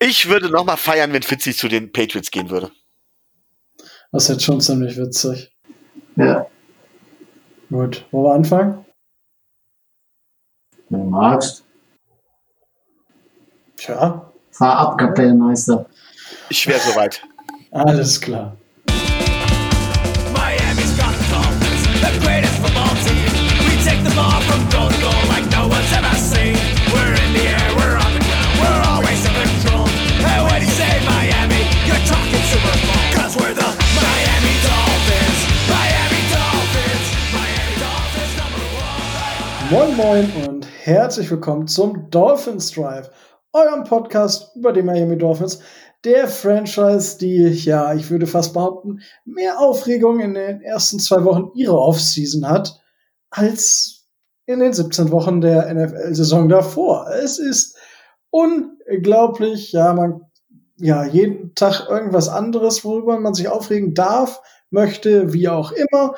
Ich würde noch mal feiern, wenn Fitzy zu den Patriots gehen würde. Das ist jetzt schon ziemlich witzig. Ja. Gut, wollen wir anfangen? Wenn du magst. Tja, Fahr ab, Kapellmeister. Ich wäre soweit. alles klar. Miami's got the greatest Moin Moin und herzlich willkommen zum Dolphins Drive, eurem Podcast über die Miami Dolphins, der Franchise, die, ja, ich würde fast behaupten, mehr Aufregung in den ersten zwei Wochen ihrer Offseason hat, als in den 17 Wochen der NFL-Saison davor. Es ist unglaublich, ja, man, ja, jeden Tag irgendwas anderes, worüber man sich aufregen darf, möchte, wie auch immer.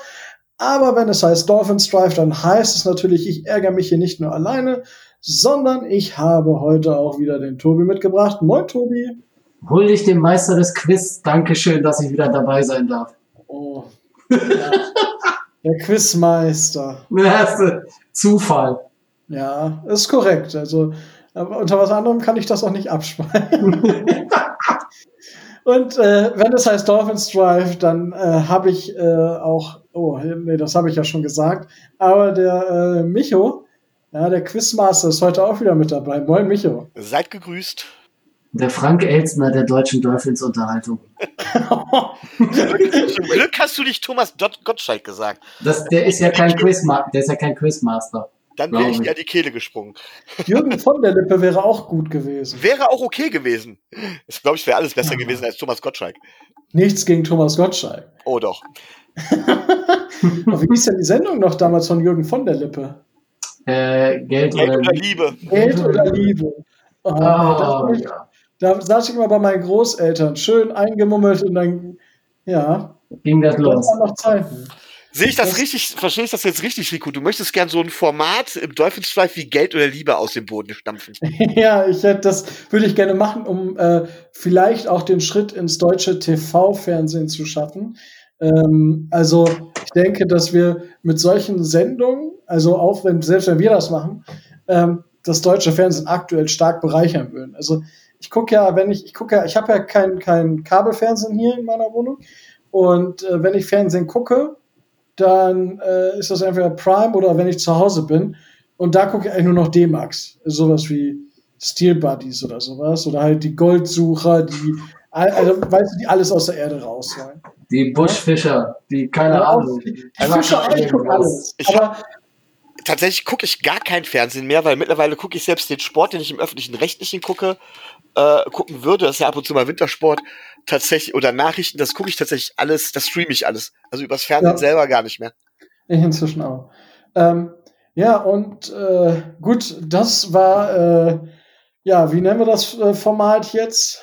Aber wenn es heißt Dolphins Drive, dann heißt es natürlich, ich ärgere mich hier nicht nur alleine, sondern ich habe heute auch wieder den Tobi mitgebracht. Moin, Tobi. Hol dich den Meister des Quiz. Dankeschön, dass ich wieder dabei sein darf. Oh. Ja. Der Quizmeister. Zufall. Ja, ist korrekt. Also unter was anderem kann ich das auch nicht abspeichern. Und äh, wenn es heißt Dolphins Drive, dann äh, habe ich äh, auch, oh, nee, das habe ich ja schon gesagt, aber der äh, Micho, ja, der Quizmaster ist heute auch wieder mit dabei. Moin, Micho. Seid gegrüßt. Der Frank Elstner der deutschen Dolphins-Unterhaltung. Zum Glück hast du nicht Thomas Gottschalk gesagt. Das, der ist ja kein Quizmaster. Der ist ja kein Quizmaster. Dann wäre ich dir an die Kehle gesprungen. Jürgen von der Lippe wäre auch gut gewesen. Wäre auch okay gewesen. Ich glaube, ich wäre alles besser gewesen als Thomas Gottschalk. Nichts gegen Thomas Gottschalk. Oh doch. Wie hieß denn die Sendung noch damals von Jürgen von der Lippe? Äh, Geld, Geld oder oder Liebe. Geld oder Liebe? Oh, das Oh, war ich- ja. Da saß ich immer bei meinen Großeltern, schön eingemummelt und dann, ja, Ging das das los. waren noch Zeiten. Sehe ich das Das- richtig, verstehe ich das jetzt richtig, Rico? Du möchtest gern so ein Format im Drive wie Geld oder Liebe aus dem Boden stampfen. ja, ich hätte das würde ich gerne machen, um äh, vielleicht auch den Schritt ins deutsche TV-Fernsehen zu schaffen. Ähm, also ich denke, dass wir mit solchen Sendungen, also auch wenn selbst wenn wir das machen, ähm, das deutsche Fernsehen aktuell stark bereichern würden. Also ich gucke ja, wenn ich ich gucke ja, ich habe ja kein kein Kabelfernsehen hier in meiner Wohnung und äh, wenn ich Fernsehen gucke, dann äh, ist das entweder Prime oder wenn ich zu Hause bin und da gucke ich eigentlich nur noch D-Max, sowas wie Steel Buddies oder sowas oder halt die Goldsucher, die al- also weißt du, die alles aus der Erde rausholen. Die Buschfischer, die keine Ja, Ahnung. die, die Einfach Fischer, ich gucke irgendwas. alles. Ich Aber Tatsächlich gucke ich gar kein Fernsehen mehr, weil mittlerweile gucke ich selbst den Sport, den ich im öffentlichen Rechtlichen gucke, äh, gucken würde. Das ist ja ab und zu mal Wintersport tatsächlich oder Nachrichten, das gucke ich tatsächlich alles, das streame ich alles. Also übers Fernsehen Ja. selber gar nicht mehr. Ich inzwischen auch. Ähm, ja, und äh, gut, das war, äh, ja, wie nennen wir das äh, Format jetzt?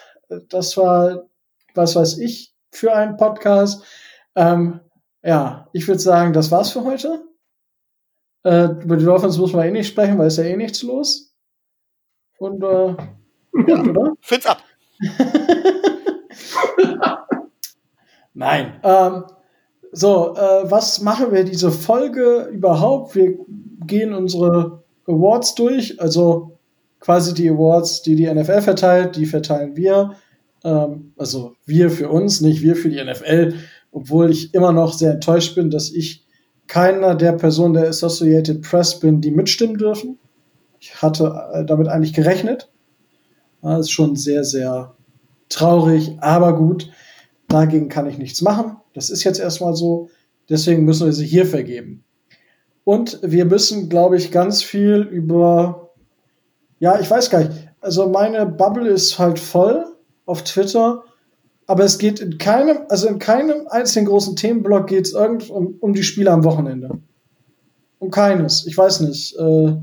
Das war, was weiß ich, für einen Podcast. Ähm, ja, ich würde sagen, das war's für heute. Äh, über die Dolphins muss man eh nicht sprechen, weil ist ja eh nichts los. Und, äh, gut, oder? Find's ab. Nein. Ähm, so, äh, was machen wir diese Folge überhaupt? Wir gehen unsere Awards durch, also quasi die Awards, die die NFL verteilt, die verteilen wir. Ähm, also wir für uns, nicht wir für die NFL, obwohl ich immer noch sehr enttäuscht bin, dass ich keiner der Personen der Associated Press bin, die mitstimmen dürfen. Ich hatte äh, damit eigentlich gerechnet. Das ist schon sehr, sehr traurig, aber gut. Dagegen kann ich nichts machen. Das ist jetzt erstmal so. Deswegen müssen wir sie hier vergeben. Und wir müssen, glaube ich, ganz viel über, ja, ich weiß gar nicht. Also meine Bubble ist halt voll auf Twitter, aber es geht in keinem, also in keinem einzigen großen Themenblock geht es irgend um, um die Spiele am Wochenende. Um keines. Ich weiß nicht. Äh,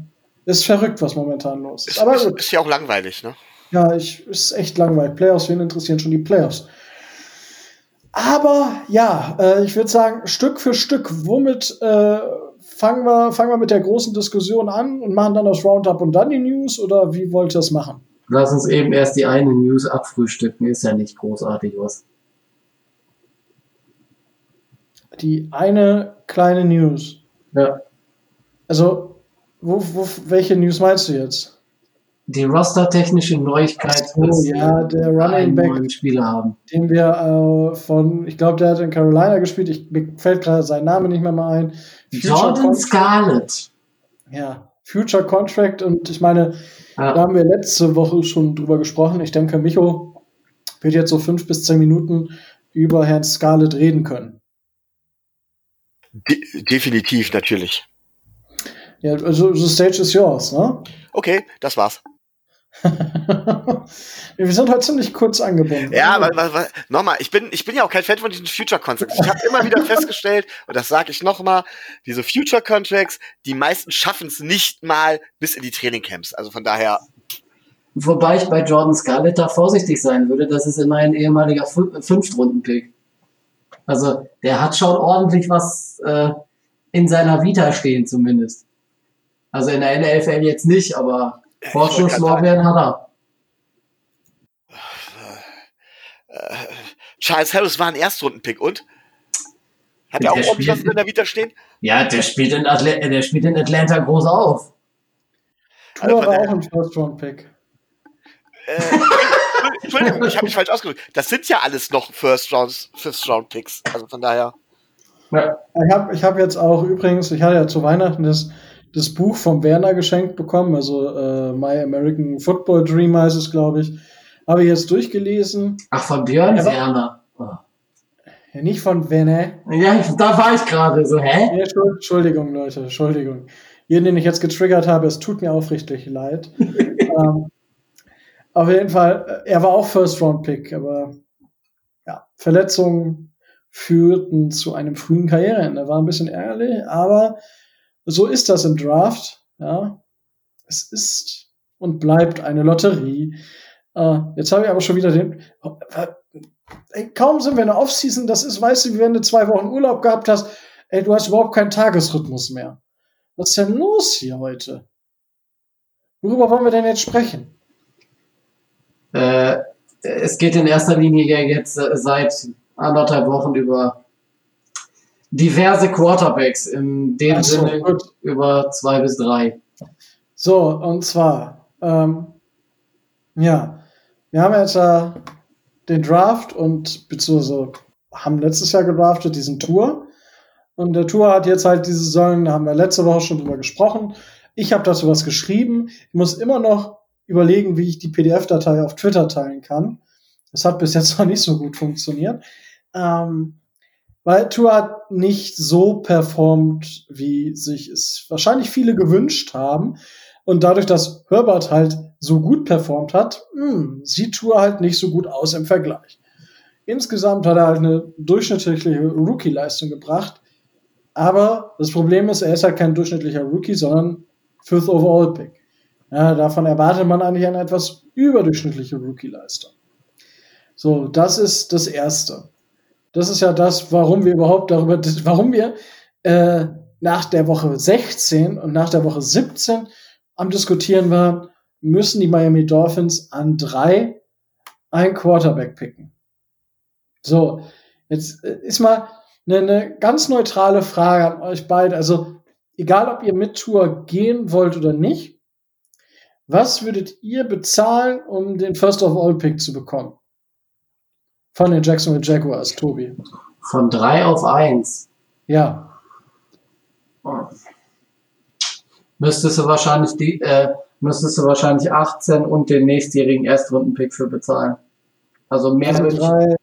ist verrückt, was momentan los ist. Ist, Aber ist, ist ja auch langweilig, ne? Ja, ich ist echt langweilig. Playoffs, wen interessieren schon die Playoffs? Aber ja, äh, ich würde sagen, Stück für Stück, womit äh, fangen wir, fangen wir mit der großen Diskussion an und machen dann das Roundup und dann die News oder wie wollt ihr das machen? Lass uns eben erst die eine News abfrühstücken, ist ja nicht großartig was. Die eine kleine News. Ja. Also, wo, wo, welche News meinst du jetzt? Die rostertechnische Neuigkeit, Oh dass ja, der Running einen Back, neuen Spieler haben. den wir äh, von, ich glaube, der hat in Carolina gespielt. Ich, mir fällt gerade sein Name nicht mehr mal ein. Jordan Con- Scarlett. Ja, Future Contract und ich meine, da Ja. haben wir letzte Woche schon drüber gesprochen. Ich denke, Micho wird jetzt so fünf bis zehn Minuten über Herrn Scarlett reden können. De definitiv, natürlich. Ja, also the stage is yours, ne? Okay, das war's. wir sind heute ziemlich kurz angebunden. Ja, weil, weil nochmal, ich bin, ich bin ja auch kein Fan von diesen Future Contracts. Ich habe immer wieder festgestellt, und das sage ich nochmal, diese Future Contracts, die meisten schaffen es nicht mal bis in die Trainingcamps. Also von daher, Wobei ich bei Jordan Scarlett da vorsichtig sein würde, das ist immer ein ehemaliger Fün- Fünftrunden-Pick. Also, der hat schon ordentlich was äh, in seiner Vita stehen, zumindest. Also in der NLFL jetzt nicht, aber Vorschusslorbeeren hat er. äh, Charles Harris war ein Erstrunden-Pick und? Hat er auch spielt- in der Vita stehen? Ja, der spielt in, Atla äh, der spielt in Atlanta groß auf. Tour Also war der- auch ein First-Round-Pick. Äh, Entschuldigung, ich habe mich falsch ausgedrückt. Das sind ja alles noch First Rounds, Fifth Round Picks. Also von daher. Ja. Ich habe ich hab jetzt auch übrigens, ich hatte ja zu Weihnachten das, das Buch vom Werner geschenkt bekommen, also äh, My American Football Dream heißt es, glaube ich. Habe ich jetzt durchgelesen. Ach, von Björn Aber- Werner. Oh. Ja, nicht von Werner. Ja, da war ich gerade so, hä? Ja, Entschuld- Entschuldigung, Leute, Entschuldigung. Jeden, den ich jetzt getriggert habe, es tut mir aufrichtig leid. ähm, auf jeden Fall, äh, er war auch First-Round-Pick, aber ja, Verletzungen führten zu einem frühen Karriereende. War ein bisschen ärgerlich, aber so ist das im Draft. Ja, es ist und bleibt eine Lotterie. Äh, jetzt habe ich aber schon wieder den. Oh, äh, ey, kaum sind wir in der Offseason, das ist, weißt du, wie wenn du zwei Wochen Urlaub gehabt hast, ey, du hast überhaupt keinen Tagesrhythmus mehr. Was ist denn los hier heute? Worüber wollen wir denn jetzt sprechen? Äh, es geht in erster Linie ja jetzt äh, seit anderthalb Wochen über diverse Quarterbacks, in dem so, Sinne gut. über zwei bis drei. So, und zwar, ähm, ja, wir haben jetzt äh, den Draft und beziehungsweise haben letztes Jahr gedraftet, diesen Tour. Und der Tour hat jetzt halt diese Saison, da haben wir letzte Woche schon drüber gesprochen. Ich habe dazu was geschrieben. Ich muss immer noch überlegen, wie ich die PDF-Datei auf Twitter teilen kann. Das hat bis jetzt noch nicht so gut funktioniert. Ähm, weil Tour hat nicht so performt, wie sich es wahrscheinlich viele gewünscht haben. Und dadurch, dass Herbert halt so gut performt hat, mh, sieht Tour halt nicht so gut aus im Vergleich. Insgesamt hat er halt eine durchschnittliche Rookie-Leistung gebracht. Aber das Problem ist, er ist halt kein durchschnittlicher Rookie, sondern Fifth Overall Pick. Ja, davon erwartet man eigentlich eine etwas überdurchschnittliche Rookie-Leistung. So, das ist das Erste. Das ist ja das, warum wir überhaupt darüber, warum wir äh, nach der Woche 16 und nach der Woche 17 am Diskutieren waren, müssen die Miami Dolphins an drei ein Quarterback picken. So, jetzt äh, ist mal eine, eine ganz neutrale Frage an euch beide. Also, egal ob ihr mit Tour gehen wollt oder nicht, was würdet ihr bezahlen, um den First of All Pick zu bekommen? Von den Jacksonville Jaguars, Tobi. Von drei auf eins. Ja. Müsstest du wahrscheinlich die, äh, müsstest du wahrscheinlich 18 und den nächstjährigen Erstrundenpick für bezahlen. Also mehr Also drei,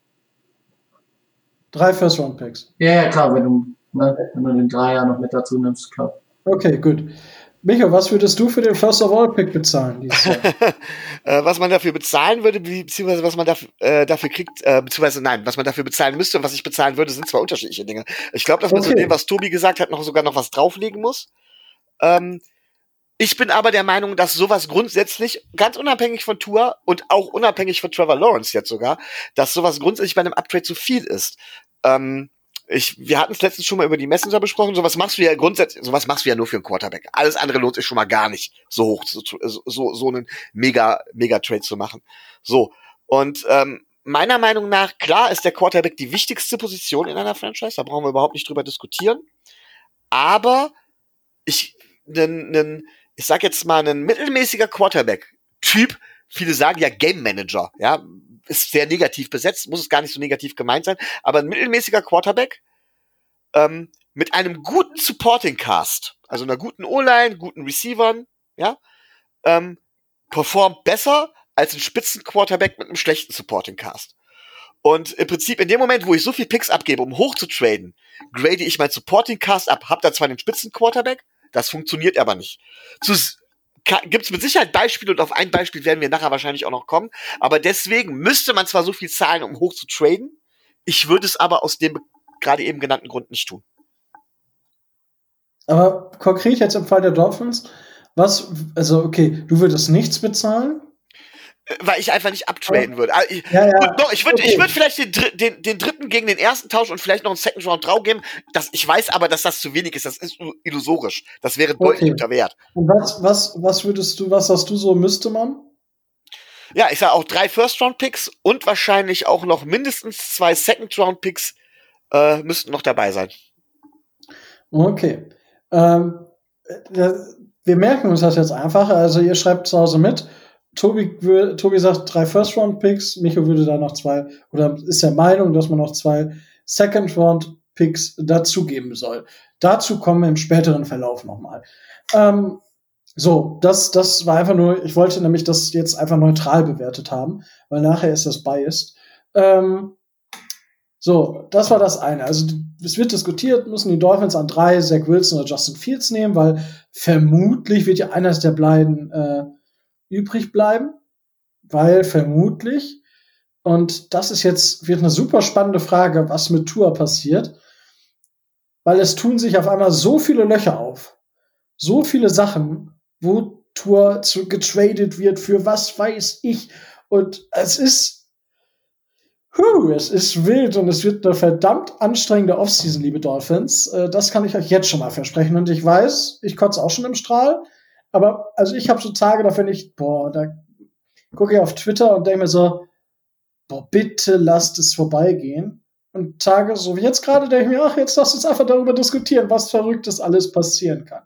drei First Round Picks. Ja, ja, klar, wenn du, ne, wenn du den Dreier noch mit dazu nimmst, klar. Okay, gut. Micho, was würdest du für den First of All Pick bezahlen äh, was man dafür bezahlen würde, be- beziehungsweise was man dafür, äh, dafür kriegt, äh, beziehungsweise nein, was man dafür bezahlen müsste und was ich bezahlen würde, sind zwei unterschiedliche Dinge. Ich glaube, dass man zu Okay. dem, was Tobi gesagt hat, noch sogar noch was drauflegen muss. Ähm, ich bin aber der Meinung, dass sowas grundsätzlich, ganz unabhängig von Tour und auch unabhängig von Trevor Lawrence jetzt sogar, dass sowas grundsätzlich bei einem Upgrade zu viel ist. Ähm, ich, wir hatten es letztens schon mal über die Messenger besprochen. Sowas machst du ja grundsätzlich, sowas machst du ja nur für einen Quarterback. Alles andere lohnt sich schon mal gar nicht, so hoch, so, so, so einen mega, mega Trade zu machen. So. Und ähm, meiner Meinung nach, klar ist der Quarterback die wichtigste Position in einer Franchise, da brauchen wir überhaupt nicht drüber diskutieren. Aber ich, nen, nen, ich sag jetzt mal, ein mittelmäßiger Quarterback-Typ, viele sagen ja Game Manager, ja, ist sehr negativ besetzt, muss es gar nicht so negativ gemeint sein, aber ein mittelmäßiger Quarterback ähm, mit einem guten Supporting Cast, also einer guten O-Line, guten Receivern, ja, ähm, performt besser als ein Spitzenquarterback mit einem schlechten Supporting Cast. Und im Prinzip in dem Moment, wo ich so viel Picks abgebe, um hoch zu traden, grade ich mein Supporting Cast ab, hab da zwar den Spitzenquarterback, das funktioniert aber nicht. Zu, gibt es mit Sicherheit Beispiele und auf ein Beispiel werden wir nachher wahrscheinlich auch noch kommen. Aber deswegen müsste man zwar so viel zahlen, um hoch zu traden. Ich würde es aber aus dem gerade eben genannten Grund nicht tun. Aber konkret jetzt im Fall der Dolphins, was, also okay, du würdest nichts bezahlen? Weil ich einfach nicht uptraden würde. Also ich, ja, ja. Doch, ich würde okay. ich würd vielleicht den, den, den dritten gegen den ersten tauschen und vielleicht noch einen Second Round drauf geben. Das, ich weiß aber, dass das zu wenig ist. Das ist illusorisch. Das wäre okay. deutlich unter Wert. Und was, was, was würdest du, was hast du so, müsste man? Ja, ich sage auch drei First-Round-Picks und wahrscheinlich auch noch mindestens zwei Second-Round-Picks äh, müssten noch dabei sein. Okay. Ähm, äh, wir merken uns das jetzt einfach. Also ihr schreibt zu Hause mit. Tobi, Tobi sagt drei First-Round-Picks, Micho würde da noch zwei, oder ist der Meinung, dass man noch zwei Second-Round-Picks dazugeben soll. Dazu kommen wir im späteren Verlauf nochmal. Ähm, so, das, das war einfach nur, ich wollte nämlich das jetzt einfach neutral bewertet haben, weil nachher ist das biased. Ähm, so, das war das eine. Also es wird diskutiert, müssen die Dolphins an drei Zach Wilson oder Justin Fields nehmen, weil vermutlich wird ja eines der beiden äh, übrig bleiben, weil vermutlich, und das ist jetzt, wird eine super spannende Frage, was mit Tour passiert, weil es tun sich auf einmal so viele Löcher auf, so viele Sachen, wo Tour zu getradet wird, für was weiß ich, und es ist Huh, es ist wild und es wird eine verdammt anstrengende Offseason, liebe Dolphins. Äh, das kann ich euch jetzt schon mal versprechen. Und ich weiß, ich kotze auch schon im Strahl. Aber also ich habe so Tage, da finde ich, boah, da gucke ich auf Twitter und denke mir so, boah, bitte lasst es vorbeigehen. Und Tage, so wie jetzt gerade, denke ich mir, ach, jetzt lass uns einfach darüber diskutieren, was Verrücktes alles passieren kann.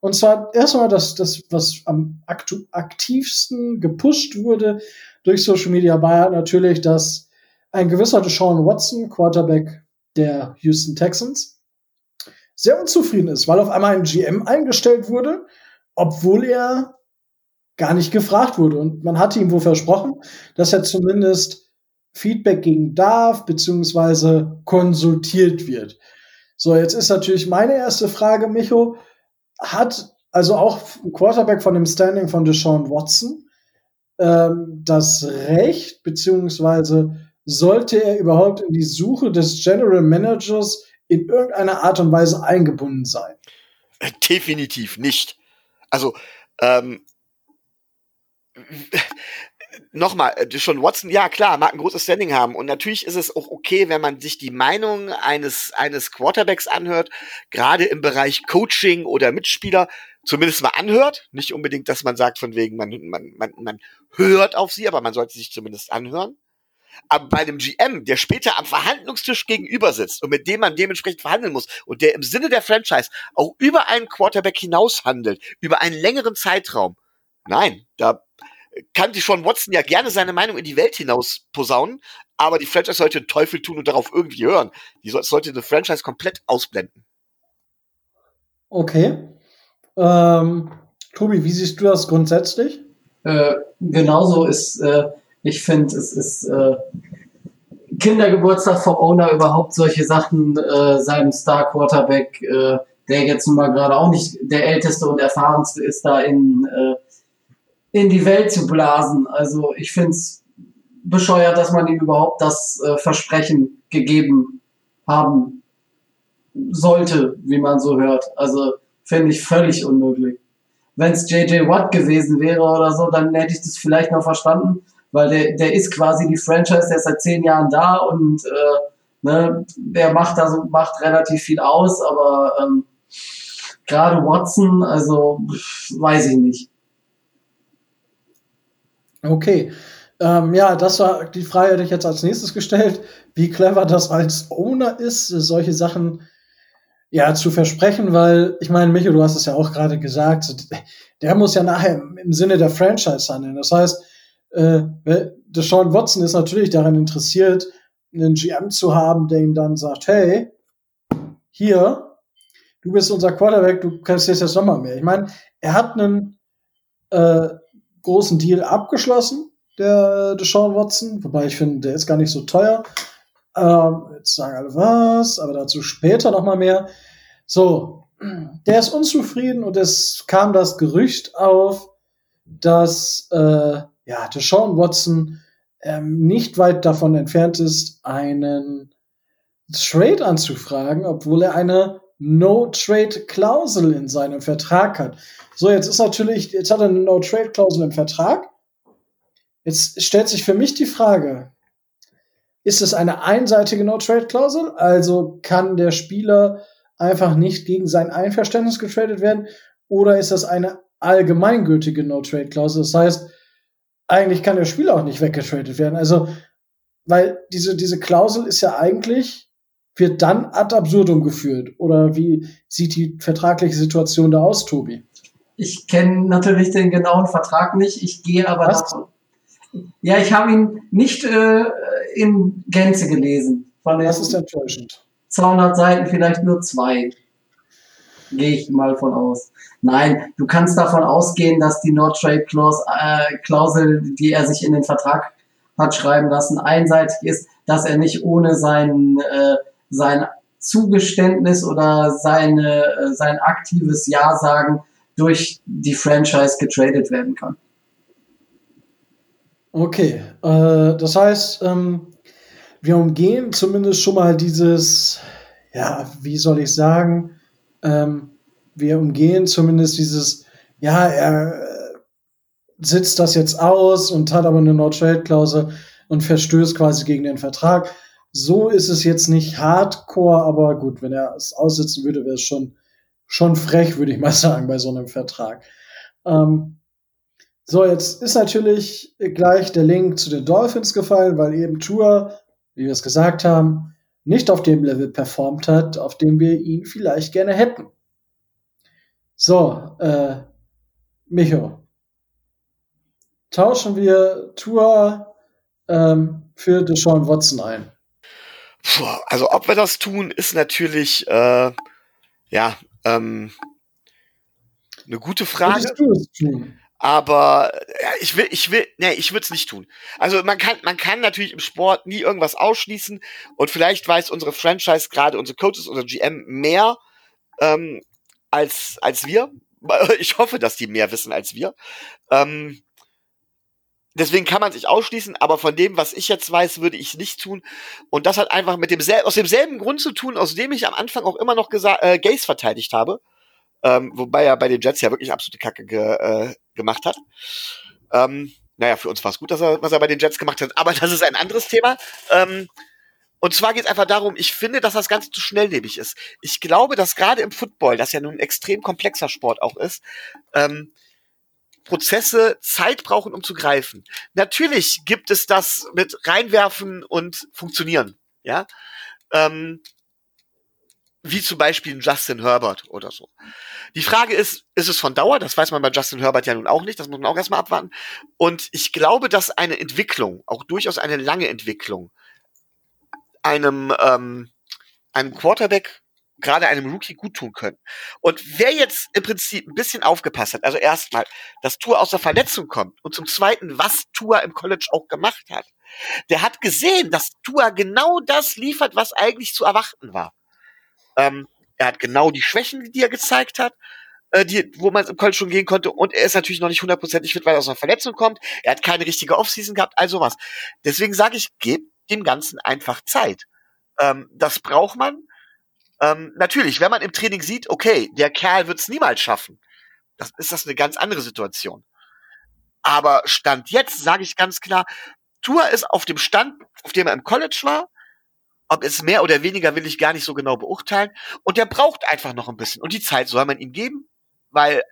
Und zwar erstmal das, das was am aktivsten gepusht wurde durch Social Media, war natürlich, dass ein gewisser Deshaun Watson, Quarterback der Houston Texans, sehr unzufrieden ist, weil auf einmal ein GM eingestellt wurde, obwohl er gar nicht gefragt wurde. Und man hatte ihm wohl versprochen, dass er zumindest Feedback geben darf, beziehungsweise konsultiert wird. So, jetzt ist natürlich meine erste Frage, Micho, hat also auch ein Quarterback von dem Standing von Deshaun Watson ähm, das Recht, beziehungsweise sollte er überhaupt in die Suche des General Managers in irgendeiner Art und Weise eingebunden sein? Definitiv nicht. Also, ähm, nochmal, äh, schon Watson, ja klar, mag ein großes Standing haben. Und natürlich ist es auch okay, wenn man sich die Meinung eines, eines Quarterbacks anhört, gerade im Bereich Coaching oder Mitspieler, zumindest mal anhört. Nicht unbedingt, dass man sagt, von wegen, man, man, man, man hört auf sie, aber man sollte sich zumindest anhören. Aber bei einem GM, der später am Verhandlungstisch gegenüber sitzt und mit dem man dementsprechend verhandeln muss und der im Sinne der Franchise auch über einen Quarterback hinaus handelt, über einen längeren Zeitraum, nein, da kann die schon Watson ja gerne seine Meinung in die Welt hinaus posaunen, aber die Franchise sollte den Teufel tun und darauf irgendwie hören. Die sollte eine Franchise komplett ausblenden. Okay. Ähm, Tobi, wie siehst du das grundsätzlich? Äh, genauso ist äh, ich finde, es ist äh, Kindergeburtstag vom Owner überhaupt solche Sachen äh, seinem Star Quarterback, äh, der jetzt nun mal gerade auch nicht der älteste und erfahrenste ist, da in, äh, in die Welt zu blasen. Also ich finde es bescheuert, dass man ihm überhaupt das äh, Versprechen gegeben haben sollte, wie man so hört. Also finde ich völlig unmöglich. Wenn es JJ Watt gewesen wäre oder so, dann hätte ich das vielleicht noch verstanden weil der, der ist quasi die Franchise, der ist seit zehn Jahren da und äh, Ne? Der macht da so, macht relativ viel aus, aber ähm, gerade Watson, also weiß ich nicht. Okay. Ähm, ja, das war die Frage, die ich jetzt als nächstes gestellt. Wie clever das als Owner ist, solche Sachen ja zu versprechen, weil ich meine, Micho, du hast es ja auch gerade gesagt, der muss ja nachher im Sinne der Franchise handeln. Das heißt, äh, Deshaun Watson ist natürlich daran interessiert, einen GM zu haben, der ihm dann sagt, hey, hier, du bist unser Quarterback, du kannst jetzt nochmal mehr. Ich meine, er hat einen äh, großen Deal abgeschlossen, der Deshaun Watson, wobei ich finde, der ist gar nicht so teuer. Ähm, jetzt sagen alle was, aber dazu später nochmal mehr. So, der ist unzufrieden und es kam das Gerücht auf, dass äh, ja, Deshaun Watson ähm, nicht weit davon entfernt ist, einen Trade anzufragen, obwohl er eine No-Trade-Klausel in seinem Vertrag hat. So, jetzt ist natürlich, jetzt hat er eine No-Trade-Klausel im Vertrag. Jetzt stellt sich für mich die Frage, ist es eine einseitige No-Trade-Klausel? Also kann der Spieler einfach nicht gegen sein Einverständnis getradet werden? Oder ist das eine allgemeingültige No-Trade-Klausel? Das heißt, eigentlich kann der Spieler auch nicht weggetradet werden. Also, weil diese, diese Klausel ist ja eigentlich, wird dann ad absurdum geführt. Oder wie sieht die vertragliche Situation da aus, Tobi? Ich kenne natürlich den genauen Vertrag nicht. Ich gehe aber Was? davon. Ja, ich habe ihn nicht äh, in Gänze gelesen. Von Das ist enttäuschend. 200 Seiten vielleicht nur zwei. Gehe ich mal von aus. Nein, du kannst davon ausgehen, dass die No-Trade-Klausel, äh, Klausel, die er sich in den Vertrag hat schreiben lassen, einseitig ist, dass er nicht ohne sein, äh, sein Zugeständnis oder seine, äh, sein aktives Ja-Sagen durch die Franchise getradet werden kann. Okay, äh, das heißt, ähm, wir umgehen zumindest schon mal dieses, ja, wie soll ich sagen, ähm, wir umgehen zumindest dieses, ja, er äh, sitzt das jetzt aus und hat aber eine No-Trade-Klausel und verstößt quasi gegen den Vertrag. So ist es jetzt nicht hardcore, aber gut, wenn er es aussitzen würde, wäre es schon, schon frech, würde ich mal sagen, bei so einem Vertrag. Ähm, so, jetzt ist natürlich gleich der Link zu den Dolphins gefallen, weil eben Tour, wie wir es gesagt haben, nicht auf dem Level performt hat, auf dem wir ihn vielleicht gerne hätten. So, äh, Micho. Tauschen wir Tour ähm, für Deshaun Watson ein. Puh, also ob wir das tun, ist natürlich äh, ja ähm, eine gute Frage. Aber ja, ich will, ich will, nee, ich würde es nicht tun. Also man kann, man kann natürlich im Sport nie irgendwas ausschließen und vielleicht weiß unsere Franchise gerade unsere Coaches oder GM mehr ähm, als als wir. Ich hoffe, dass die mehr wissen als wir. Ähm, deswegen kann man sich ausschließen, aber von dem, was ich jetzt weiß, würde ich nicht tun. Und das hat einfach mit dem aus demselben Grund zu tun, aus dem ich am Anfang auch immer noch gesagt, äh, Gaze verteidigt habe. Ähm, wobei er bei den Jets ja wirklich absolute Kacke ge, äh, gemacht hat. Ähm, naja, für uns war es gut, dass er, was er bei den Jets gemacht hat, aber das ist ein anderes Thema. Ähm, und zwar geht es einfach darum, ich finde, dass das Ganze zu schnelllebig ist. Ich glaube, dass gerade im Football, das ja nun ein extrem komplexer Sport auch ist, ähm, Prozesse Zeit brauchen, um zu greifen. Natürlich gibt es das mit reinwerfen und funktionieren, ja. Ähm, wie zum Beispiel Justin Herbert oder so. Die Frage ist, ist es von Dauer? Das weiß man bei Justin Herbert ja nun auch nicht. Das muss man auch erstmal abwarten. Und ich glaube, dass eine Entwicklung, auch durchaus eine lange Entwicklung, einem, ähm, einem Quarterback, gerade einem Rookie gut tun können. Und wer jetzt im Prinzip ein bisschen aufgepasst hat, also erstmal, dass Tour aus der Verletzung kommt und zum Zweiten, was Tour im College auch gemacht hat, der hat gesehen, dass Tour genau das liefert, was eigentlich zu erwarten war. Ähm, er hat genau die Schwächen, die er gezeigt hat, äh, die, wo man im College schon gehen konnte. Und er ist natürlich noch nicht hundertprozentig fit, weil er aus einer Verletzung kommt. Er hat keine richtige Offseason gehabt, all sowas. Deswegen sage ich, gebt dem Ganzen einfach Zeit. Ähm, das braucht man. Ähm, natürlich, wenn man im Training sieht, okay, der Kerl wird es niemals schaffen, das ist das eine ganz andere Situation. Aber Stand jetzt sage ich ganz klar, Tour ist auf dem Stand, auf dem er im College war, ob es mehr oder weniger will ich gar nicht so genau beurteilen. Und der braucht einfach noch ein bisschen. Und die Zeit soll man ihm geben, weil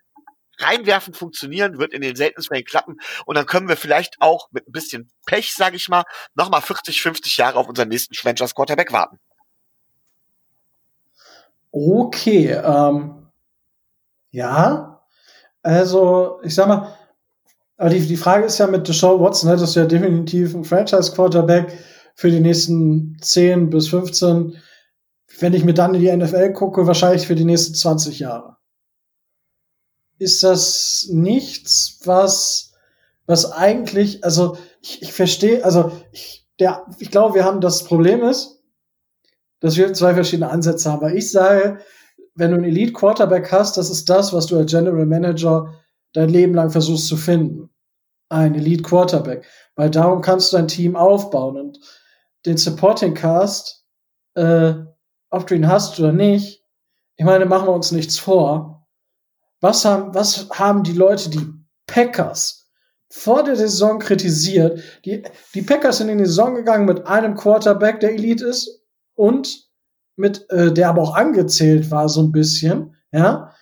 reinwerfen funktionieren wird in den seltensten Fällen klappen. Und dann können wir vielleicht auch mit ein bisschen Pech, sage ich mal, nochmal 40, 50 Jahre auf unseren nächsten Franchise Quarterback warten. Okay, ähm, ja, also ich sag mal, aber die, die Frage ist ja mit Deshaun Watson, ne, das ist ja definitiv ein Franchise-Quarterback für die nächsten 10 bis 15, wenn ich mir dann in die NFL gucke, wahrscheinlich für die nächsten 20 Jahre. Ist das nichts, was, was eigentlich, also ich, ich verstehe, also ich, der, ich glaube, wir haben das Problem ist, dass wir zwei verschiedene Ansätze haben. Weil ich sage, wenn du einen Elite Quarterback hast, das ist das, was du als General Manager dein Leben lang versuchst zu finden. Ein Elite Quarterback. Weil darum kannst du dein Team aufbauen. Und den Supporting Cast, äh, ob du ihn hast oder nicht, ich meine, machen wir uns nichts vor. Was haben, was haben die Leute, die Packers, vor der Saison kritisiert? Die, die Packers sind in die Saison gegangen mit einem Quarterback, der Elite ist, und mit, äh, der aber auch angezählt war, so ein bisschen, ja,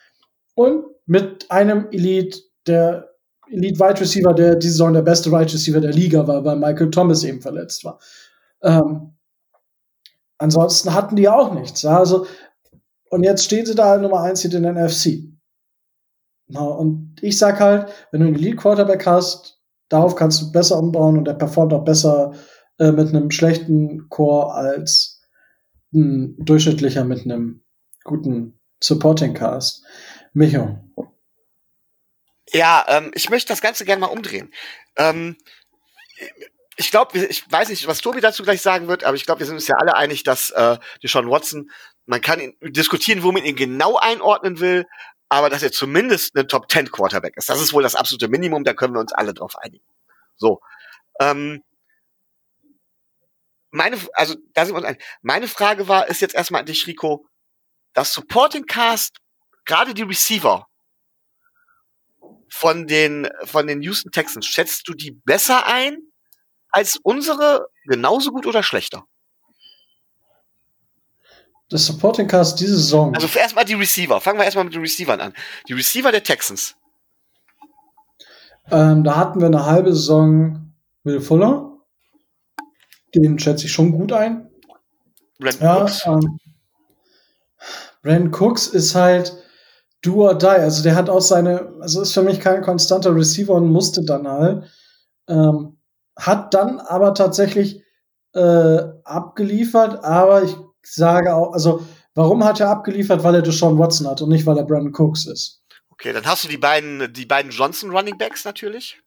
und mit einem Elite, der Elite Wide Receiver, der diese Saison der beste Wide Receiver der Liga war, weil Michael Thomas eben verletzt war. Ähm, ansonsten hatten die auch nichts. Ja? Also, und jetzt stehen sie da Nummer eins hier in der NFC. Na, und ich sag halt, wenn du einen Elite Quarterback hast, darauf kannst du besser umbauen und der performt auch besser äh, mit einem schlechten Core als ein durchschnittlicher mit einem guten Supporting Cast. Micho. Ja, ähm, ich möchte das Ganze gerne mal umdrehen. Ähm, ich glaube, ich weiß nicht, was Tobi dazu gleich sagen wird, aber ich glaube, wir sind uns ja alle einig, dass äh, die Sean Watson, man kann ihn, diskutieren, wo man ihn genau einordnen will, aber dass er zumindest ein Top 10 Quarterback ist. Das ist wohl das absolute Minimum, da können wir uns alle drauf einigen. So. Ähm, meine, also da sind wir uns einig. Meine Frage war, ist jetzt erstmal an dich, Rico, das Supporting Cast, gerade die Receiver von den, von den Houston Texans, schätzt du die besser ein als unsere genauso gut oder schlechter? Das Supporting Cast diese Saison. Also erstmal die Receiver. Fangen wir erstmal mit den Receivern an. Die Receiver der Texans. Ähm, da hatten wir eine halbe Saison Will Fuller. Den schätze ich schon gut ein. Brandon Ja, Cooks. ähm, Brandon Cooks ist halt do or die. Also der hat auch seine, also ist für mich kein konstanter Receiver und musste dann halt. Ähm, hat dann aber tatsächlich äh, abgeliefert, aber ich sage auch, also warum hat er abgeliefert? Weil er Deshaun Watson hat und nicht, weil er Brandon Cooks ist. Okay, dann hast du die beiden, die beiden Johnson Running Backs natürlich.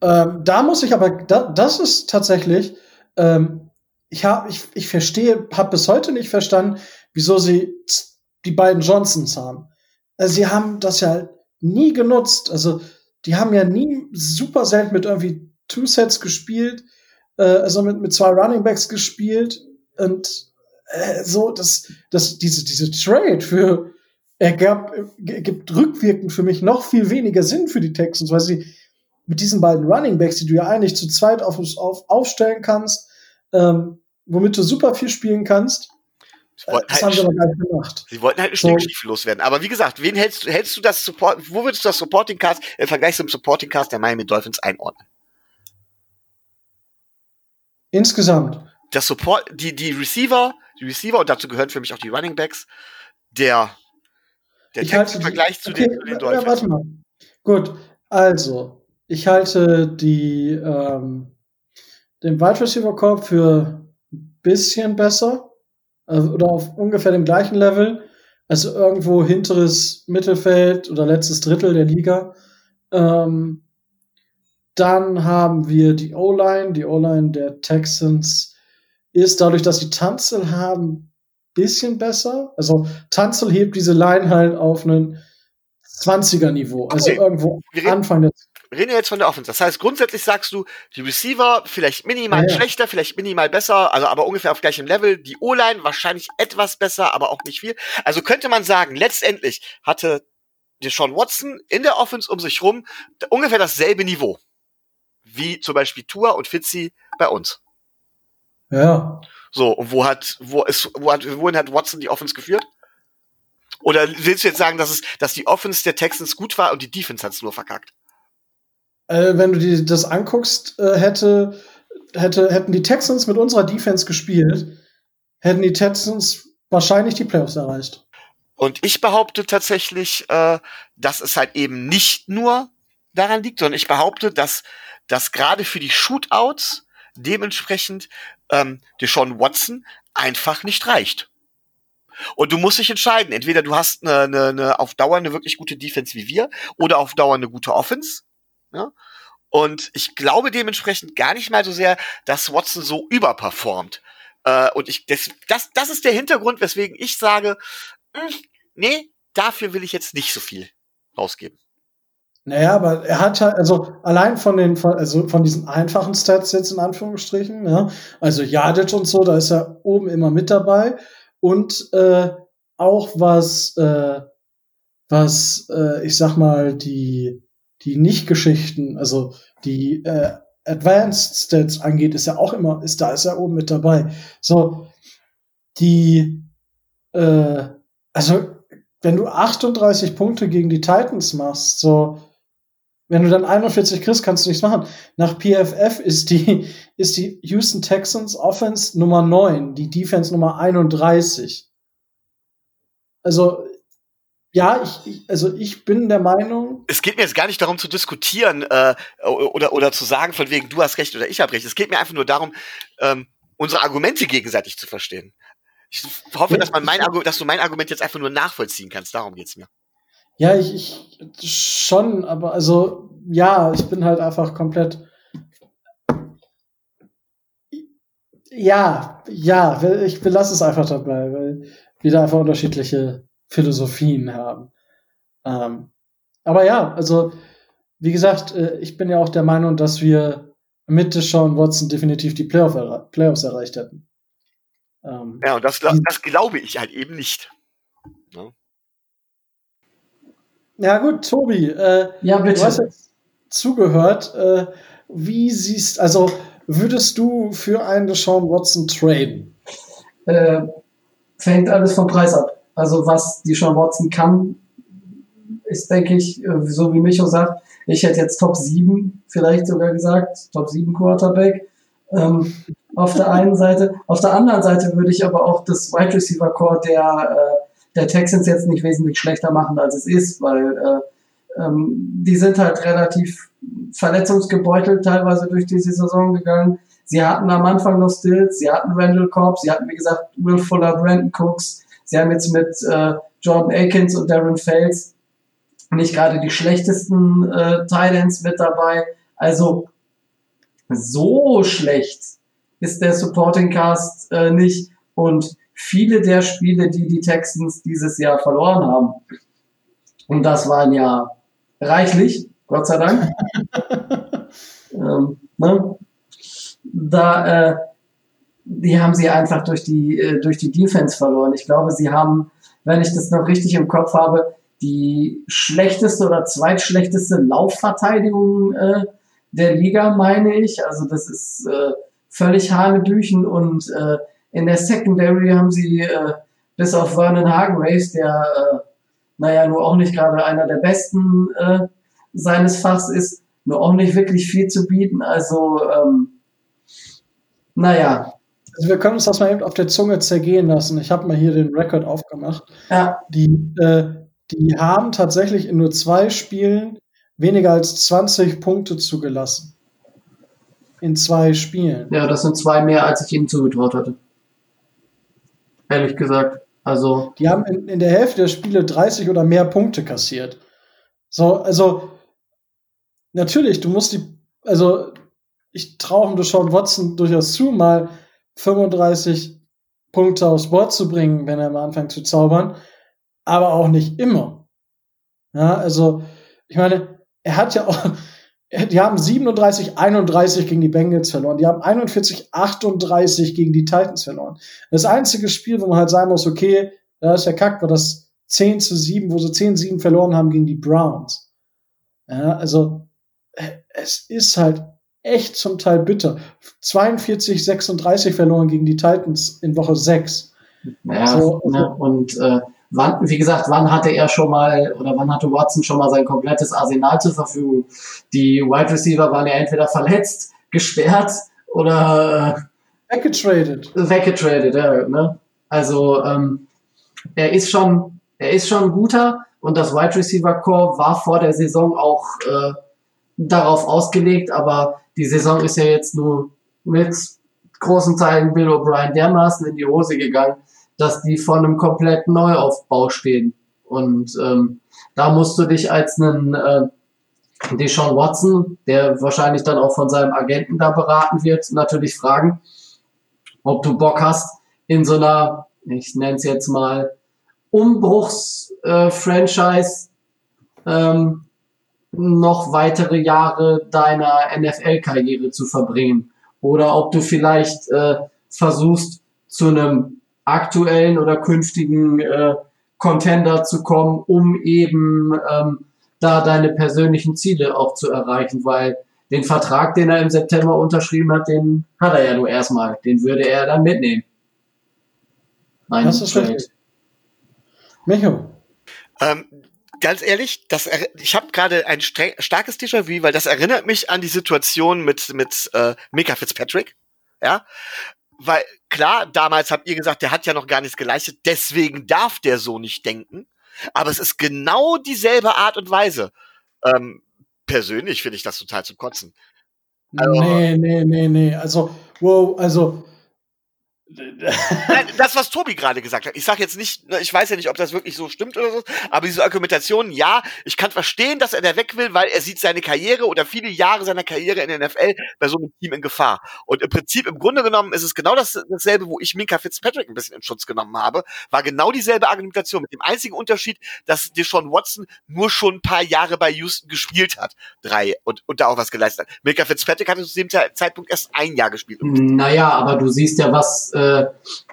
Ähm, da muss ich aber, da, das ist tatsächlich, ähm, ich habe, ich, ich verstehe, habe bis heute nicht verstanden, wieso sie die beiden Johnsons haben. Also sie haben das ja nie genutzt. Also die haben ja nie super selten mit irgendwie Two Sets gespielt, äh, also mit, mit zwei Running Backs gespielt und äh, so, das, das, diese, diese Trade für ergab, gibt rückwirkend für mich noch viel weniger Sinn für die Texans, weil sie mit diesen beiden Running Backs, die du ja eigentlich zu zweit auf, auf, aufstellen kannst, ähm, womit du super viel spielen kannst, Sie äh, wollten das halt, haben gar nicht gemacht. sie wollten halt eine So. Stinkstiefel loswerden. Aber wie gesagt, wen hältst du, hältst du das Support, wo würdest du das Supporting Cast im Vergleich zum Supporting Cast der Miami Dolphins einordnen? Insgesamt. Das Support, die, die Receiver, die Receiver, und dazu gehören für mich auch die Running Backs, der, der halte im Vergleich zu okay, den, zu den ja, Dolphins. warte mal. Gut, also, ich halte die, ähm, den Wide Receiver Corps für ein bisschen besser äh, oder auf ungefähr dem gleichen Level. Also irgendwo hinteres Mittelfeld oder letztes Drittel der Liga. Ähm, dann haben wir die O-Line. Die O-Line der Texans ist dadurch, dass sie Tanzel haben, bisschen besser. Also Tanzel hebt diese Line halt auf einen 20er-Niveau. Also Okay. irgendwo Wir reden- Anfang der Wir reden jetzt von der Offense. Das heißt, grundsätzlich sagst du, die Receiver vielleicht minimal Ja, ja. schlechter, vielleicht minimal besser, also aber ungefähr auf gleichem Level. Die O-Line wahrscheinlich etwas besser, aber auch nicht viel. Also könnte man sagen, letztendlich hatte Deshaun Watson in der Offense um sich rum ungefähr dasselbe Niveau. Wie zum Beispiel Tua und Fitzy bei uns. Ja. So, und wo hat, wo ist, wo hat, wohin hat Watson die Offense geführt? Oder willst du jetzt sagen, dass es, dass die Offense der Texans gut war und die Defense hat es nur verkackt? Äh, wenn du dir das anguckst, äh, hätte, hätte, hätten die Texans mit unserer Defense gespielt, hätten die Texans wahrscheinlich die Playoffs erreicht. Und ich behaupte tatsächlich, äh, dass es halt eben nicht nur daran liegt, sondern ich behaupte, dass, dass gerade für die Shootouts dementsprechend ähm, Deshaun Watson einfach nicht reicht. Und du musst dich entscheiden. Entweder du hast eine, eine, eine auf Dauer eine wirklich gute Defense wie wir oder auf Dauer eine gute Offense. Ja? Und ich glaube dementsprechend gar nicht mal so sehr, dass Watson so überperformt. Äh, und ich, das, das, das ist der Hintergrund, weswegen ich sage, mh, hm, nee, dafür will ich jetzt nicht so viel rausgeben. Naja, aber er hat halt, also allein von den, also von diesen einfachen Stats jetzt in Anführungsstrichen, ja, also Jadic und so, da ist er oben immer mit dabei. Und äh, auch was, äh, was, äh, ich sag mal, die, die Nicht-Geschichten, also die äh, Advanced Stats angeht, ist er auch immer, ist da ist er oben mit dabei. So, die, äh, also wenn du 38 Punkte gegen die Titans machst, so, wenn du dann 41 kriegst, kannst du nichts machen. Nach PFF ist die, ist die Houston Texans Offense Nummer 9, die Defense Nummer 31. Also, ja, ich, ich, also ich bin der Meinung. Es geht mir jetzt gar nicht darum zu diskutieren äh, oder, oder zu sagen, von wegen, du hast recht oder ich habe recht. Es geht mir einfach nur darum, ähm, unsere Argumente gegenseitig zu verstehen. Ich hoffe, dass, man mein dass du mein Argument jetzt einfach nur nachvollziehen kannst. Darum geht's mir. Ja, ich, ich schon, aber also ja, ich bin halt einfach komplett. Ja, ja, ich belasse es einfach dabei, weil wir da einfach unterschiedliche Philosophien haben. Ähm, aber ja, also wie gesagt, äh, ich bin ja auch der Meinung, dass wir mit Sean Watson definitiv die Playoff erre Playoffs erreicht hätten. Ähm, ja, und das, das glaube ich halt eben nicht. Ja, ne? Ja gut, Tobi, äh, ja, bitte. du hast jetzt zugehört. Äh, wie siehst, also würdest du für einen Deshaun Watson traden? Äh, fängt alles vom Preis ab. Also was die Sean Watson kann, ist, denke ich, äh, so wie Micho sagt, ich hätte jetzt Top 7 vielleicht sogar gesagt, Top 7 Quarterback. Ähm, auf der einen Seite. Auf der anderen Seite würde ich aber auch das Wide Receiver Core der, äh, der Texans jetzt nicht wesentlich schlechter machen, als es ist, weil äh, ähm, die sind halt relativ verletzungsgebeutelt teilweise durch diese Saison gegangen. Sie hatten am Anfang noch Stills, sie hatten Randall Cobb, sie hatten, wie gesagt, Will Fuller, Brandon Cooks, sie haben jetzt mit äh, Jordan Akins und Darren Fels nicht gerade die schlechtesten äh, Titans mit dabei. Also so schlecht ist der Supporting Cast äh, nicht und viele der Spiele, die die Texans dieses Jahr verloren haben, und das waren ja reichlich, Gott sei Dank, ähm, ne? da äh, die haben sie einfach durch die äh, durch die Defense verloren. Ich glaube, sie haben, wenn ich das noch richtig im Kopf habe, die schlechteste oder zweitschlechteste Laufverteidigung äh, der Liga, meine ich. Also das ist äh, völlig Hanebüchen und äh, in der Secondary haben sie äh, bis auf Vernon Hargraves, der äh, naja nur auch nicht gerade einer der besten äh, seines Fachs ist, nur auch nicht wirklich viel zu bieten. Also ähm, naja. Also wir können uns das mal eben auf der Zunge zergehen lassen. Ich habe mal hier den Rekord aufgemacht. Ja. Die, äh, die haben tatsächlich in nur zwei Spielen weniger als 20 Punkte zugelassen in zwei Spielen. Ja, das sind zwei mehr, als ich ihnen zugetraut hatte. Ehrlich gesagt. Also. Die haben in, in der Hälfte der Spiele 30 oder mehr Punkte kassiert. So, also natürlich, du musst die, also ich traue Deshaun Watson durchaus zu, mal 35 Punkte aufs Board zu bringen, wenn er am Anfang zu zaubern, aber auch nicht immer. Ja, also ich meine, er hat ja auch, die haben 37, 31 gegen die Bengals verloren. Die haben 41, 38 gegen die Titans verloren. Das einzige Spiel, wo man halt sagen muss, okay, da ist der Kack, war das 10 zu 7, wo sie 10 7 verloren haben gegen die Browns. Ja, also, es ist halt echt zum Teil bitter. 42, 36 verloren gegen die Titans in Woche 6. Ja, So, also- ne, und äh, wann, wie gesagt, wann hatte er schon mal oder wann hatte Watson schon mal sein komplettes Arsenal zur Verfügung? Die Wide Receiver waren ja entweder verletzt, gesperrt oder Weggetradet. äh, weggetradet. Ja, ne? Also ähm, er ist schon, er ist schon ein guter und das Wide Receiver Core war vor der Saison auch äh, darauf ausgelegt, aber die Saison ist ja jetzt nur mit großen Teilen Bill O'Brien dermaßen in die Hose gegangen, dass die vor einem kompletten Neuaufbau stehen. Und ähm, da musst du dich als einen äh, Deshaun Watson, der wahrscheinlich dann auch von seinem Agenten da beraten wird, natürlich fragen, ob du Bock hast, in so einer, ich nenne es jetzt mal, Umbruchs-Franchise ähm, noch weitere Jahre deiner NFL-Karriere zu verbringen. Oder ob du vielleicht äh, versuchst, zu einem aktuellen oder künftigen äh, Contender zu kommen, um eben ähm, da deine persönlichen Ziele auch zu erreichen, weil den Vertrag, den er im September unterschrieben hat, den hat er ja nur erstmal. Den würde er dann mitnehmen. Ein Das ist richtig. Micho, Ähm, ganz ehrlich, das er- ich habe gerade ein starkes Déjà-vu, weil das erinnert mich an die Situation mit mit äh, Mika Fitzpatrick, ja, weil klar, damals habt ihr gesagt, der hat ja noch gar nichts geleistet, deswegen darf der so nicht denken, aber es ist genau dieselbe Art und Weise. Ähm, persönlich finde ich das total zum Kotzen. Also- nee, nee, nee, nee. Also, wow, also. Nein, das, was Tobi gerade gesagt hat. Ich sage jetzt nicht, ne, ich weiß ja nicht, ob das wirklich so stimmt oder so, aber diese Argumentation, ja, ich kann verstehen, dass er da weg will, weil er sieht seine Karriere oder viele Jahre seiner Karriere in der NFL bei so einem Team in Gefahr. Und im Prinzip, im Grunde genommen, ist es genau das, dasselbe, wo ich Minka Fitzpatrick ein bisschen in Schutz genommen habe, war genau dieselbe Argumentation, mit dem einzigen Unterschied, dass Deshaun Watson nur schon ein paar Jahre bei Houston gespielt hat, drei, und, und da auch was geleistet hat. Minka Fitzpatrick hatte zu dem Ze- Zeitpunkt erst ein Jahr gespielt. Naja, aber du siehst ja, was, äh,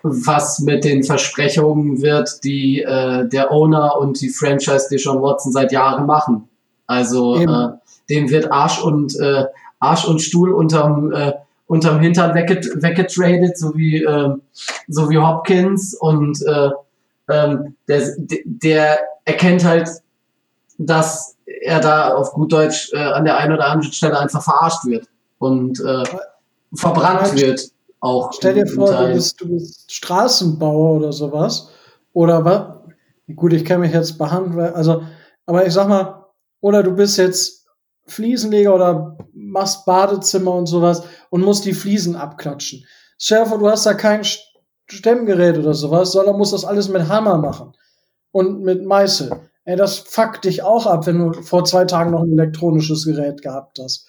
was mit den Versprechungen wird, die äh, der Owner und die Franchise Deshaun Watson seit Jahren machen. Also Eben. äh, dem wird Arsch und äh, Arsch und Stuhl unterm äh, unterm Hintern wegget weggetradet, so wie äh, so wie Hopkins und äh, ähm, der, der erkennt halt, dass er da auf gut Deutsch äh, an der einen oder anderen Stelle einfach verarscht wird und äh, verbrannt wird auch. Stell dir vor, du bist, du bist Straßenbauer oder sowas. Oder was? Gut, ich kenne mich jetzt behandeln, also, aber ich sag mal, oder du bist jetzt Fliesenleger oder machst Badezimmer und sowas und musst die Fliesen abklatschen. Stell dir vor, du hast da kein St- Stemmgerät oder sowas, sondern musst das alles mit Hammer machen. Und mit Meißel. Ey, das fuckt dich auch ab, wenn du vor zwei Tagen noch ein elektronisches Gerät gehabt hast.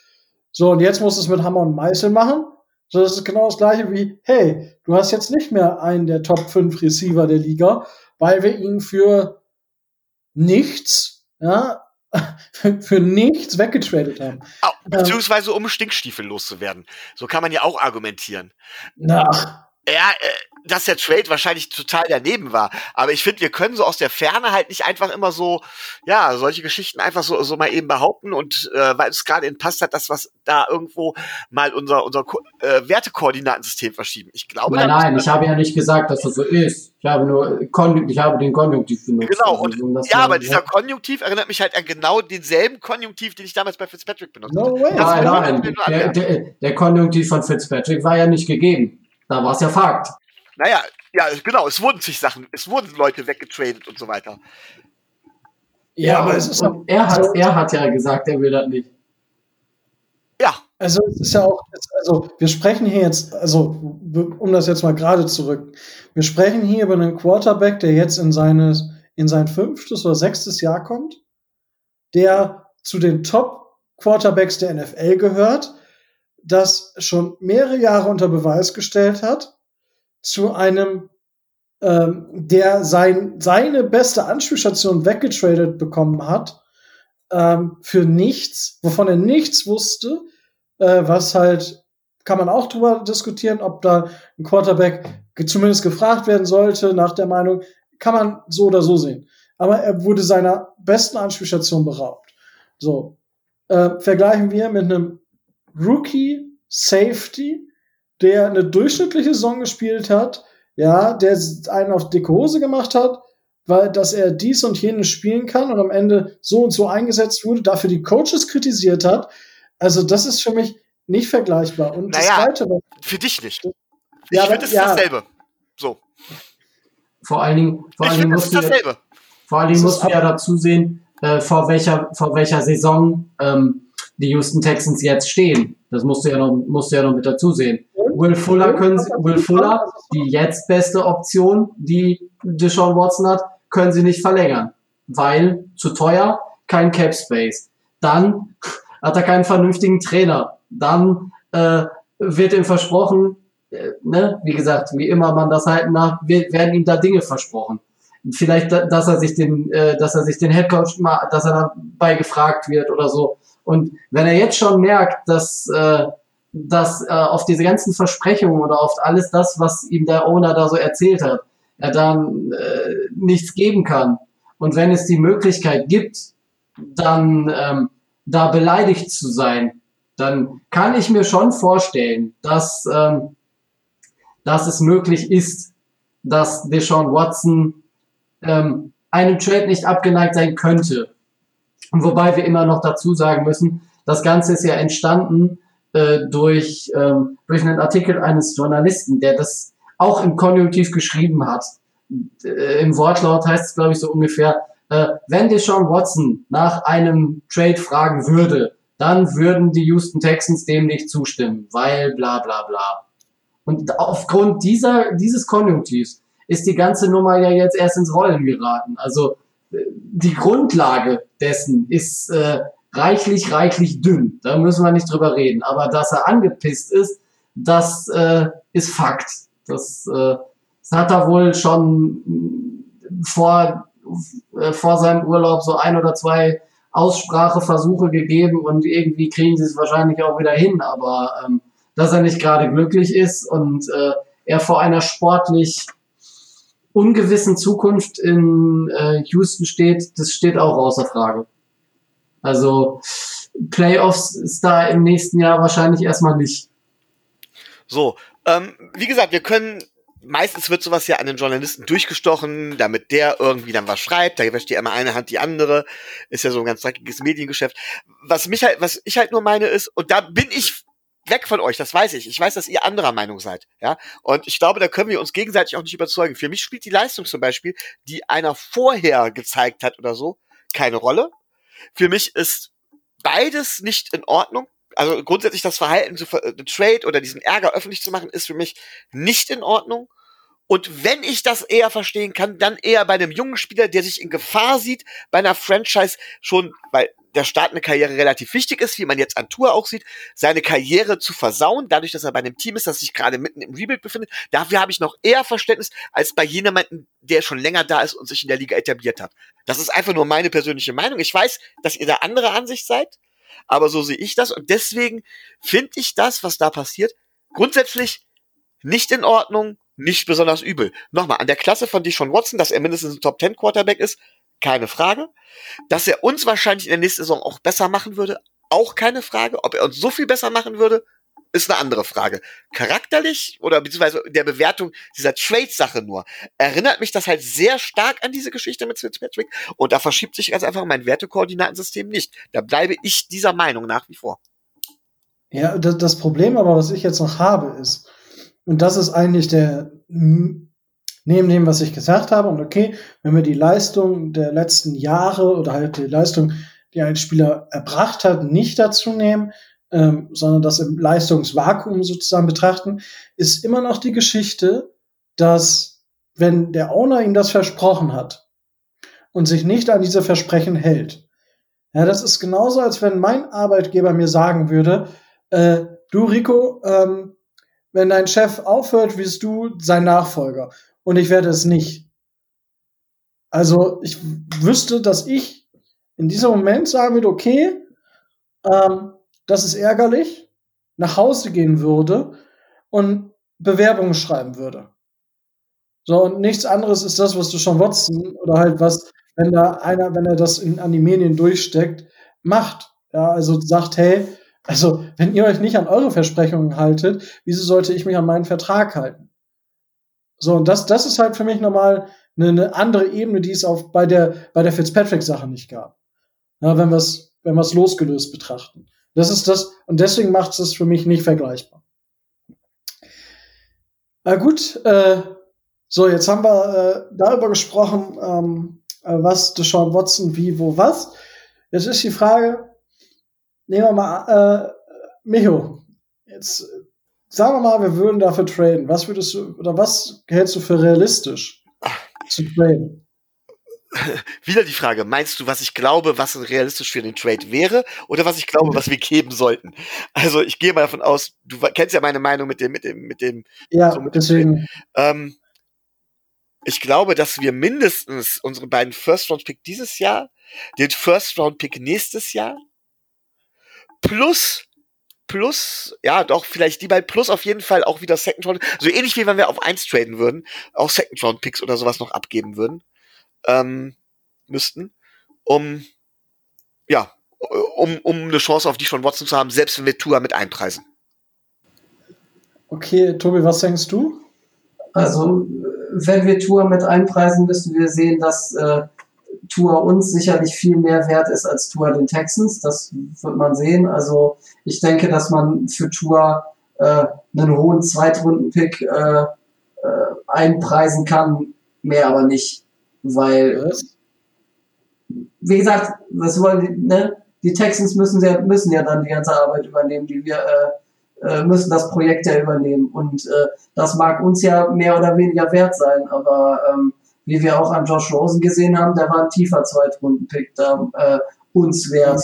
So, und jetzt musst du es mit Hammer und Meißel machen. So, das ist genau das gleiche wie, hey, du hast jetzt nicht mehr einen der Top 5 Receiver der Liga, weil wir ihn für nichts, ja, für nichts weggetradet haben. Ah, beziehungsweise um Stinkstiefel loszuwerden. So kann man ja auch argumentieren. Na, Ja, äh, dass der Trade wahrscheinlich total daneben war. Aber ich finde, wir können so aus der Ferne halt nicht einfach immer so, ja, solche Geschichten einfach so, so mal eben behaupten und äh, weil es gerade in passt hat, das, was da irgendwo mal unser, unser Ko äh, Wertekoordinatensystem verschieben. Ich glaube, Nein, nein, ich habe ja nicht gesagt, dass das so ist. Ich habe nur ich habe den Konjunktiv benutzt. Genau, Also, und um das ja, aber dieser Konjunktiv erinnert mich halt an genau denselben Konjunktiv, den ich damals bei Fitzpatrick benutzt no habe. way. Das Nein, nein, der, der, der Konjunktiv von Fitzpatrick war ja nicht gegeben. Da war es ja Fakt. Naja, ja, genau, es wurden sich Sachen, es wurden Leute weggetradet und so weiter. Ja, aber und, es ist auch, er, hat, er hat ja gesagt, er will das nicht. Ja, also es ist ja auch, also wir sprechen hier jetzt, also um das jetzt mal gerade zu rücken, wir sprechen hier über einen Quarterback, der jetzt in seines, in sein fünftes oder sechstes Jahr kommt, der zu den Top Quarterbacks der NFL gehört, das schon mehrere Jahre unter Beweis gestellt hat, zu einem, ähm, der sein, seine beste Anspielstation weggetradet bekommen hat, ähm, für nichts, wovon er nichts wusste, äh, was halt, kann man auch drüber diskutieren, ob da ein Quarterback zumindest gefragt werden sollte, nach der Meinung, kann man so oder so sehen. Aber er wurde seiner besten Anspielstation beraubt. So. Äh, vergleichen wir mit einem Rookie Safety, der eine durchschnittliche Saison gespielt hat, ja, der einen auf dicke Hose gemacht hat, weil dass er dies und jenes spielen kann und am Ende so und so eingesetzt wurde, dafür die Coaches kritisiert hat. Also das ist für mich nicht vergleichbar. Und Naja, das Zweite, was Für dich nicht. Ja, ich finde, es ist ja. dasselbe. So. Vor allen Dingen, vor Ich allen Dingen finde, es ist musst du, dasselbe. vor allen Dingen Es musst ist du ja dazu sehen, äh, vor welcher, vor welcher Saison ähm, die Houston Texans jetzt stehen. Das musst du ja noch, musst du ja noch mit dazu sehen. Will Fuller können sie, Will Fuller, die jetzt beste Option, die Deshaun Watson hat, können sie nicht verlängern. Weil zu teuer, kein Cap Space. Dann hat er keinen vernünftigen Trainer. Dann äh, wird ihm versprochen, äh, ne, wie gesagt, wie immer man das halten nach, werden ihm da Dinge versprochen. Vielleicht, da- dass er sich den, äh, dass er sich den Headcoach mal, dass er dabei gefragt wird oder so. Und wenn er jetzt schon merkt, dass, äh, dass äh, auf diese ganzen Versprechungen oder auf alles das, was ihm der Owner da so erzählt hat, er dann äh, nichts geben kann. Und wenn es die Möglichkeit gibt, dann ähm, da beleidigt zu sein, dann kann ich mir schon vorstellen, dass, ähm, dass es möglich ist, dass Deshaun Watson ähm, einem Trade nicht abgeneigt sein könnte. Wobei wir immer noch dazu sagen müssen, das Ganze ist ja entstanden äh, durch, ähm, durch einen Artikel eines Journalisten, der das auch im Konjunktiv geschrieben hat. Äh, Im Wortlaut heißt es, glaube ich, so ungefähr, äh, wenn Deshaun Watson nach einem Trade fragen würde, dann würden die Houston Texans dem nicht zustimmen, weil bla bla bla. Und aufgrund dieser, dieses Konjunktivs ist die ganze Nummer ja jetzt erst ins Rollen geraten. Also äh, die Grundlage dessen ist äh, reichlich, reichlich dünn. Da müssen wir nicht drüber reden. Aber dass er angepisst ist, das äh, ist Fakt. Das, äh, das hat er wohl schon mh, vor, äh, vor seinem Urlaub so ein oder zwei Ausspracheversuche gegeben und irgendwie kriegen sie es wahrscheinlich auch wieder hin. Aber ähm, dass er nicht gerade glücklich ist und äh, er vor einer sportlich ungewissen Zukunft in äh, Houston steht, das steht auch außer Frage. Also Playoffs ist da im nächsten Jahr wahrscheinlich erstmal nicht. So, ähm, wie gesagt, wir können, meistens wird sowas ja an den Journalisten durchgestochen, damit der irgendwie dann was schreibt, da wäscht ja immer eine Hand die andere, ist ja so ein ganz dreckiges Mediengeschäft. Was mich halt, was ich halt nur meine ist, und da bin ich weg von euch, das weiß ich. Ich weiß, dass ihr anderer Meinung seid, ja. Und ich glaube, da können wir uns gegenseitig auch nicht überzeugen. Für mich spielt die Leistung zum Beispiel, die einer vorher gezeigt hat oder so, keine Rolle. Für mich ist beides nicht in Ordnung. Also grundsätzlich das Verhalten zu ver- Trade oder diesen Ärger öffentlich zu machen, ist für mich nicht in Ordnung. Und wenn ich das eher verstehen kann, dann eher bei einem jungen Spieler, der sich in Gefahr sieht, bei einer Franchise schon, weil der Start eine Karriere relativ wichtig ist, wie man jetzt an Tour auch sieht, seine Karriere zu versauen, dadurch, dass er bei einem Team ist, das sich gerade mitten im Rebuild befindet. Dafür habe ich noch eher Verständnis als bei jemandem, der schon länger da ist und sich in der Liga etabliert hat. Das ist einfach nur meine persönliche Meinung. Ich weiß, dass ihr da anderer Ansicht seid, aber so sehe ich das und deswegen finde ich das, was da passiert, grundsätzlich nicht in Ordnung, nicht besonders übel. Nochmal, an der Klasse von Deshaun Watson, dass er mindestens ein Top 10 Quarterback ist, keine Frage. Dass er uns wahrscheinlich in der nächsten Saison auch besser machen würde, auch keine Frage. Ob er uns so viel besser machen würde, ist eine andere Frage. Charakterlich oder beziehungsweise der Bewertung dieser Trade-Sache nur, erinnert mich das halt sehr stark an diese Geschichte mit Fitzpatrick und da verschiebt sich ganz einfach mein Wertekoordinatensystem nicht. Da bleibe ich dieser Meinung nach wie vor. Ja, das, das Problem aber, was ich jetzt noch habe, ist, und das ist eigentlich der, neben dem, was ich gesagt habe, und okay, wenn wir die Leistung der letzten Jahre oder halt die Leistung, die ein Spieler erbracht hat, nicht dazu nehmen, ähm, sondern das im Leistungsvakuum sozusagen betrachten, ist immer noch die Geschichte, dass wenn der Owner ihm das versprochen hat und sich nicht an diese Versprechen hält, ja, das ist genauso, als wenn mein Arbeitgeber mir sagen würde, äh, du Rico, ähm, wenn dein Chef aufhört, wirst du sein Nachfolger. Und ich werde es nicht. Also ich wüsste, dass ich in diesem Moment sagen würde, okay, ähm, das ist ärgerlich, nach Hause gehen würde und Bewerbungen schreiben würde. So, und nichts anderes ist das, was du schon Watson oder halt was, wenn da einer, wenn er das in, an die Medien durchsteckt, macht. Ja, also sagt, hey, Also, wenn ihr euch nicht an eure Versprechungen haltet, wieso sollte ich mich an meinen Vertrag halten? So, und das, das ist halt für mich nochmal eine, eine andere Ebene, die es auch bei der, bei der Fitzpatrick-Sache nicht gab. Ja, wenn wir es wenn wir's losgelöst betrachten. Das ist das, und deswegen macht es für mich nicht vergleichbar. Na gut, äh, so, jetzt haben wir äh, darüber gesprochen, ähm, äh, was Deshaun Watson, wie, wo, was. Jetzt ist die Frage, nehmen wir mal, äh, Micho, jetzt sagen wir mal, wir würden dafür traden. Was würdest du, oder was hältst du für realistisch zu traden? Wieder die Frage, meinst du, was ich glaube, was realistisch für den Trade wäre, oder was ich glaube, was wir geben sollten? Also ich gehe mal davon aus, du kennst ja meine Meinung mit dem, mit dem, mit dem. Ja, so mit dem deswegen. ähm, ich glaube, dass wir mindestens unsere beiden First-Round-Pick dieses Jahr, den First-Round-Pick nächstes Jahr, plus, plus, ja, doch, vielleicht die beiden, plus auf jeden Fall auch wieder Second-Round, so ähnlich wie wenn wir auf eins traden würden, auch Second-Round-Picks oder sowas noch abgeben würden, ähm, müssten, um, ja, um, um eine Chance auf die von Watson zu haben, selbst wenn wir Tour mit einpreisen. Okay, Tobi, was denkst du? Also, wenn wir Tour mit einpreisen, müssen wir sehen, dass äh, Tour uns sicherlich viel mehr wert ist als Tour den Texans. Das wird man sehen. Also, ich denke, dass man für Tour äh, einen hohen Zweitrunden-Pick äh, äh, einpreisen kann, mehr aber nicht. Weil, Was? wie gesagt, was wollen die, ne? Die Texans müssen ja, müssen ja dann die ganze Arbeit übernehmen, die wir äh, äh, müssen das Projekt ja übernehmen. Und äh, das mag uns ja mehr oder weniger wert sein, aber ähm, wie wir auch an Josh Rosen gesehen haben, der war ein tiefer Zweitrunden-Pick da äh, uns wert.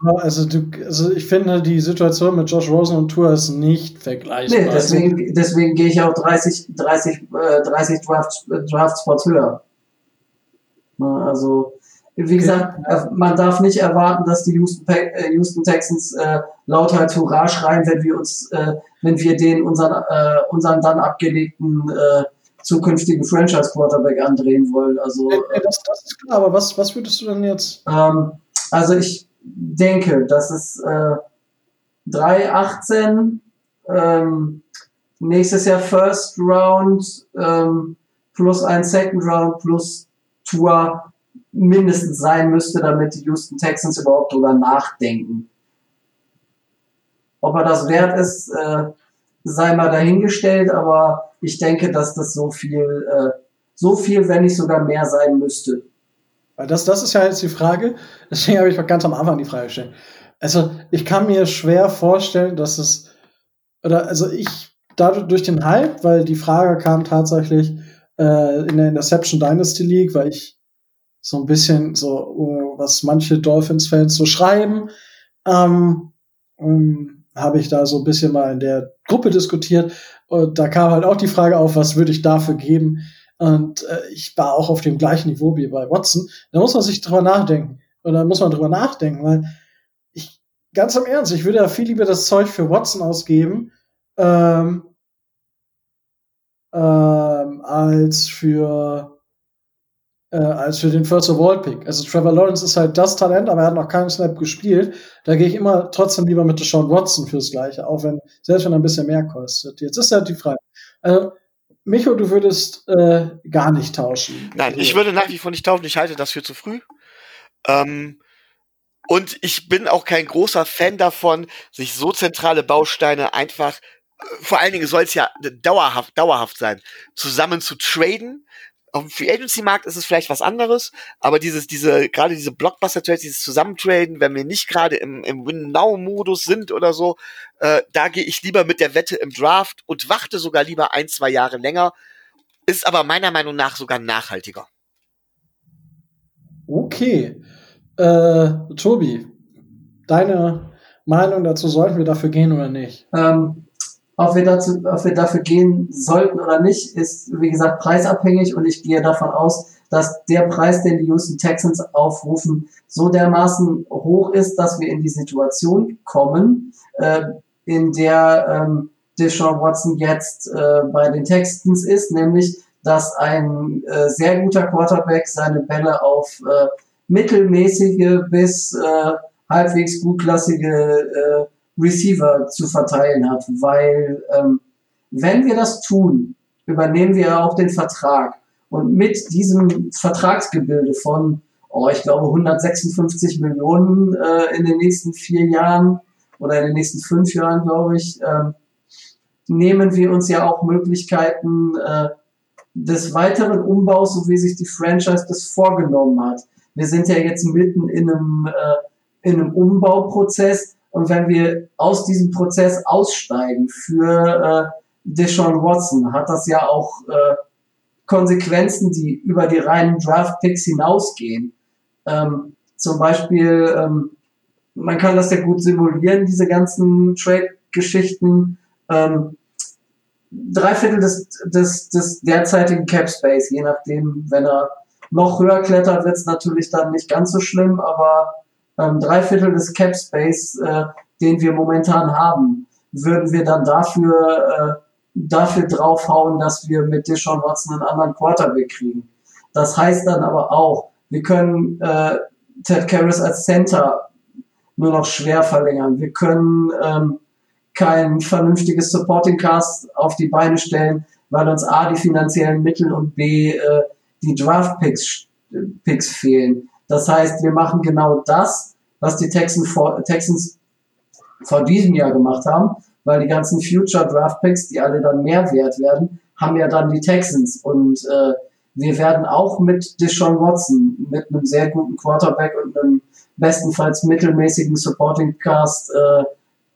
Aber Also, du, also ich finde, die Situation mit Josh Rosen und Tour ist nicht vergleichbar. Nee, deswegen, deswegen gehe ich auch 30, 30, äh, 30 Draft, Draft-Spots höher. Also, wie gesagt, äh, man darf nicht erwarten, dass die Houston, äh, Houston Texans äh, lauthals Hurra schreien, wenn wir uns, äh, wenn wir den unseren, äh, unseren dann abgelegten äh, zukünftigen Franchise Quarterback andrehen wollen. Also, äh, das, das ist klar, aber was, was würdest du denn jetzt? ähm, also ich denke, dass es äh, 3,18 ähm, nächstes Jahr First Round ähm, plus ein Second Round plus Tour mindestens sein müsste, damit die Houston Texans überhaupt drüber nachdenken. Ob er das wert ist, äh, sei mal dahingestellt, aber ich denke, dass das so viel, äh, so viel, wenn nicht sogar mehr sein müsste. Weil das, das ist ja jetzt die Frage. Deswegen habe ich ganz am Anfang die Frage gestellt. Also, ich kann mir schwer vorstellen, dass es, oder, also ich, dadurch durch den Hype, weil die Frage kam tatsächlich äh, in der Interception Dynasty League, weil ich so ein bisschen so, uh, was manche Dolphins-Fans so schreiben, ähm, ähm, habe ich da so ein bisschen mal in der Gruppe diskutiert. Und da kam halt auch die Frage auf, was würde ich dafür geben? Und äh, ich war auch auf dem gleichen Niveau wie bei Watson. Da muss man sich drüber nachdenken. Oder da muss man drüber nachdenken, weil ich, ganz im Ernst, ich würde ja viel lieber das Zeug für Watson ausgeben, ähm, ähm, als für äh, als für den First of All Pick. Also Trevor Lawrence ist halt das Talent, aber er hat noch keinen Snap gespielt. Da gehe ich immer trotzdem lieber mit Deshaun Watson fürs Gleiche, auch wenn, selbst wenn er ein bisschen mehr kostet. Jetzt ist halt die Frage. Also, Micho, du würdest äh, gar nicht tauschen. Nein, ich würde nach wie vor nicht tauschen. Ich halte das für zu früh. Ähm, und ich bin auch kein großer Fan davon, sich so zentrale Bausteine einfach, äh, vor allen Dingen soll es ja dauerhaft, dauerhaft sein, zusammen zu traden. Auf dem Free Agency Markt ist es vielleicht was anderes, aber dieses, diese, gerade diese Blockbuster Trades, dieses Zusammentraden, wenn wir nicht gerade im, im Win Now Modus sind oder so, äh, da gehe ich lieber mit der Wette im Draft und warte sogar lieber ein, zwei Jahre länger. Ist aber meiner Meinung nach sogar nachhaltiger. Okay. Äh, Tobi, deine Meinung dazu, sollten wir dafür gehen oder nicht? Ähm, ob, wir dazu, ob wir dafür gehen sollten oder nicht, ist, wie gesagt, preisabhängig. Und ich gehe davon aus, dass der Preis, den die Houston Texans aufrufen, so dermaßen hoch ist, dass wir in die Situation kommen, äh, in der ähm, Deshaun Watson jetzt äh, bei den Texans ist, nämlich, dass ein äh, sehr guter Quarterback seine Bälle auf äh, mittelmäßige bis äh, halbwegs gutklassige äh, Receiver zu verteilen hat, weil ähm, wenn wir das tun, übernehmen wir auch den Vertrag. Und mit diesem Vertragsgebilde von, oh, ich glaube, 156 Millionen äh, in den nächsten vier Jahren oder in den nächsten fünf Jahren, glaube ich, ähm, nehmen wir uns ja auch Möglichkeiten äh, des weiteren Umbaus, so wie sich die Franchise das vorgenommen hat. Wir sind ja jetzt mitten in einem, äh, in einem Umbauprozess und wenn wir aus diesem Prozess aussteigen für äh, Deshaun Watson, hat das ja auch äh, Konsequenzen, die über die reinen Draft-Picks hinausgehen. Ähm, zum Beispiel, ähm, man kann das ja gut simulieren, diese ganzen Trade-Geschichten. Ähm, drei Viertel des, des, des derzeitigen Cap Space, je nachdem, wenn er noch höher klettert, wird es natürlich dann nicht ganz so schlimm, aber ähm, drei Viertel des Cap Space, äh, den wir momentan haben, würden wir dann dafür, äh, dafür draufhauen, dass wir mit Deshaun Watson einen anderen Quarterback kriegen. Das heißt dann aber auch, wir können äh, Ted Karras als Center nur noch schwer verlängern. Wir können ähm, kein vernünftiges Supporting Cast auf die Beine stellen, weil uns A, die finanziellen Mittel und B, äh, die Draft Picks, Picks fehlen. Das heißt, wir machen genau das, was die Texans vor, Texans vor diesem Jahr gemacht haben, weil die ganzen Future Draft Picks, die alle dann mehr wert werden, haben ja dann die Texans und äh, wir werden auch mit Deshaun Watson, mit einem sehr guten Quarterback und einem bestenfalls mittelmäßigen Supporting Cast äh,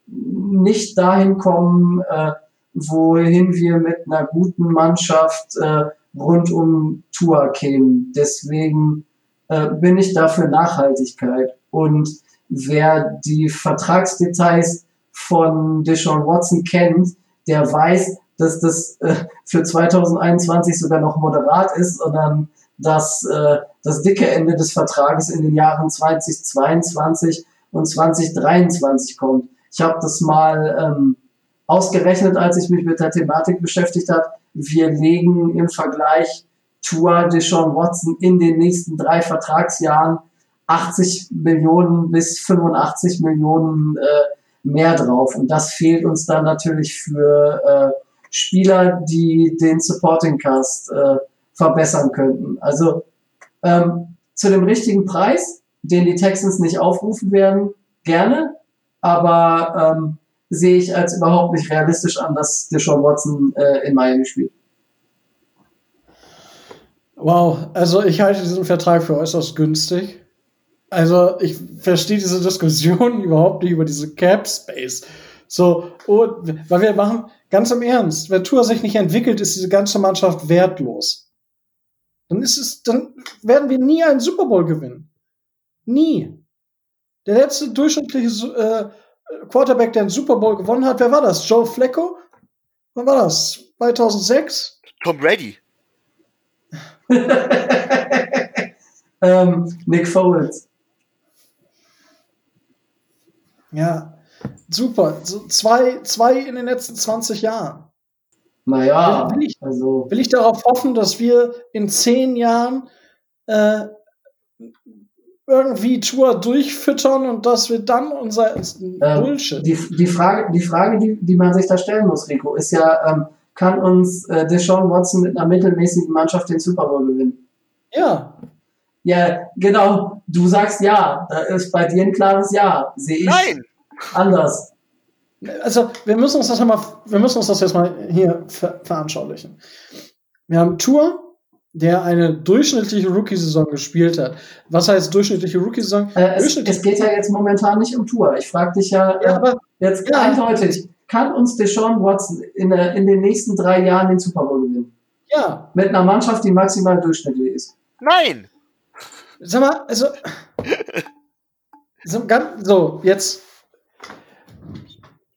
nicht dahin kommen, äh, wohin wir mit einer guten Mannschaft äh, rund um Tour kämen. Deswegen äh, bin ich dafür Nachhaltigkeit. Und wer die Vertragsdetails von Deshaun Watson kennt, der weiß, dass das äh, für 2021 sogar noch moderat ist, sondern dass äh, das dicke Ende des Vertrages in den Jahren 2022 und 2023 kommt. Ich habe das mal ähm, ausgerechnet, als ich mich mit der Thematik beschäftigt habe. Wir legen im Vergleich Tour Deshaun Watson in den nächsten drei Vertragsjahren 80 Millionen bis 85 Millionen äh, mehr drauf. Und das fehlt uns dann natürlich für äh, Spieler, die den Supporting Cast äh, verbessern könnten. Also ähm, zu dem richtigen Preis, den die Texans nicht aufrufen werden, gerne aber ähm, sehe ich als überhaupt nicht realistisch an, dass Deshaun Watson äh, in Miami spielt. Wow, also ich halte diesen Vertrag für äußerst günstig. Also ich verstehe diese Diskussion überhaupt nicht über diese Cap Space. So, oh, weil wir machen, ganz im Ernst, wenn Tour sich nicht entwickelt, ist diese ganze Mannschaft wertlos. Dann ist es, dann werden wir nie einen Super Bowl gewinnen. Nie. Der letzte durchschnittliche äh, Quarterback, der einen Super Bowl gewonnen hat, wer war das? Joe Flacco? Wann war das? 2006? Tom Brady. ähm, Nick Foles. Ja, super. So zwei, zwei in den letzten 20 Jahren. Naja, will ich, also. Will ich darauf hoffen, dass wir in zehn Jahren äh, irgendwie Tour durchfüttern und dass wir dann unser ähm, Bullshit. Die, die Frage, die, Frage die, die man sich da stellen muss, Rico, ist ja, ähm, kann uns äh, Deshaun Watson mit einer mittelmäßigen Mannschaft den Super Bowl gewinnen? Ja. Ja, genau. Du sagst ja. Da ist bei dir ein klares Ja. Sehe ich Nein. anders. Also, wir müssen uns das mal, wir müssen uns das jetzt mal hier ver veranschaulichen. Wir haben Tour, der eine durchschnittliche Rookie-Saison gespielt hat. Was heißt durchschnittliche Rookie-Saison? Äh, es, es, geht ja jetzt momentan nicht um Tour. Ich frage dich ja, ja aber, jetzt ja. eindeutig, kann uns Deshaun Watson in, in den nächsten drei Jahren den Super Bowl gewinnen? Ja. Mit einer Mannschaft, die maximal durchschnittlich ist. Nein! Sag mal, also. so, ganz, so, jetzt.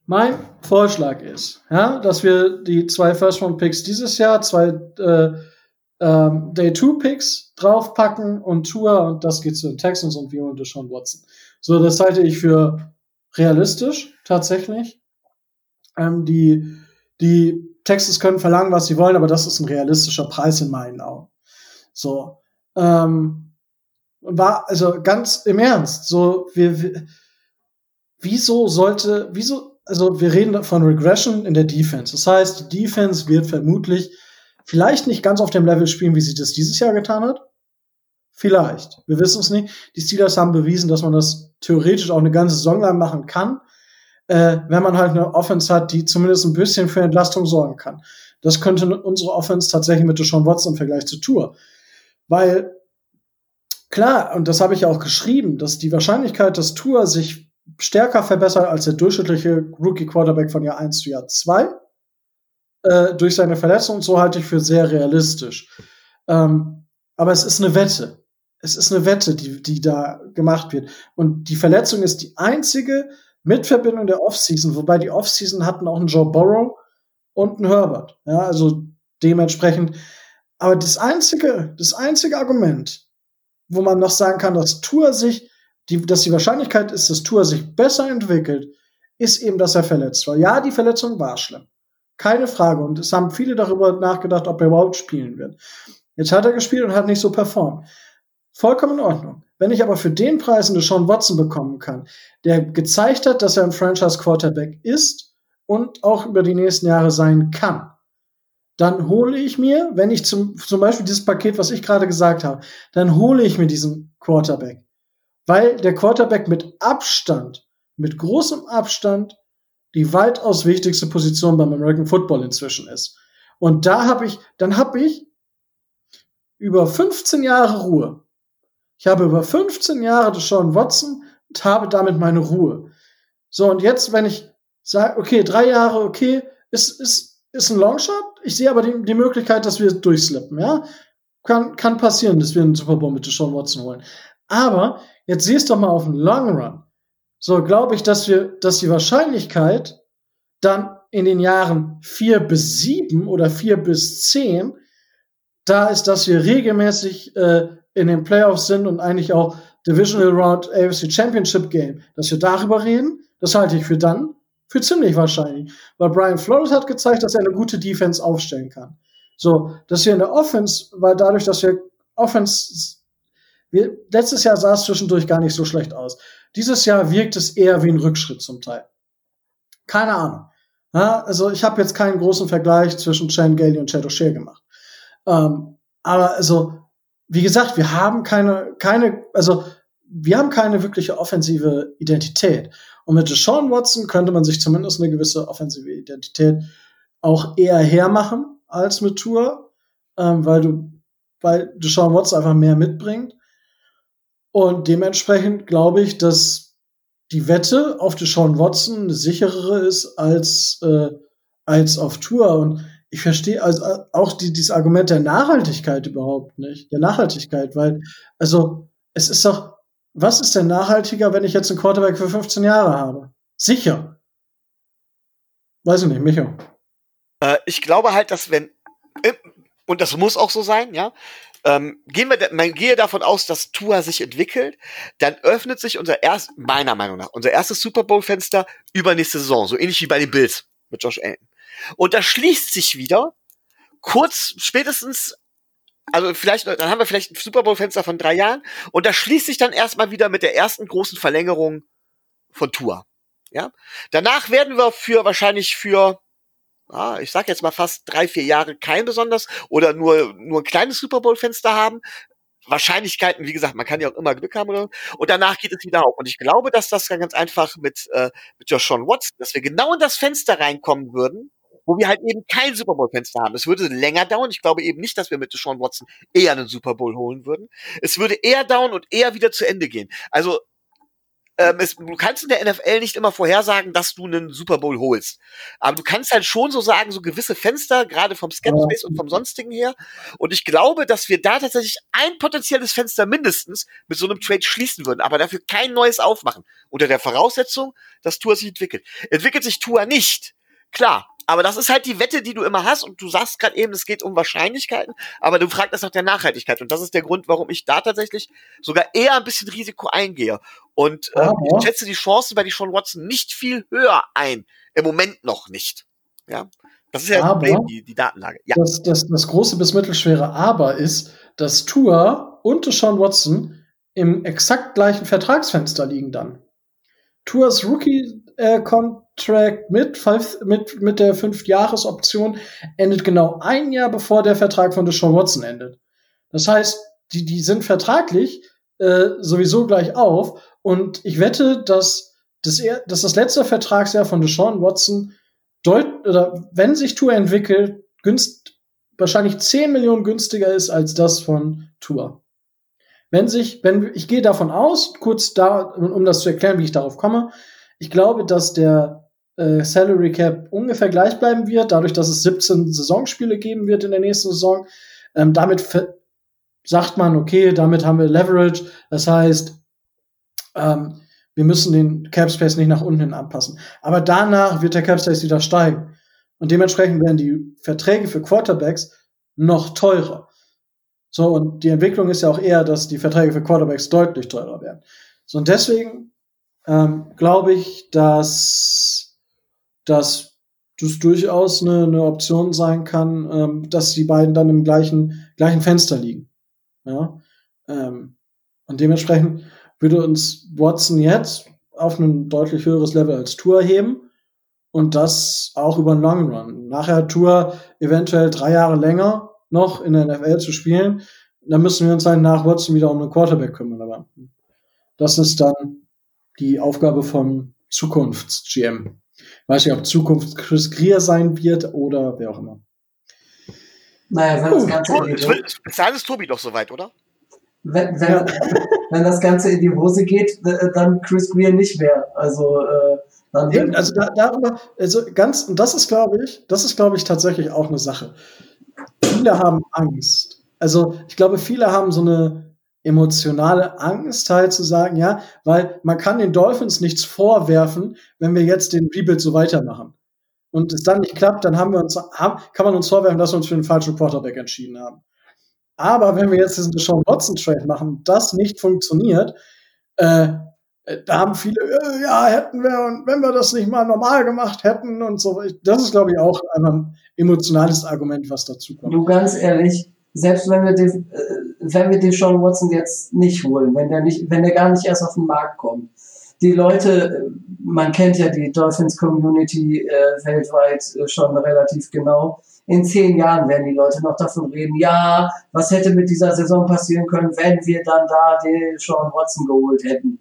Mein Vorschlag ist, ja, dass wir die zwei First-Round-Picks dieses Jahr, zwei äh, ähm, Day 2 Picks draufpacken und Tour und das geht zu den Texans und wir und Deshaun Watson. So, das halte ich für realistisch, tatsächlich. Ähm, die, die Texans können verlangen, was sie wollen, aber das ist ein realistischer Preis in meinen Augen. So, ähm, war, also ganz im Ernst, so, wir, wir wieso sollte, wieso, also wir reden von Regression in der Defense. Das heißt, die Defense wird vermutlich vielleicht nicht ganz auf dem Level spielen, wie sie das dieses Jahr getan hat. Vielleicht. Wir wissen es nicht. Die Steelers haben bewiesen, dass man das theoretisch auch eine ganze Saison lang machen kann, äh, wenn man halt eine Offense hat, die zumindest ein bisschen für Entlastung sorgen kann. Das könnte unsere Offense tatsächlich mit Deshaun Watson im Vergleich zu Tour. Weil, klar, und das habe ich ja auch geschrieben, dass die Wahrscheinlichkeit, dass Tour sich stärker verbessert als der durchschnittliche Rookie-Quarterback von Jahr 1 zu Jahr 2 äh, durch seine Verletzung, so halte ich für sehr realistisch. Ähm, aber es ist eine Wette es ist eine Wette, die, die da gemacht wird. Und die Verletzung ist die einzige Mitverbindung der Offseason, wobei die Offseason hatten auch einen Joe Burrow und einen Herbert. Ja, also dementsprechend. Aber das einzige, das einzige Argument, wo man noch sagen kann, dass Tour sich, die, dass die Wahrscheinlichkeit ist, dass Tour sich besser entwickelt, ist eben, dass er verletzt war. Ja, die Verletzung war schlimm. Keine Frage. Und es haben viele darüber nachgedacht, ob er überhaupt spielen wird. Jetzt hat er gespielt und hat nicht so performt. Vollkommen in Ordnung. Wenn ich aber für den Preis eine Sean Watson bekommen kann, der gezeigt hat, dass er ein Franchise Quarterback ist und auch über die nächsten Jahre sein kann, dann hole ich mir, wenn ich zum, zum Beispiel dieses Paket, was ich gerade gesagt habe, dann hole ich mir diesen Quarterback. Weil der Quarterback mit Abstand, mit großem Abstand, die weitaus wichtigste Position beim American Football inzwischen ist. Und da habe ich, dann habe ich über 15 Jahre Ruhe. Ich habe über 15 Jahre Sean Watson und habe damit meine Ruhe. So, und jetzt, wenn ich sage, okay, drei Jahre, okay, ist, ist, ist ein Longshot. Ich sehe aber die, die Möglichkeit, dass wir durchslippen, ja. Kann, kann passieren, dass wir einen Super Bowl mit Sean Watson holen. Aber jetzt siehst doch mal auf den Long Run. So glaube ich, dass wir, dass die Wahrscheinlichkeit dann in den Jahren vier bis sieben oder vier bis zehn da ist, dass wir regelmäßig äh, in den Playoffs sind und eigentlich auch Divisional Round AFC Championship Game, dass wir darüber reden, das halte ich für dann für ziemlich wahrscheinlich. Weil Brian Flores hat gezeigt, dass er eine gute Defense aufstellen kann. So, dass wir in der Offense, weil dadurch, dass wir Offense, wir, letztes Jahr sah es zwischendurch gar nicht so schlecht aus. Dieses Jahr wirkt es eher wie ein Rückschritt zum Teil. Keine Ahnung. Ja, also ich habe jetzt keinen großen Vergleich zwischen Shane Gailey und Chad O'Shea gemacht. Ähm, aber also wie gesagt, wir haben keine, keine, also wir haben keine wirkliche offensive Identität. Und mit Deshaun Watson könnte man sich zumindest eine gewisse offensive Identität auch eher hermachen als mit Tour, ähm, weil du, weil Deshaun Watson einfach mehr mitbringt. Und dementsprechend glaube ich, dass die Wette auf Deshaun Watson eine sicherere ist als, äh, als auf Tour. Und ich verstehe also äh, auch die, dieses Argument der Nachhaltigkeit überhaupt nicht. Der Nachhaltigkeit, weil, also, es ist doch, was ist denn nachhaltiger, wenn ich jetzt einen Quarterback für 15 Jahre habe? Sicher. Weiß ich nicht, Micho. Äh, ich glaube halt, dass wenn, äh, und das muss auch so sein, ja, ähm, gehen wir, man gehe davon aus, dass Tua sich entwickelt, dann öffnet sich unser erst, meiner Meinung nach, unser erstes Super Bowl Fenster übernächste Saison, so ähnlich wie bei den Bills mit Josh Allen. Und das schließt sich wieder kurz spätestens also vielleicht, dann haben wir vielleicht ein Super Bowl-Fenster von drei Jahren und das schließt sich dann erstmal wieder mit der ersten großen Verlängerung von Tour. Ja, danach werden wir für wahrscheinlich für, ah, ich sag jetzt mal fast drei, vier Jahre kein besonders oder nur nur ein kleines Super Bowl-Fenster haben. Wahrscheinlichkeiten, wie gesagt, man kann ja auch immer Glück haben oder und danach geht es wieder auf. Und ich glaube, dass das ganz einfach mit äh, mit Josh Sean Watson, dass wir genau in das Fenster reinkommen würden, wo wir halt eben kein Super Bowl-Fenster haben. Es würde länger dauern. Ich glaube eben nicht, dass wir mit Sean Watson eher einen Super Bowl holen würden. Es würde eher dauern und eher wieder zu Ende gehen. Also ähm, es, du kannst in der NFL nicht immer vorhersagen, dass du einen Super Bowl holst. Aber du kannst halt schon so sagen, so gewisse Fenster, gerade vom Scapspace und vom sonstigen her. Und ich glaube, dass wir da tatsächlich ein potenzielles Fenster mindestens mit so einem Trade schließen würden, aber dafür kein neues aufmachen. Unter der Voraussetzung, dass Tour sich entwickelt. Entwickelt sich Tour nicht, klar, aber das ist halt die Wette, die du immer hast und du sagst gerade eben, es geht um Wahrscheinlichkeiten, aber du fragst das nach der Nachhaltigkeit und das ist der Grund, warum ich da tatsächlich sogar eher ein bisschen Risiko eingehe. Und äh, ich schätze die Chancen bei die Sean Watson nicht viel höher ein. Im Moment noch nicht. Ja. Das ist ja aber Problem, die, die Datenlage. Ja. Das, das, das große bis mittelschwere Aber ist, dass Tour und Sean Watson im exakt gleichen Vertragsfenster liegen dann. Tours Rookie-Contract mit, five- mit, mit der Fünf-Jahres-Option endet genau ein Jahr bevor der Vertrag von Deshaun Watson endet. Das heißt, die, die sind vertraglich äh, sowieso gleich auf. Und ich wette, dass das, er, dass das letzte Vertragsjahr von Deshaun Watson deut oder wenn sich Tour entwickelt, günst wahrscheinlich 10 Millionen günstiger ist als das von Tour. Wenn sich, wenn ich gehe davon aus, kurz da, um das zu erklären, wie ich darauf komme, ich glaube, dass der äh, Salary Cap ungefähr gleich bleiben wird, dadurch, dass es 17 Saisonspiele geben wird in der nächsten Saison. Ähm, damit sagt man, okay, damit haben wir Leverage. Das heißt, ähm, wir müssen den Cap Space nicht nach unten hin anpassen. Aber danach wird der Cap Space wieder steigen. Und dementsprechend werden die Verträge für Quarterbacks noch teurer. So, und die Entwicklung ist ja auch eher, dass die Verträge für Quarterbacks deutlich teurer werden. So, und deswegen ähm, glaube ich, dass, dass das durchaus eine, eine Option sein kann, ähm, dass die beiden dann im gleichen, gleichen Fenster liegen. Ja? Ähm, und dementsprechend würde uns Watson jetzt auf ein deutlich höheres Level als Tour heben und das auch über den Long Run. Nachher Tour eventuell drei Jahre länger noch in der NFL zu spielen. Dann müssen wir uns halt nach Watson wieder um einen Quarterback kümmern. Aber das ist dann die Aufgabe vom Zukunfts-GM. Weiß nicht, ob Zukunft Chris Greer sein wird oder wer auch immer. Naja, wenn das Ganze in die Es alles Tobi doch soweit, oder? wenn, wenn, Ja. wenn das Ganze in die Hose geht, äh, dann Chris Greer nicht mehr. Also äh, dann Eben, also da, darüber, also ganz, und das ist, glaube ich, das ist, glaube ich, tatsächlich auch eine Sache. Viele haben Angst. Also ich glaube, viele haben so eine emotionale Angst, halt zu sagen, ja, weil man kann den Dolphins nichts vorwerfen, wenn wir jetzt den Rebuild so weitermachen. Und es dann nicht klappt, dann haben wir uns, haben, kann man uns vorwerfen, dass wir uns für den falschen Quarterback entschieden haben. Aber wenn wir jetzt diesen Deshaun Watson Trade machen, das nicht funktioniert, äh, äh, da haben viele, äh, ja, hätten wir, und wenn wir das nicht mal normal gemacht hätten und so. Das ist, glaube ich, auch ein emotionales Argument, was dazu kommt. Du ganz ehrlich, selbst wenn wir den, äh, wenn wir den Sean Watson jetzt nicht holen, wenn der nicht, wenn der gar nicht erst auf den Markt kommt, die Leute, äh, man kennt ja die Dolphins Community äh, weltweit äh, schon relativ genau. In zehn Jahren werden die Leute noch davon reden, ja, was hätte mit dieser Saison passieren können, wenn wir dann da den Sean Watson geholt hätten.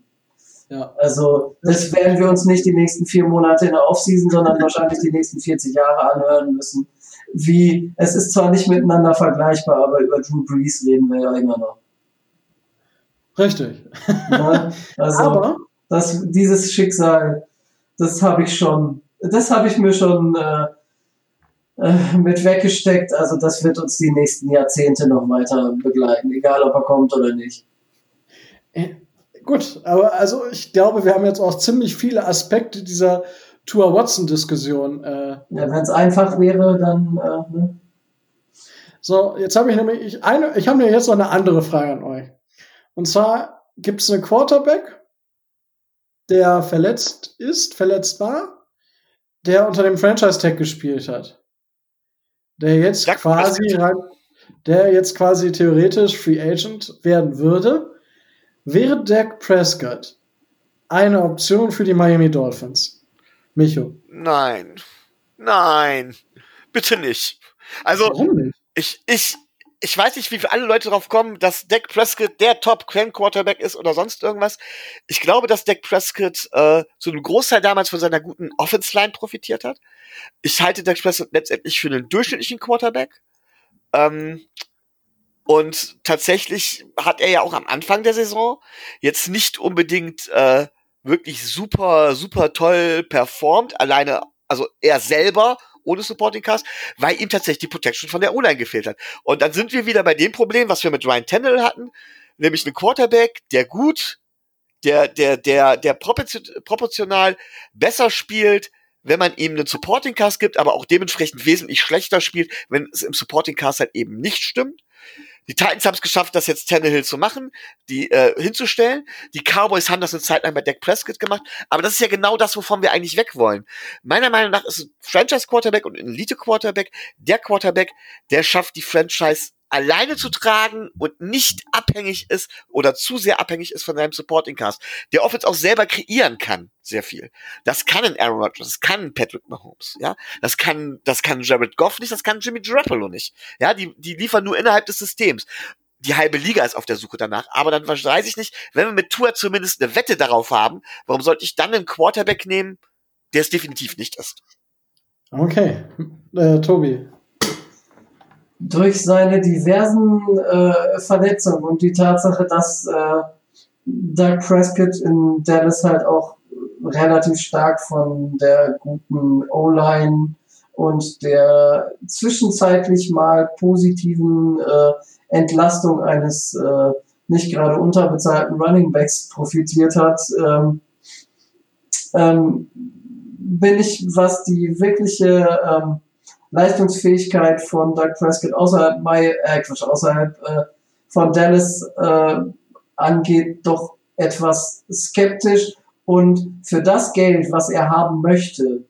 Ja. Also, das werden wir uns nicht die nächsten vier Monate in der Offseason, sondern wahrscheinlich die nächsten 40 Jahre anhören müssen. Wie, es ist zwar nicht miteinander vergleichbar, aber über Drew Brees reden wir ja immer noch. Richtig. Ne? Also, Aber, das, dieses Schicksal, das habe ich schon, das habe ich mir schon äh, äh, mit weggesteckt. Also, das wird uns die nächsten Jahrzehnte noch weiter begleiten, egal ob er kommt oder nicht. äh, gut, aber also ich glaube, wir haben jetzt auch ziemlich viele Aspekte dieser Tour Watson-Diskussion. Äh, Ja, Wenn es einfach wäre, dann, äh, ne? so, jetzt habe ich nämlich ich, eine, ich habe mir jetzt noch eine andere Frage an euch. Und zwar gibt es einen Quarterback, der verletzt ist, verletzt war, der unter dem Franchise-Tag gespielt hat. Der jetzt Dak quasi der jetzt quasi theoretisch Free Agent werden würde, wäre Dak Prescott eine Option für die Miami Dolphins. Micho. Nein. Nein. Bitte nicht. Also, Warum nicht? ich, ich, ich weiß nicht, wie viele alle Leute drauf kommen, dass Dak Prescott der Top Quarterback ist oder sonst irgendwas. Ich glaube, dass Dak Prescott äh, zu einem Großteil damals von seiner guten Offense Line profitiert hat. Ich halte Dak Prescott letztendlich für einen durchschnittlichen Quarterback. Ähm, und tatsächlich hat er ja auch am Anfang der Saison jetzt nicht unbedingt äh, wirklich super, super toll performt, alleine, also er selber ohne Supporting Cast, weil ihm tatsächlich die Protection von der O-Line gefehlt hat. Und dann sind wir wieder bei dem Problem, was wir mit Ryan Tannehill hatten, nämlich einen Quarterback, der gut, der, der, der, der proportion- proportional besser spielt, wenn man ihm einen Supporting Cast gibt, aber auch dementsprechend wesentlich schlechter spielt, wenn es im Supporting Cast halt eben nicht stimmt. Die Titans haben es geschafft, das jetzt Tannehill zu machen, die äh, hinzustellen. Die Cowboys haben das eine Zeit lang bei Dak Prescott gemacht, aber das ist ja genau das, wovon wir eigentlich weg wollen. Meiner Meinung nach ist ein Franchise Quarterback und ein Elite Quarterback der Quarterback, der schafft die Franchise alleine zu tragen und nicht abhängig ist oder zu sehr abhängig ist von seinem Supporting Cast, der Offense auch selber kreieren kann, sehr viel. Das kann ein Aaron Rodgers, das kann ein Patrick Mahomes, ja. Das kann, das kann Jared Goff nicht, das kann Jimmy Garoppolo nicht. Ja, die, die liefern nur innerhalb des Systems. Die halbe Liga ist auf der Suche danach, aber dann weiß ich nicht, wenn wir mit Tour zumindest eine Wette darauf haben, warum sollte ich dann einen Quarterback nehmen, der es definitiv nicht ist? Okay, äh, Tobi. Durch seine diversen äh, Verletzungen und die Tatsache, dass äh, Doug Prescott in Dallas halt auch relativ stark von der guten O-Line und der zwischenzeitlich mal positiven äh, Entlastung eines äh, nicht gerade unterbezahlten Running Backs profitiert hat, ähm, ähm, bin ich, was die wirkliche ähm, Leistungsfähigkeit von Doug Prescott außerhalb, My, äh, Quatsch, außerhalb äh, von Dallas äh, angeht, doch etwas skeptisch. Und für das Geld, was er haben möchte,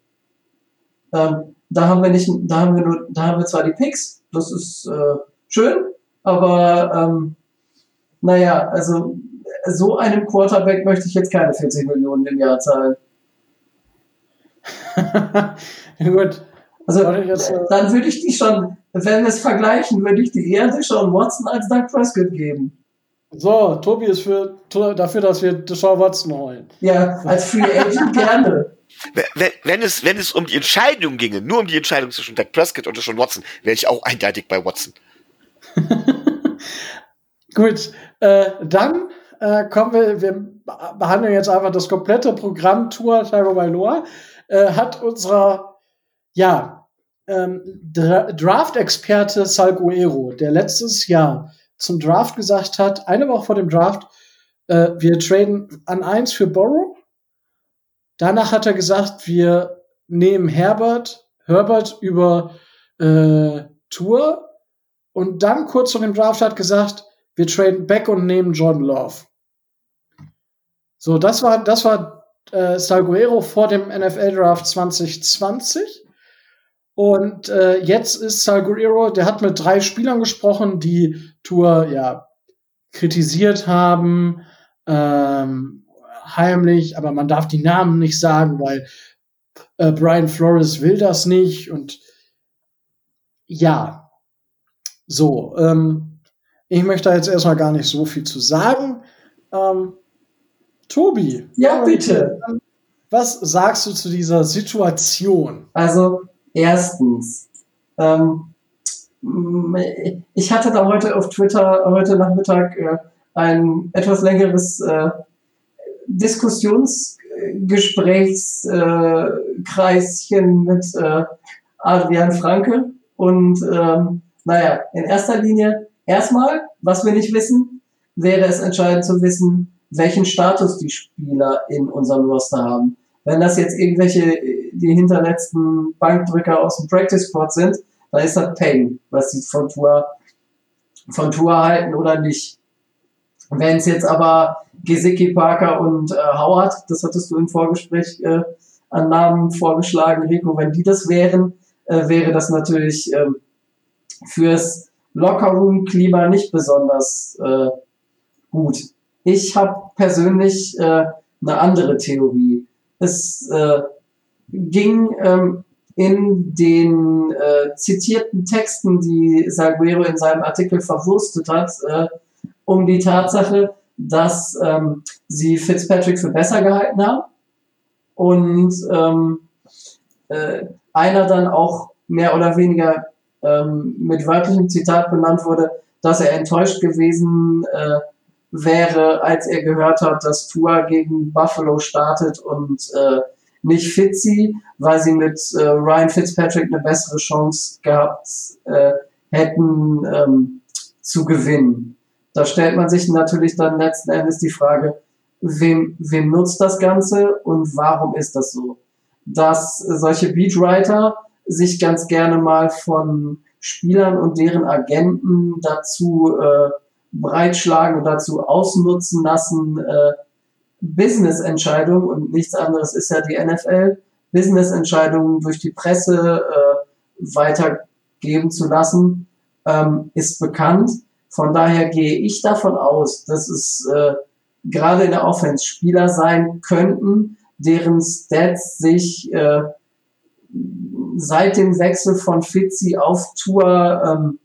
ähm, da haben wir nicht, da haben wir nur, da haben wir zwar die Picks, das ist äh, schön, aber ähm, naja, also so einem Quarterback möchte ich jetzt keine 40 Millionen im Jahr zahlen. Gut. Also äh, dann würde ich die schon, wenn wir es vergleichen, würde ich die eher Deshaun Watson als Doug Prescott geben. So, Tobi ist für, dafür, dass wir Deshaun Watson holen. Ja, als Free Agent gerne. Wenn, wenn, es, wenn es um die Entscheidung ginge, nur um die Entscheidung zwischen Dak Prescott und Deshaun Watson, wäre ich auch eindeutig bei Watson. Gut, äh, dann äh, kommen wir, wir behandeln jetzt einfach das komplette Programm Tour Tyro Bailoa. Äh, hat unser, ja, ähm, Dra Draft-Experte Salguero, der letztes Jahr zum Draft gesagt hat, eine Woche vor dem Draft, äh, wir traden an eins für Borrow. Danach hat er gesagt, wir nehmen Herbert, Herbert über äh, Tour. Und dann kurz vor dem Draft hat gesagt, wir traden back und nehmen John Love. So, das war, das war äh, Salguero vor dem NFL Draft 2020. Und äh, jetzt ist Salguero, der hat mit drei Spielern gesprochen, die Tour ja kritisiert haben, ähm, heimlich, aber man darf die Namen nicht sagen, weil äh, Brian Flores will das nicht. Und ja, so, ähm, ich möchte da jetzt erstmal gar nicht so viel zu sagen. Ähm, Tobi. Ja, bitte. Was sagst du zu dieser Situation? Also, erstens, ähm, ich hatte da heute auf Twitter, heute Nachmittag, äh, ein etwas längeres äh, Diskussionsgesprächskreischen äh, mit äh, Adrian Franke. Und ähm, naja, in erster Linie, erstmal, was wir nicht wissen, wäre es entscheidend zu wissen, welchen Status die Spieler in unserem Roster haben. Wenn das jetzt irgendwelche, die hinterletzten Bankdrücker aus dem Practice Squad sind, dann ist das Pain, was sie von Tour, von Tour halten oder nicht. Wenn es jetzt aber Gesicki, Parker und äh, Howard, das hattest du im Vorgespräch äh, an Namen vorgeschlagen, Rico, wenn die das wären, äh, wäre das natürlich äh, fürs Lockerroom-Klima nicht besonders äh, gut. Ich habe persönlich äh, eine andere Theorie. Es äh, ging ähm, in den äh, zitierten Texten, die Salguero in seinem Artikel verwurstet hat, äh, um die Tatsache, dass ähm, sie Fitzpatrick für besser gehalten haben und ähm, äh, einer dann auch mehr oder weniger ähm, mit wörtlichem Zitat benannt wurde, dass er enttäuscht gewesen äh, wäre, als er gehört hat, dass Tua gegen Buffalo startet und äh, nicht Fitzy, weil sie mit äh, Ryan Fitzpatrick eine bessere Chance gehabt äh, hätten ähm, zu gewinnen. Da stellt man sich natürlich dann letzten Endes die Frage, wem, wem nutzt das Ganze und warum ist das so? Dass solche Beatwriter sich ganz gerne mal von Spielern und deren Agenten dazu äh, breitschlagen und dazu ausnutzen lassen, äh, Business-Entscheidungen und nichts anderes ist ja die NFL, Business-Entscheidungen durch die Presse äh, weitergeben zu lassen, ähm, ist bekannt. Von daher gehe ich davon aus, dass es äh, gerade in der Offense Spieler sein könnten, deren Stats sich äh, seit dem Wechsel von Fitzi auf Tour ähm,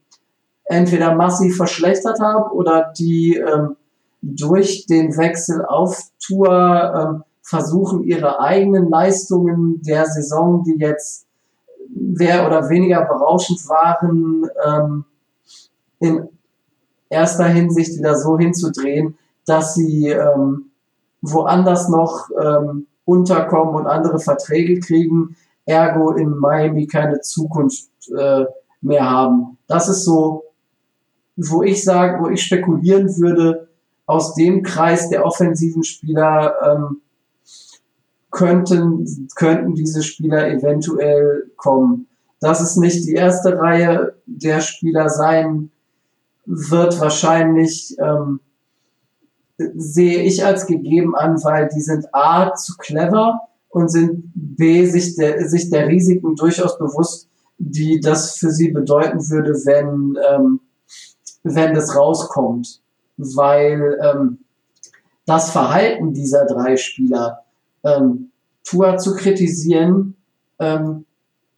entweder massiv verschlechtert haben oder die ähm, durch den Wechsel auf Tour ähm, versuchen, ihre eigenen Leistungen der Saison, die jetzt mehr oder weniger berauschend waren, ähm, in erster Hinsicht wieder so hinzudrehen, dass sie ähm, woanders noch ähm, unterkommen und andere Verträge kriegen, ergo in Miami keine Zukunft äh, mehr haben. Das ist so, wo ich sage, wo ich spekulieren würde, aus dem Kreis der offensiven Spieler ähm, könnten, könnten diese Spieler eventuell kommen. Dass es nicht die erste Reihe der Spieler sein wird, wahrscheinlich ähm, sehe ich als gegeben an, weil die sind A zu clever und sind B sich der, sich der Risiken durchaus bewusst, die das für sie bedeuten würde, wenn, ähm, wenn das rauskommt. Weil ähm, das Verhalten dieser drei Spieler, ähm, Tua zu kritisieren, ähm,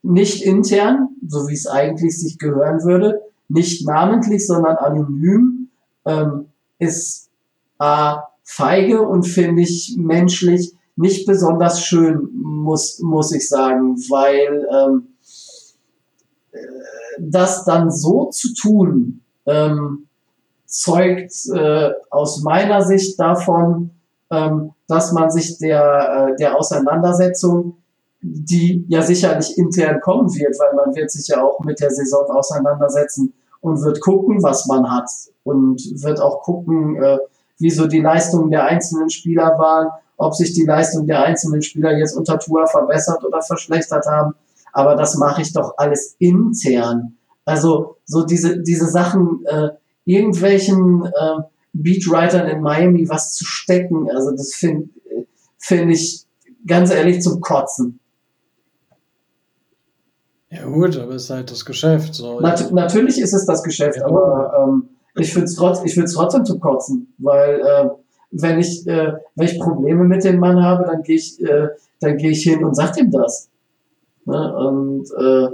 nicht intern, so wie es eigentlich sich gehören würde, nicht namentlich, sondern anonym, ähm, ist A, feige und finde ich menschlich nicht besonders schön, muss, muss ich sagen, weil ähm, äh, das dann so zu tun, ähm, zeugt äh, aus meiner Sicht davon, ähm, dass man sich der, äh, der Auseinandersetzung, die ja sicherlich intern kommen wird, weil man wird sich ja auch mit der Saison auseinandersetzen und wird gucken, was man hat und wird auch gucken, äh, wie so die Leistungen der einzelnen Spieler waren, ob sich die Leistungen der einzelnen Spieler jetzt unter Tour verbessert oder verschlechtert haben. Aber das mache ich doch alles intern. Also so diese, diese Sachen, äh, irgendwelchen äh, Beatwritern in Miami was zu stecken, also das finde find ich ganz ehrlich zum Kotzen. Ja gut, aber es ist halt das Geschäft. So. Nat natürlich ist es das Geschäft, ja. aber ähm, ich finde es trotz, ich find's trotzdem zum Kotzen, weil äh, wenn ich äh, wenn ich Probleme mit dem Mann habe, dann gehe ich äh, dann gehe ich hin und sag ihm das. Ne? Und äh,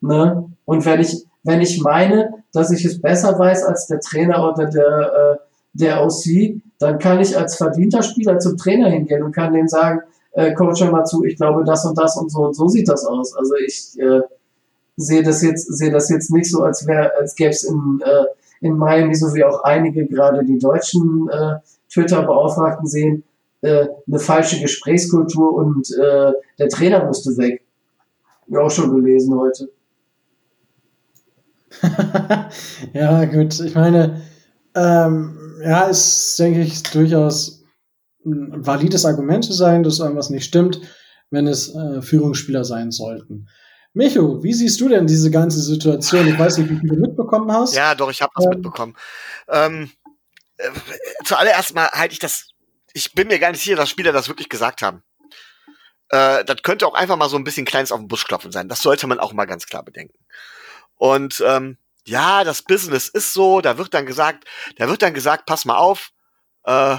ne? und wenn ich wenn ich meine, dass ich es besser weiß als der Trainer oder der äh, der OC, dann kann ich als verdienter Spieler zum Trainer hingehen und kann dem sagen, äh, Coach, hör mal zu, ich glaube das und das und so und so sieht das aus. Also ich äh, sehe das jetzt sehe das jetzt nicht so, als wäre als gäbe es in äh, in Miami, so wie auch einige gerade die deutschen äh, Twitter-Beauftragten sehen, äh, eine falsche Gesprächskultur und äh, der Trainer musste weg. Ja, auch schon gelesen heute. ja, gut, ich meine, ähm, ja, ist, denke ich, durchaus ein valides Argument zu sein, dass irgendwas nicht stimmt, wenn es äh, Führungsspieler sein sollten. Micho, wie siehst du denn diese ganze Situation? Ich weiß nicht, wie viel du mitbekommen hast. Ja, doch, ich habe was ähm, mitbekommen. Ähm, äh, zuallererst mal halte ich das, ich bin mir gar nicht sicher, dass Spieler das wirklich gesagt haben. Äh, das könnte auch einfach mal so ein bisschen kleines auf den Busch klopfen sein. Das sollte man auch mal ganz klar bedenken. Und ähm, ja, das Business ist so, da wird dann gesagt, da wird dann gesagt, pass mal auf, äh,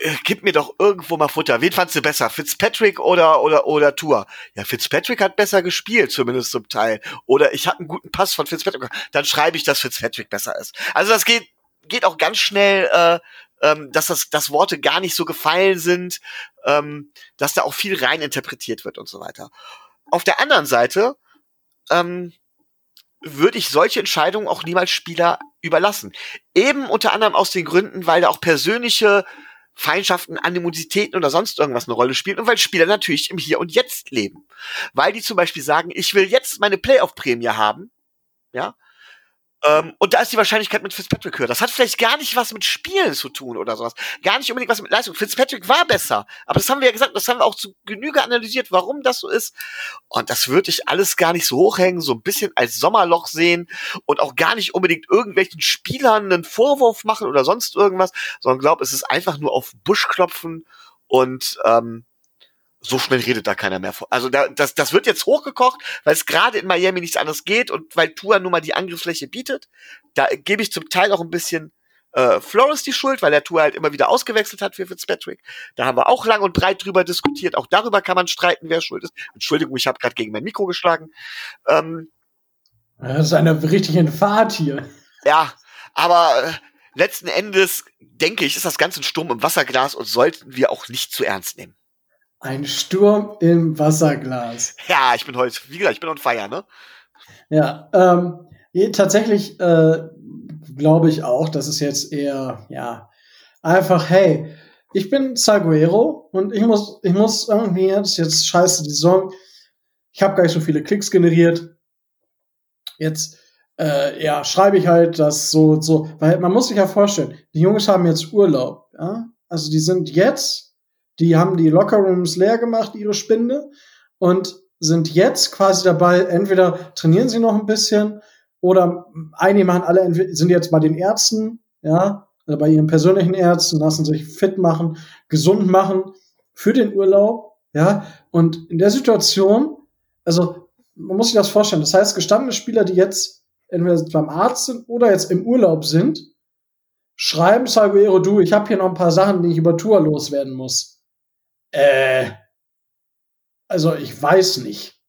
äh, gib mir doch irgendwo mal Futter. Wen fandst du besser? Fitzpatrick oder, oder, oder Tour? Ja, Fitzpatrick hat besser gespielt, zumindest zum Teil. Oder ich habe einen guten Pass von Fitzpatrick. Dann schreibe ich, dass Fitzpatrick besser ist. Also das geht, geht auch ganz schnell, äh, ähm, dass das, dass Worte gar nicht so gefallen sind, ähm, dass da auch viel rein interpretiert wird und so weiter. Auf der anderen Seite, ähm, würde ich solche Entscheidungen auch niemals Spieler überlassen. Eben unter anderem aus den Gründen, weil da auch persönliche Feindschaften, Animositäten oder sonst irgendwas eine Rolle spielt und weil Spieler natürlich im Hier und Jetzt leben. Weil die zum Beispiel sagen, ich will jetzt meine Playoff-Prämie haben, ja, ähm, und da ist die Wahrscheinlichkeit mit Fitzpatrick höher. Das hat vielleicht gar nicht was mit Spielen zu tun oder sowas. Gar nicht unbedingt was mit Leistung. Fitzpatrick war besser. Aber das haben wir ja gesagt, das haben wir auch zu Genüge analysiert, warum das so ist. Und das würde ich alles gar nicht so hochhängen, so ein bisschen als Sommerloch sehen und auch gar nicht unbedingt irgendwelchen Spielern einen Vorwurf machen oder sonst irgendwas, sondern glaube, es ist einfach nur auf Busch klopfen und ähm, so schnell redet da keiner mehr. vor. Also da, das, das wird jetzt hochgekocht, weil es gerade in Miami nichts anderes geht und weil Tua nun mal die Angriffsfläche bietet. Da gebe ich zum Teil auch ein bisschen äh, Flores die Schuld, weil der Tua halt immer wieder ausgewechselt hat für Fitzpatrick. Da haben wir auch lang und breit drüber diskutiert. Auch darüber kann man streiten, wer schuld ist. Entschuldigung, ich habe gerade gegen mein Mikro geschlagen. Ähm, Das ist eine richtige Fahrt hier. ja, aber äh, letzten Endes denke ich, ist das Ganze ein Sturm im Wasserglas und sollten wir auch nicht zu ernst nehmen. Ein Sturm im Wasserglas. Ja, ich bin heute, wie gesagt, ich bin on fire, ne? Ja, ähm, tatsächlich äh, glaube ich auch, dass es jetzt eher, ja, einfach, hey, ich bin Saguero und ich muss, ich muss irgendwie jetzt, jetzt scheiße die Saison, ich habe gar nicht so viele Klicks generiert. Jetzt, äh, ja, schreibe ich halt das so, so, weil man muss sich ja vorstellen, die Jungs haben jetzt Urlaub, ja, also die sind jetzt, die haben die Lockerrooms leer gemacht, ihre Spinde, und sind jetzt quasi dabei, entweder trainieren sie noch ein bisschen oder einige machen alle, sind jetzt bei den Ärzten, ja, bei ihren persönlichen Ärzten, lassen sich fit machen, gesund machen für den Urlaub, ja, und in der Situation, also man muss sich das vorstellen, das heißt, gestandene Spieler, die jetzt entweder beim Arzt sind oder jetzt im Urlaub sind, schreiben Salguero, du, ich habe hier noch ein paar Sachen, die ich über Tour loswerden muss. Äh, also ich weiß nicht.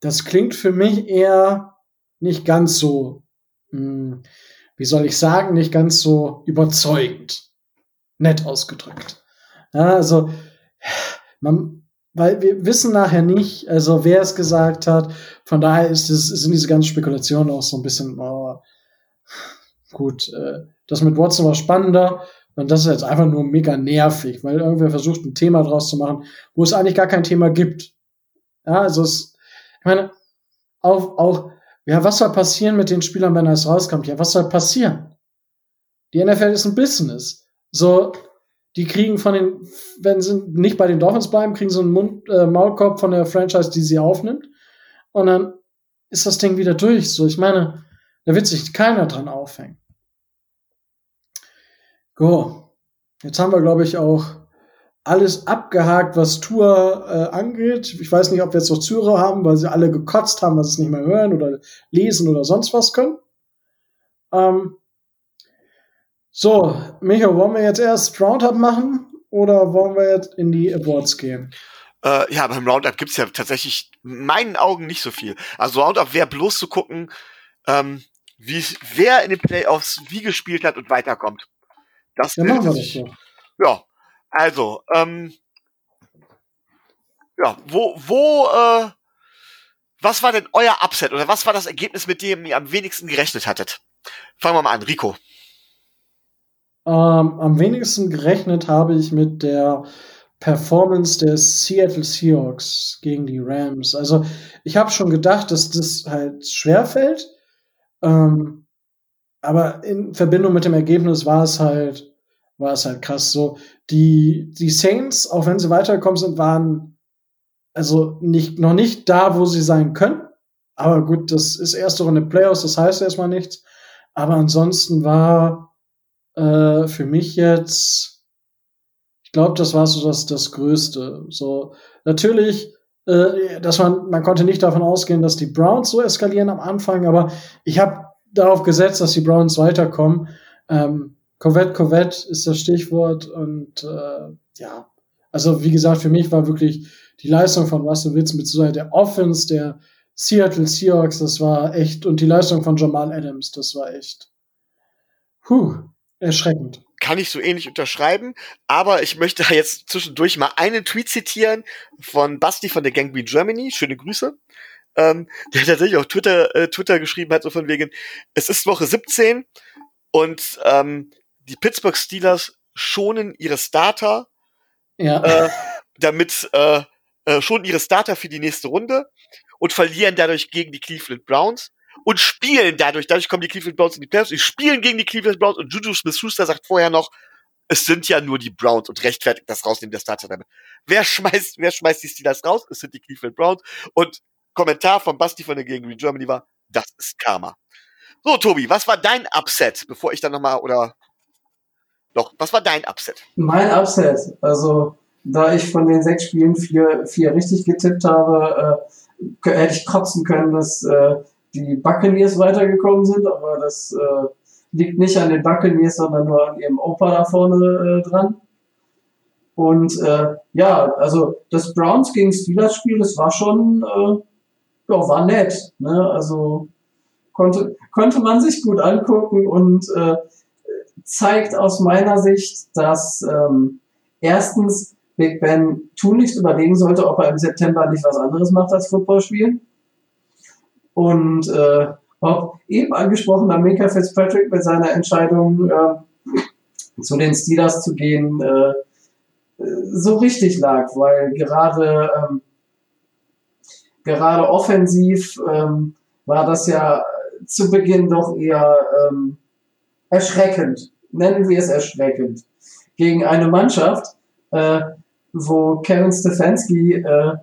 Das klingt für mich eher nicht ganz so, hm, wie soll ich sagen, nicht ganz so überzeugend. Nett ausgedrückt. Ja, also, man, weil wir wissen nachher nicht, also wer es gesagt hat. Von daher ist es, sind diese ganzen Spekulationen auch so ein bisschen, oh, gut, äh, das mit Watson war spannender. Und das ist jetzt einfach nur mega nervig, weil irgendwer versucht, ein Thema draus zu machen, wo es eigentlich gar kein Thema gibt. Ja, also es, ich meine, auch, auch, ja, was soll passieren mit den Spielern, wenn es rauskommt? Ja, was soll passieren? Die NFL ist ein Business. So, die kriegen von den, wenn sie nicht bei den Dolphins bleiben, kriegen sie einen Mund, äh, Maulkorb von der Franchise, die sie aufnimmt. Und dann ist das Ding wieder durch. So, ich meine, da wird sich keiner dran aufhängen. Go. Jetzt haben wir, glaube ich, auch alles abgehakt, was Tour äh, angeht. Ich weiß nicht, ob wir jetzt noch Zuhörer haben, weil sie alle gekotzt haben, dass sie es nicht mehr hören oder lesen oder sonst was können. Ähm so, Micho, wollen wir jetzt erst Roundup machen oder wollen wir jetzt in die Awards gehen? Äh, ja, beim Roundup gibt's ja tatsächlich in meinen Augen nicht so viel. Also Roundup wäre bloß zu gucken, ähm, wie, wer in den Playoffs wie gespielt hat und weiterkommt. Das Ja, machen wir das so. Ja, also, ähm, ja, wo, wo, äh, was war denn euer Upset oder was war das Ergebnis, mit dem ihr am wenigsten gerechnet hattet? Fangen wir mal an, Rico. Ähm, am wenigsten gerechnet habe ich mit der Performance der Seattle Seahawks gegen die Rams. Also ich habe schon gedacht, dass das halt schwer fällt. Ähm, aber in Verbindung mit dem Ergebnis war es halt, war es halt krass. So die die Saints, auch wenn sie weitergekommen sind, waren also nicht noch nicht da, wo sie sein können. Aber gut, das ist erste Runde Playoffs, das heißt erstmal nichts. Aber ansonsten war äh, für mich jetzt, ich glaube, das war so das, das Größte. So, natürlich, äh, dass man, man konnte nicht davon ausgehen, dass die Browns so eskalieren am Anfang, aber ich habe darauf gesetzt, dass die Browns weiterkommen. Ähm, Covette, Covette ist das Stichwort und äh, ja, also wie gesagt, für mich war wirklich die Leistung von Russell Wilson beziehungsweise der Offense der Seattle Seahawks, das war echt, und die Leistung von Jamal Adams, das war echt, puh, erschreckend. Kann ich so ähnlich unterschreiben, aber ich möchte jetzt zwischendurch mal einen Tweet zitieren von Basti von der Gangrene Germany. Schöne Grüße. Ähm, der tatsächlich auf Twitter, äh, Twitter geschrieben hat, so von wegen, es ist Woche 17 und ähm, die Pittsburgh Steelers schonen ihre Starter Ja. äh, damit äh, äh, schon ihre Starter für die nächste Runde und verlieren dadurch gegen die Cleveland Browns und spielen dadurch, dadurch kommen die Cleveland Browns in die Playoffs, die spielen gegen die Cleveland Browns und Juju Smith-Schuster sagt vorher noch, es sind ja nur die Browns und rechtfertigt das Rausnehmen der Starter damit. Wer schmeißt, wer schmeißt die Steelers raus? Es sind die Cleveland Browns und Kommentar von Basti von der Gegen Germany war, das ist Karma. So, Tobi, was war dein Upset, bevor ich dann nochmal, oder, doch, was war dein Upset? Mein Upset, also da ich von den sechs Spielen vier, vier richtig getippt habe, äh, hätte ich kotzen können, dass äh, die Buccaneers weitergekommen sind, aber das äh, liegt nicht an den Buccaneers, sondern nur an ihrem Opa da vorne äh, dran. Und äh, ja, also das Browns gegen Steelers Spiel, das war schon, äh, ja, war nett. Ne? Also konnte, konnte man sich gut angucken und äh, zeigt aus meiner Sicht, dass ähm, erstens Big Ben tunlichst überlegen sollte, ob er im September nicht was anderes macht als Football spielen. Und äh, ob eben angesprochener Minka Fitzpatrick mit seiner Entscheidung äh, zu den Steelers zu gehen äh, so richtig lag, weil gerade ähm, gerade offensiv ähm, war das ja zu Beginn doch eher ähm, erschreckend, nennen wir es erschreckend, gegen eine Mannschaft, äh, wo Kevin Stefanski äh,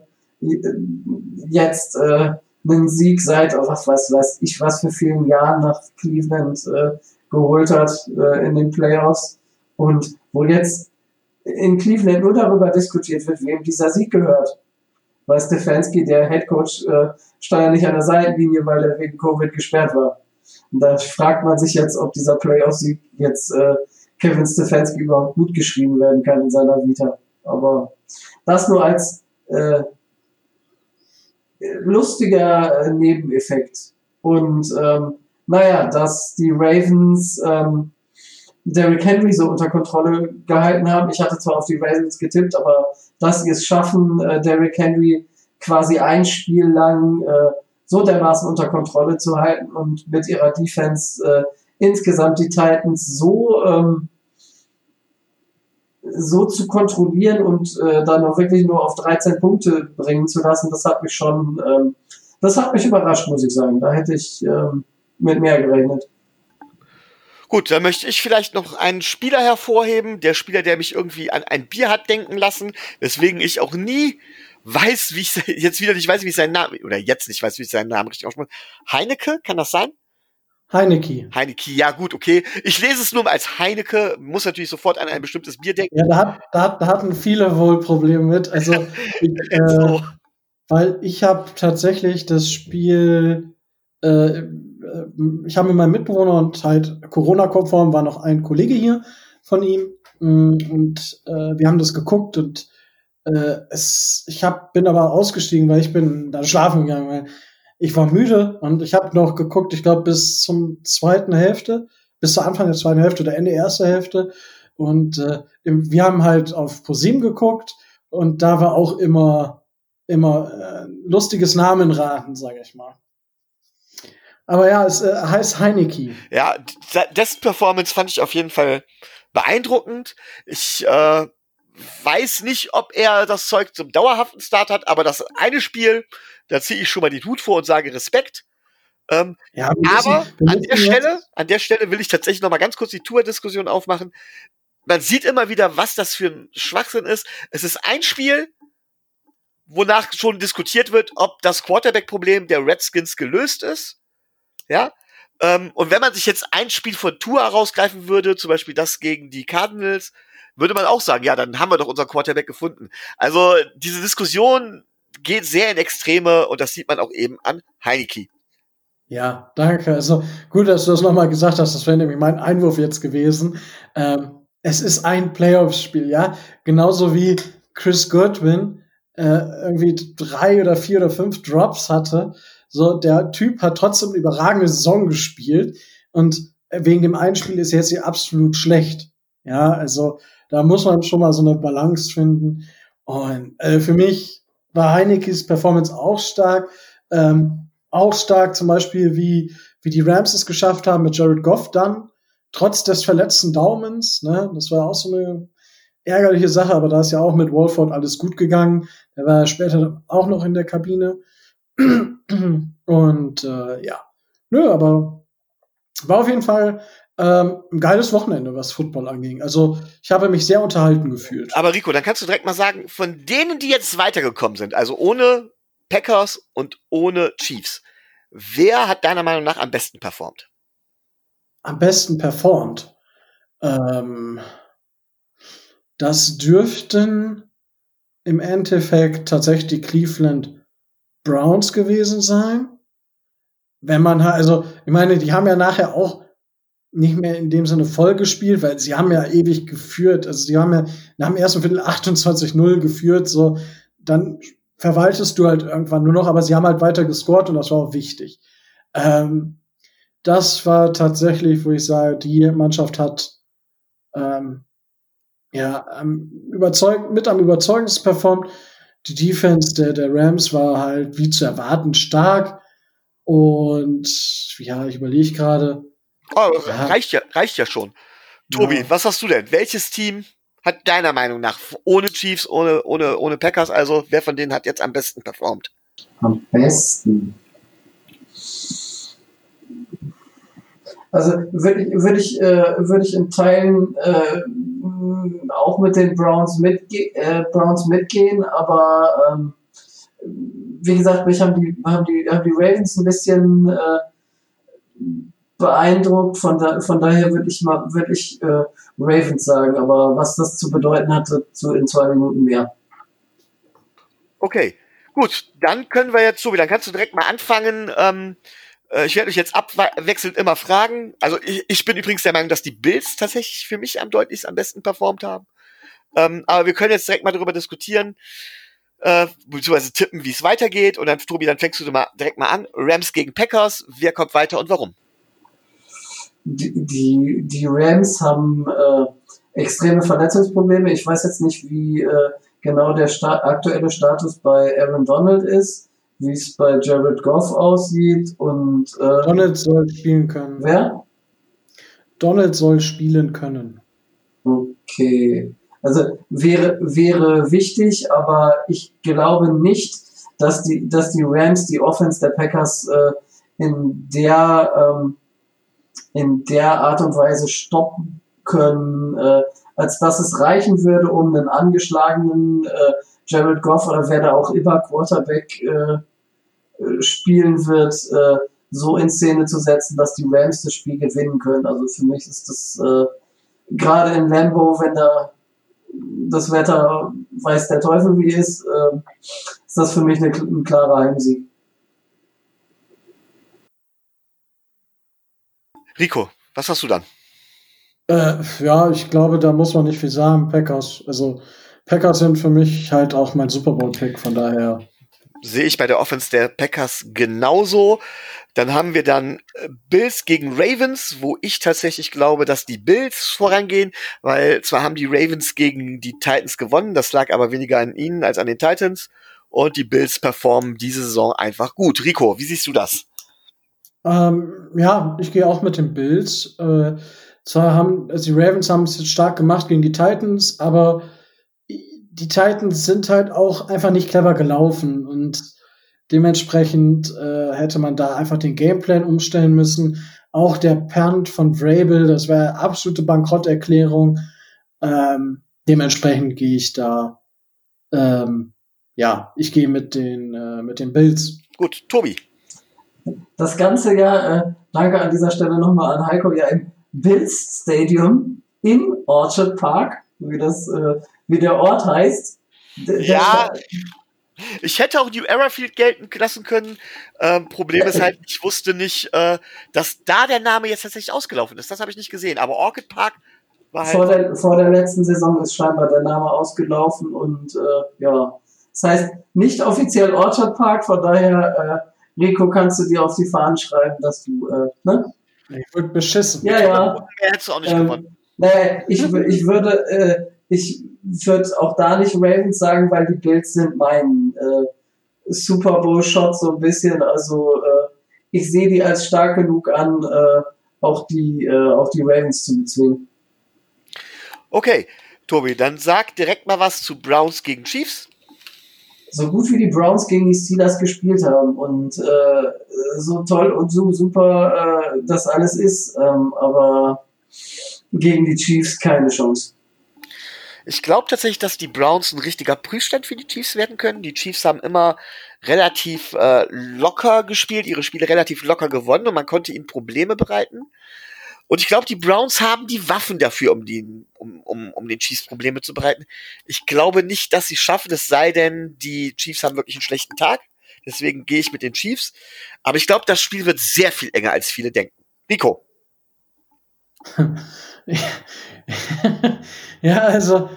jetzt äh, einen Sieg seit, oh, was weiß, weiß ich, was für vielen Jahren nach Cleveland äh, geholt hat äh, in den Playoffs. Und wo jetzt in Cleveland nur darüber diskutiert wird, wem dieser Sieg gehört. Weil Stefanski, der Headcoach, äh, stand ja nicht an der Seitenlinie, weil er wegen Covid gesperrt war. Und da fragt man sich jetzt, ob dieser Playoff-Sieg jetzt äh, Kevin Stefanski überhaupt gut geschrieben werden kann in seiner Vita. Aber das nur als äh, lustiger äh, Nebeneffekt. Und ähm, naja, dass die Ravens ähm, Derrick Henry so unter Kontrolle gehalten haben. Ich hatte zwar auf die Ravens getippt, aber dass sie es schaffen, äh, Derrick Henry quasi ein Spiel lang äh, so dermaßen unter Kontrolle zu halten und mit ihrer Defense äh, insgesamt die Titans so ähm, so zu kontrollieren und äh, dann auch wirklich nur auf 13 Punkte bringen zu lassen, das hat mich schon, ähm, das hat mich überrascht, muss ich sagen. Da hätte ich ähm, mit mehr gerechnet. Gut, dann möchte ich vielleicht noch einen Spieler hervorheben, der Spieler, der mich irgendwie an ein Bier hat denken lassen, weswegen ich auch nie weiß, wie ich jetzt wieder nicht weiß, wie ich seinen Namen oder jetzt nicht weiß, wie ich seinen Namen richtig ausspreche. Heinecke, kann das sein? Heineke. Heineke, ja gut, okay. Ich lese es nur als Heineke, muss natürlich sofort an ein bestimmtes Bier denken. Ja, da, hat, da, da hatten viele wohl Probleme mit. Also, ich, äh, so. weil ich habe tatsächlich das Spiel, äh, ich habe mit meinem Mitbewohner und halt Corona-konform war noch ein Kollege hier von ihm mm, und äh, wir haben das geguckt und äh, es, ich hab, bin aber ausgestiegen, weil ich bin da schlafen gegangen, weil ich war müde und ich habe noch geguckt, ich glaube, bis zum zweiten Hälfte, bis zu Anfang der zweiten Hälfte oder Ende erster Hälfte. Und äh, wir haben halt auf ProSieben geguckt und da war auch immer, immer äh, lustiges Namenraten, sage ich mal. Aber ja, es äh, heißt Heineke. Ja, dessen Performance fand ich auf jeden Fall beeindruckend. Ich äh, weiß nicht, ob er das Zeug zum dauerhaften Start hat, aber das eine Spiel, da ziehe ich schon mal die Hut vor und sage Respekt. Ähm, ja, aber an der Stelle, an der Stelle will ich tatsächlich noch mal ganz kurz die Tour-Diskussion aufmachen. Man sieht immer wieder, was das für ein Schwachsinn ist. Es ist ein Spiel, wonach schon diskutiert wird, ob das Quarterback-Problem der Redskins gelöst ist. Ja. Ähm, und wenn man sich jetzt ein Spiel von Tour herausgreifen würde, zum Beispiel das gegen die Cardinals, würde man auch sagen, ja, dann haben wir doch unser Quarterback gefunden. Also diese Diskussion geht sehr in Extreme und das sieht man auch eben an Heineke. Ja, danke. Also gut, dass du das nochmal gesagt hast. Das wäre nämlich mein Einwurf jetzt gewesen. Ähm, es ist ein Playoffs-Spiel, ja. Genauso wie Chris Goodwin äh, irgendwie drei oder vier oder fünf Drops hatte. So, der Typ hat trotzdem eine überragende Saison gespielt und wegen dem einen Spiel ist er jetzt hier absolut schlecht. Ja, also da muss man schon mal so eine Balance finden. Und äh, für mich war Heinekes Performance auch stark. Ähm, auch stark zum Beispiel, wie, wie die Rams es geschafft haben mit Jared Goff dann, trotz des verletzten Daumens. Ne? Das war auch so eine ärgerliche Sache, aber da ist ja auch mit Wolford alles gut gegangen. Er war später auch noch in der Kabine. Und äh, ja, nö, aber war auf jeden Fall ähm, ein geiles Wochenende, was Football anging. Also ich habe mich sehr unterhalten gefühlt. Aber Rico, dann kannst du direkt mal sagen, von denen, die jetzt weitergekommen sind, also ohne Packers und ohne Chiefs, wer hat deiner Meinung nach am besten performt? Am besten performt? Ähm, das dürften im Endeffekt tatsächlich die Cleveland Browns gewesen sein. Wenn man also, ich meine, die haben ja nachher auch nicht mehr in dem Sinne voll gespielt, weil sie haben ja ewig geführt. Also sie haben ja nach dem ersten Viertel 28-0 geführt, so dann verwaltest du halt irgendwann nur noch, aber sie haben halt weiter gescored und das war auch wichtig. Ähm, das war tatsächlich, wo ich sage, die Mannschaft hat ähm, ja am überzeug mit am überzeugendsten performt. Die Defense der, der Rams war halt wie zu erwarten stark. Und ja, ich überlege gerade. Oh, Ja. reicht, ja, reicht ja schon. Tobi, Ja. was hast du denn? Welches Team hat deiner Meinung nach ohne Chiefs, ohne, ohne, ohne Packers, also wer von denen hat jetzt am besten performt? Am besten. Also würde ich, würde ich, äh, würde ich in Teilen äh, auch mit den Browns, mitge äh, Browns mitgehen, aber ähm, wie gesagt, mich haben die, haben die, haben die Ravens ein bisschen äh, beeindruckt, von, da, von daher würde ich mal, würde ich äh, Ravens sagen, aber was das zu bedeuten hat, dazu in zwei Minuten mehr. Okay, gut, dann können wir jetzt so, dann kannst du direkt mal anfangen. Ähm, äh, ich werde euch jetzt abwechselnd immer fragen. Also ich, ich bin übrigens der Meinung, dass die Bills tatsächlich für mich am deutlichst am besten performt haben. Ähm, aber wir können jetzt direkt mal darüber diskutieren, äh, beziehungsweise tippen, wie es weitergeht. Und dann, Tobi, dann fängst du mal direkt mal an. Rams gegen Packers, wer kommt weiter und warum? die, die, die Rams haben äh, extreme Verletzungsprobleme. Ich weiß jetzt nicht, wie äh, genau der Sta aktuelle Status bei Aaron Donald ist, wie es bei Jared Goff aussieht und äh, Donald soll spielen können. wer? Donald soll spielen können. Okay. Also wäre, wäre wichtig, aber ich glaube nicht, dass die, dass die Rams die Offense der Packers äh, in der ähm, in der Art und Weise stoppen können, äh, als dass es reichen würde, um einen angeschlagenen äh, Jared Goff oder wer da auch immer Quarterback äh, spielen wird, äh, so in Szene zu setzen, dass die Rams das Spiel gewinnen können. Also für mich ist das äh, gerade in Lambo, wenn da das Wetter weiß der Teufel wie ist, äh, ist das für mich eine, ein klarer Heimsieg. Rico, was hast du dann? Äh, ja, ich glaube, da muss man nicht viel sagen. Packers, also Packers sind für mich halt auch mein Super Bowl-Pick, von daher. Sehe ich bei der Offense der Packers genauso. Dann haben wir dann äh, Bills gegen Ravens, wo ich tatsächlich glaube, dass die Bills vorangehen, weil zwar haben die Ravens gegen die Titans gewonnen, das lag aber weniger an ihnen als an den Titans. Und die Bills performen diese Saison einfach gut. Rico, wie siehst du das? Ähm, ja, ich gehe auch mit den Bills. Äh, zwar haben also die Ravens haben es jetzt stark gemacht gegen die Titans, aber die Titans sind halt auch einfach nicht clever gelaufen und dementsprechend äh, hätte man da einfach den Gameplan umstellen müssen. Auch der Punt von Vrabel, das wäre absolute Bankrotterklärung. Ähm, dementsprechend gehe ich da, ähm, ja, ich gehe mit den äh, mit den Bills. Gut, Tobi. Das Ganze ja, äh, danke an dieser Stelle nochmal an Heiko, ja im Bills Stadium in Orchard Park, wie das, äh, wie der Ort heißt. Der Ja. Ich hätte auch New Erafield gelten lassen können. Ähm, Problem ist halt, ich wusste nicht, äh, dass da der Name jetzt tatsächlich ausgelaufen ist. Das habe ich nicht gesehen. Aber Orchid Park war halt. vor, der, vor der letzten Saison ist scheinbar der Name ausgelaufen und äh, ja, das heißt nicht offiziell Orchard Park, von daher, äh, Rico, kannst du dir auf die Fahnen schreiben, dass du, äh, ne? Ich wurde beschissen. Ja, ja. Mehr hättest du auch nicht Ähm, gewonnen. Nee, ich, ich würde, äh, ich würde auch da nicht Ravens sagen, weil die Bills sind mein äh, Super Bowl Shot so ein bisschen. Also äh, ich sehe die als stark genug an, äh, auch die, äh, auch die Ravens zu bezwingen. Okay, Tobi, dann sag direkt mal was zu Browns gegen Chiefs. So gut wie die Browns gegen die Steelers gespielt haben und äh, so toll und so super äh, das alles ist, ähm, aber gegen die Chiefs keine Chance. Ich glaube tatsächlich, dass die Browns ein richtiger Prüfstand für die Chiefs werden können. Die Chiefs haben immer relativ äh, locker gespielt, ihre Spiele relativ locker gewonnen und man konnte ihnen Probleme bereiten. Und ich glaube, die Browns haben die Waffen dafür, um, die, um, um, um den Chiefs Probleme zu bereiten. Ich glaube nicht, dass sie schaffen, es sei denn, die Chiefs haben wirklich einen schlechten Tag. Deswegen gehe ich mit den Chiefs. Aber ich glaube, das Spiel wird sehr viel enger, als viele denken. Nico. ja, also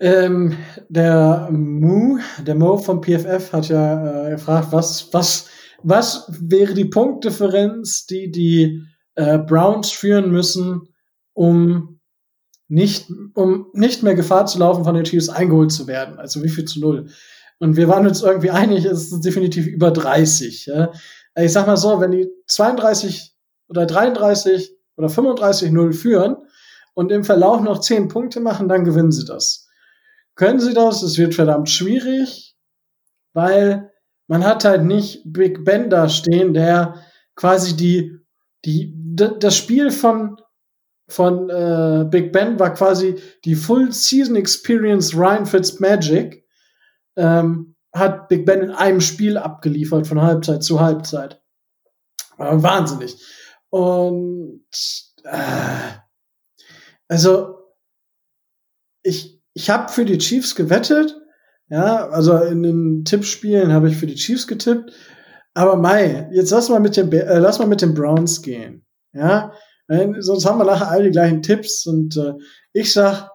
ähm, der Mu, der Mo vom PFF hat ja äh, gefragt, was, was, was wäre die Punktdifferenz, die die äh, Browns führen müssen, um nicht, um nicht mehr Gefahr zu laufen, von den Chiefs eingeholt zu werden. Also wie viel zu null. Und wir waren uns irgendwie einig, es ist definitiv über 30. Ja? Ich sag mal so, wenn die 32 oder 33 oder 35 0 führen und im Verlauf noch 10 Punkte machen, dann gewinnen sie das. Können sie das? Es wird verdammt schwierig, weil man hat halt nicht Big Ben da stehen, der quasi die, die, das Spiel von, von äh, Big Ben war quasi die Full Season Experience Ryan Fitzmagic, ähm, hat Big Ben in einem Spiel abgeliefert von Halbzeit zu Halbzeit. Äh, wahnsinnig. Und äh, also ich, ich habe für die Chiefs gewettet. Ja, also in den Tippspielen habe ich für die Chiefs getippt. Aber Mai, jetzt lass mal mit dem, äh, lass mal mit den Browns gehen. Ja, sonst haben wir nachher alle die gleichen Tipps. Und äh, ich sag,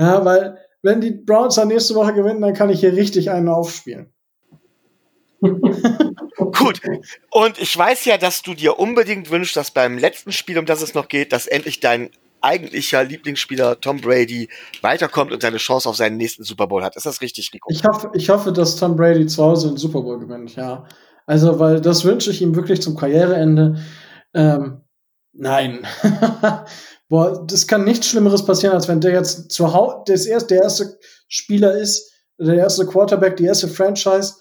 ja, weil wenn die Browns dann nächste Woche gewinnen, dann kann ich hier richtig einen aufspielen. Gut. Und ich weiß ja, dass du dir unbedingt wünschst, dass beim letzten Spiel, um das es noch geht, dass endlich dein eigentlicher Lieblingsspieler Tom Brady weiterkommt und seine Chance auf seinen nächsten Super Bowl hat. Ist das richtig, Nico? Ich hoffe, ich hoffe, dass Tom Brady zu Hause einen Super Bowl gewinnt, ja. Also, weil das wünsche ich ihm wirklich zum Karriereende. Ähm, nein. Boah, das kann nichts Schlimmeres passieren, als wenn der jetzt zu Hause, der erste Spieler ist, der erste Quarterback, die erste Franchise,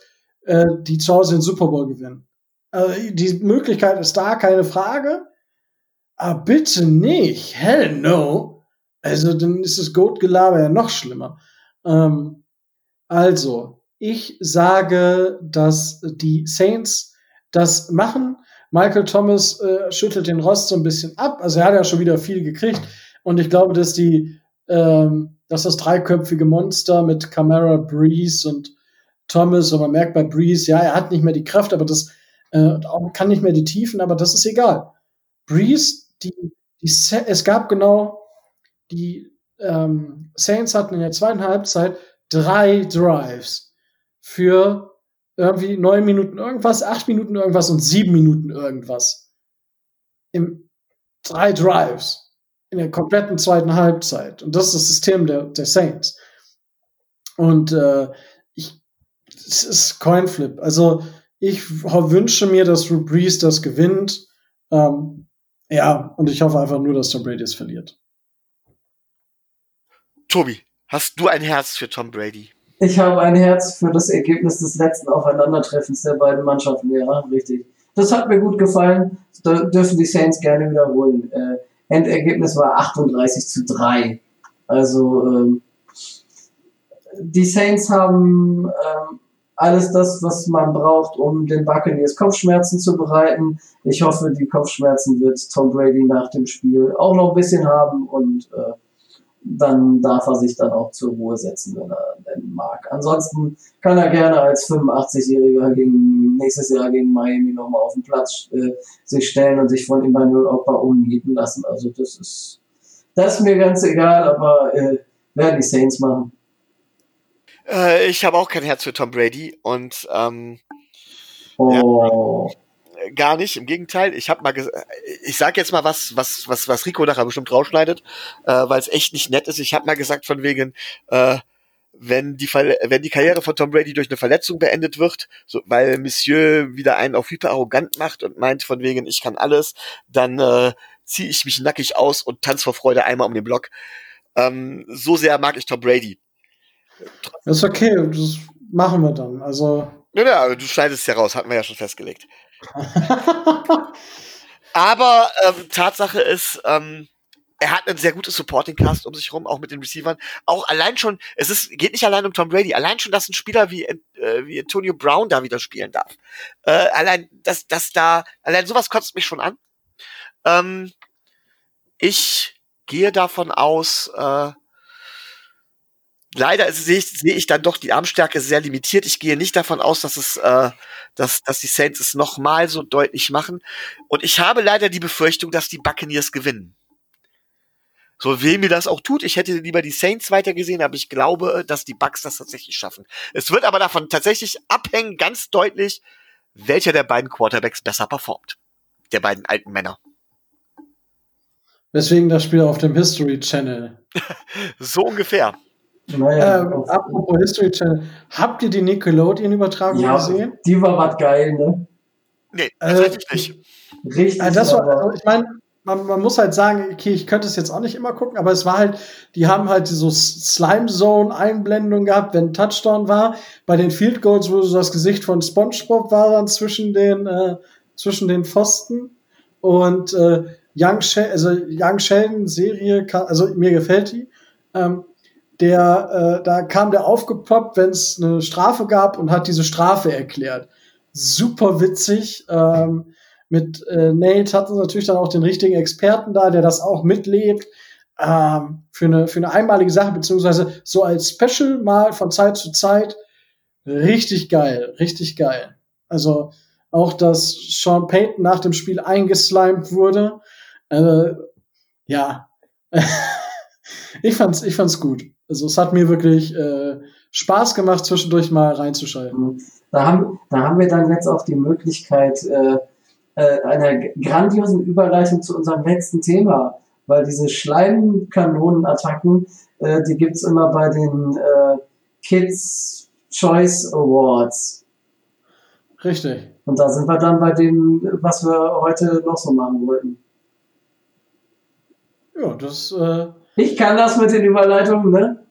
äh, die zu Hause den Super Bowl gewinnen. Also, die Möglichkeit ist da, keine Frage. Aber bitte nicht. Hell no. Also, dann ist das Goat-Gelaber ja noch schlimmer. Ähm, also, ich sage, dass die Saints das machen. Michael Thomas äh, schüttelt den Rost so ein bisschen ab. Also er hat ja schon wieder viel gekriegt. Und ich glaube, dass die, ähm, dass das dreiköpfige Monster mit Camara, Breeze und Thomas, und man merkt bei Breeze, ja, er hat nicht mehr die Kraft, aber das äh, kann nicht mehr die Tiefen, aber das ist egal. Breeze, die, die es gab genau die ähm, Saints hatten in der zweiten Halbzeit drei Drives für irgendwie neun Minuten irgendwas, acht Minuten irgendwas und sieben Minuten irgendwas. Im drei Drives in der kompletten zweiten Halbzeit. Und das ist das System der, der Saints. Und äh, ich, es ist Coinflip. Also ich wünsche mir, dass Drew das gewinnt. Ähm, ja, und ich hoffe einfach nur, dass Tom Brady es verliert. Tobi, hast du ein Herz für Tom Brady? Ich habe ein Herz für das Ergebnis des letzten Aufeinandertreffens der beiden Mannschaften, ja, richtig. Das hat mir gut gefallen. Da dürfen die Saints gerne wiederholen. Äh, Endergebnis war 38 zu 3. Also ähm, die Saints haben ähm, alles das, was man braucht, um den Buccaneers Kopfschmerzen zu bereiten. Ich hoffe, die Kopfschmerzen wird Tom Brady nach dem Spiel auch noch ein bisschen haben und äh, dann darf er sich dann auch zur Ruhe setzen, wenn er denn mag. Ansonsten kann er gerne als 85-Jähriger gegen nächstes Jahr gegen Miami nochmal auf den Platz äh, sich stellen und sich von Emmanuel Ogba umnieten lassen. Also das ist das ist mir ganz egal, aber äh, werden die Saints machen. Äh, ich habe auch kein Herz für Tom Brady und ähm, Oh. ja, gar nicht. Im Gegenteil, ich habe mal, ges- ich sag jetzt mal was, was, was, was Rico nachher bestimmt rausschneidet, äh, weil es echt nicht nett ist. Ich habe mal gesagt von wegen, äh, wenn die Verle wenn die Karriere von Tom Brady durch eine Verletzung beendet wird, so, weil Monsieur wieder einen auf hyper arrogant macht und meint von wegen, ich kann alles, dann äh, ziehe ich mich nackig aus und tanze vor Freude einmal um den Block. Ähm, so sehr mag ich Tom Brady. Das ist okay, das machen wir dann. Also, Ja, ja, du schneidest es ja raus, hatten wir ja schon festgelegt. Aber ähm, Tatsache ist, ähm, er hat ein sehr gutes Supporting Cast um sich rum, auch mit den Receivern. Auch allein schon, es ist, geht nicht allein um Tom Brady, allein schon, dass ein Spieler wie, äh, wie Antonio Brown da wieder spielen darf. Äh, allein, dass, dass da, allein sowas kotzt mich schon an. Ähm, ich gehe davon aus, äh, leider sehe ich, sehe ich dann doch die Armstärke sehr limitiert. Ich gehe nicht davon aus, dass es, äh, dass, dass die Saints es nochmal so deutlich machen. Und ich habe leider die Befürchtung, dass die Buccaneers gewinnen. So weh mir das auch tut, ich hätte lieber die Saints weitergesehen, aber ich glaube, dass die Bucks das tatsächlich schaffen. Es wird aber davon tatsächlich abhängen, ganz deutlich, welcher der beiden Quarterbacks besser performt. Der beiden alten Männer. Deswegen das Spiel auf dem History Channel. So ungefähr. Naja, Ähm, apropos History Channel, habt ihr die Nickelodeon-Übertragung ja, gesehen? die war was geil, ne? Nee, Äh, tatsächlich nicht. Richtig. Also das war, also ich meine, man, man muss halt sagen, okay, ich könnte es jetzt auch nicht immer gucken, aber es war halt, die haben halt so Slime Zone Einblendung gehabt, wenn Touchdown war. Bei den Field Goals, wo so das Gesicht von SpongeBob war dann zwischen den äh, zwischen den Pfosten und äh, Young Sheldon, also Young Sheldon Serie, ka- also mir gefällt die. Ähm, der, äh, da kam der aufgepoppt, wenn es eine Strafe gab und hat diese Strafe erklärt. Super witzig. Ähm, mit äh, Nate hatten sie natürlich dann auch den richtigen Experten da, der das auch mitlebt. Ähm, für, eine, für eine einmalige Sache, beziehungsweise so als Special mal von Zeit zu Zeit. Richtig geil, richtig geil. Also auch, dass Sean Payton nach dem Spiel eingeslimed wurde. Äh, ja. ich fand's, ich fand's gut. Also es hat mir wirklich äh, Spaß gemacht, zwischendurch mal reinzuschalten. Da haben, da haben wir dann jetzt auch die Möglichkeit äh, äh, einer grandiosen Überleitung zu unserem letzten Thema, weil diese Schleimkanonenattacken, äh, die gibt's immer bei den äh, Kids Choice Awards. Richtig. Und da sind wir dann bei dem, was wir heute noch so machen wollten. Ja, das äh, Ich kann das mit den Überleitungen, ne?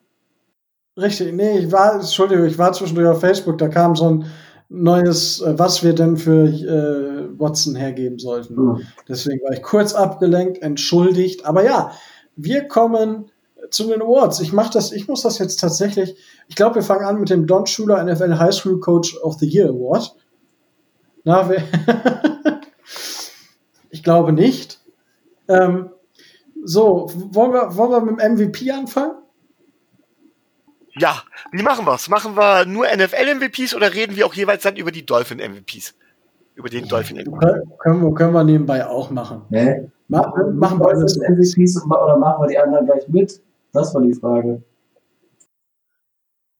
Richtig, nee, ich war, Entschuldigung, ich war zwischendurch auf Facebook, da kam so ein neues, äh, was wir denn für äh, Watson hergeben sollten. Hm. Deswegen war ich kurz abgelenkt, entschuldigt. Aber ja, wir kommen zu den Awards. Ich mach das, ich muss das jetzt tatsächlich. Ich glaube, wir fangen an mit dem Don Schuler NFL High School Coach of the Year Award. Na, ich glaube nicht. Ähm, so, wollen wir, wollen wir mit dem MVP anfangen? Ja, wie machen wir's? Machen wir nur NFL-MVPs oder reden wir auch jeweils dann über die Dolphin-MVPs? Über den Dolphin-MVP. Können, können, wir, können wir nebenbei auch machen. Hä? Ma machen wir das. MVPs oder machen wir die anderen gleich mit? Das war die Frage.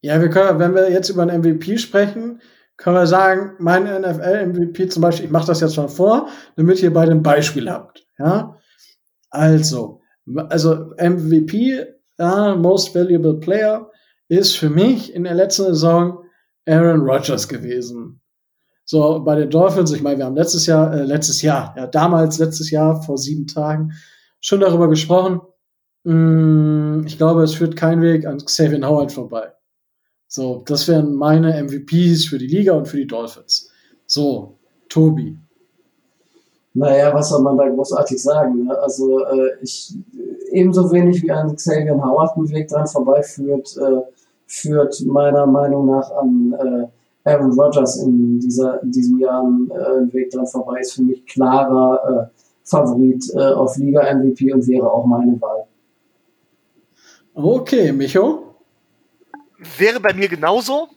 Ja, wir können, wenn wir jetzt über einen MVP sprechen, können wir sagen, mein NFL-MVP zum Beispiel, ich mache das jetzt mal vor, damit ihr beide ein Beispiel habt. Ja, also, also MVP, ja, Most Valuable Player, ist für mich in der letzten Saison Aaron Rodgers gewesen. So, bei den Dolphins, ich meine, wir haben letztes Jahr, äh, letztes Jahr, ja, damals, letztes Jahr, vor sieben Tagen, schon darüber gesprochen. Mm, ich glaube, es führt kein Weg an Xavier Howard vorbei. So, das wären meine MVPs für die Liga und für die Dolphins. So, Tobi. Naja, was soll man da großartig sagen? Ne? Also äh, ich ebenso wenig wie an Xavier Howard ein Weg dran vorbeiführt, äh, führt meiner Meinung nach an äh, Aaron Rodgers in dieser in diesem Jahr ein, äh, Weg dran vorbei. Ist für mich klarer äh, Favorit äh, auf Liga MVP und wäre auch meine Wahl. Okay, Micho. Wäre bei mir genauso.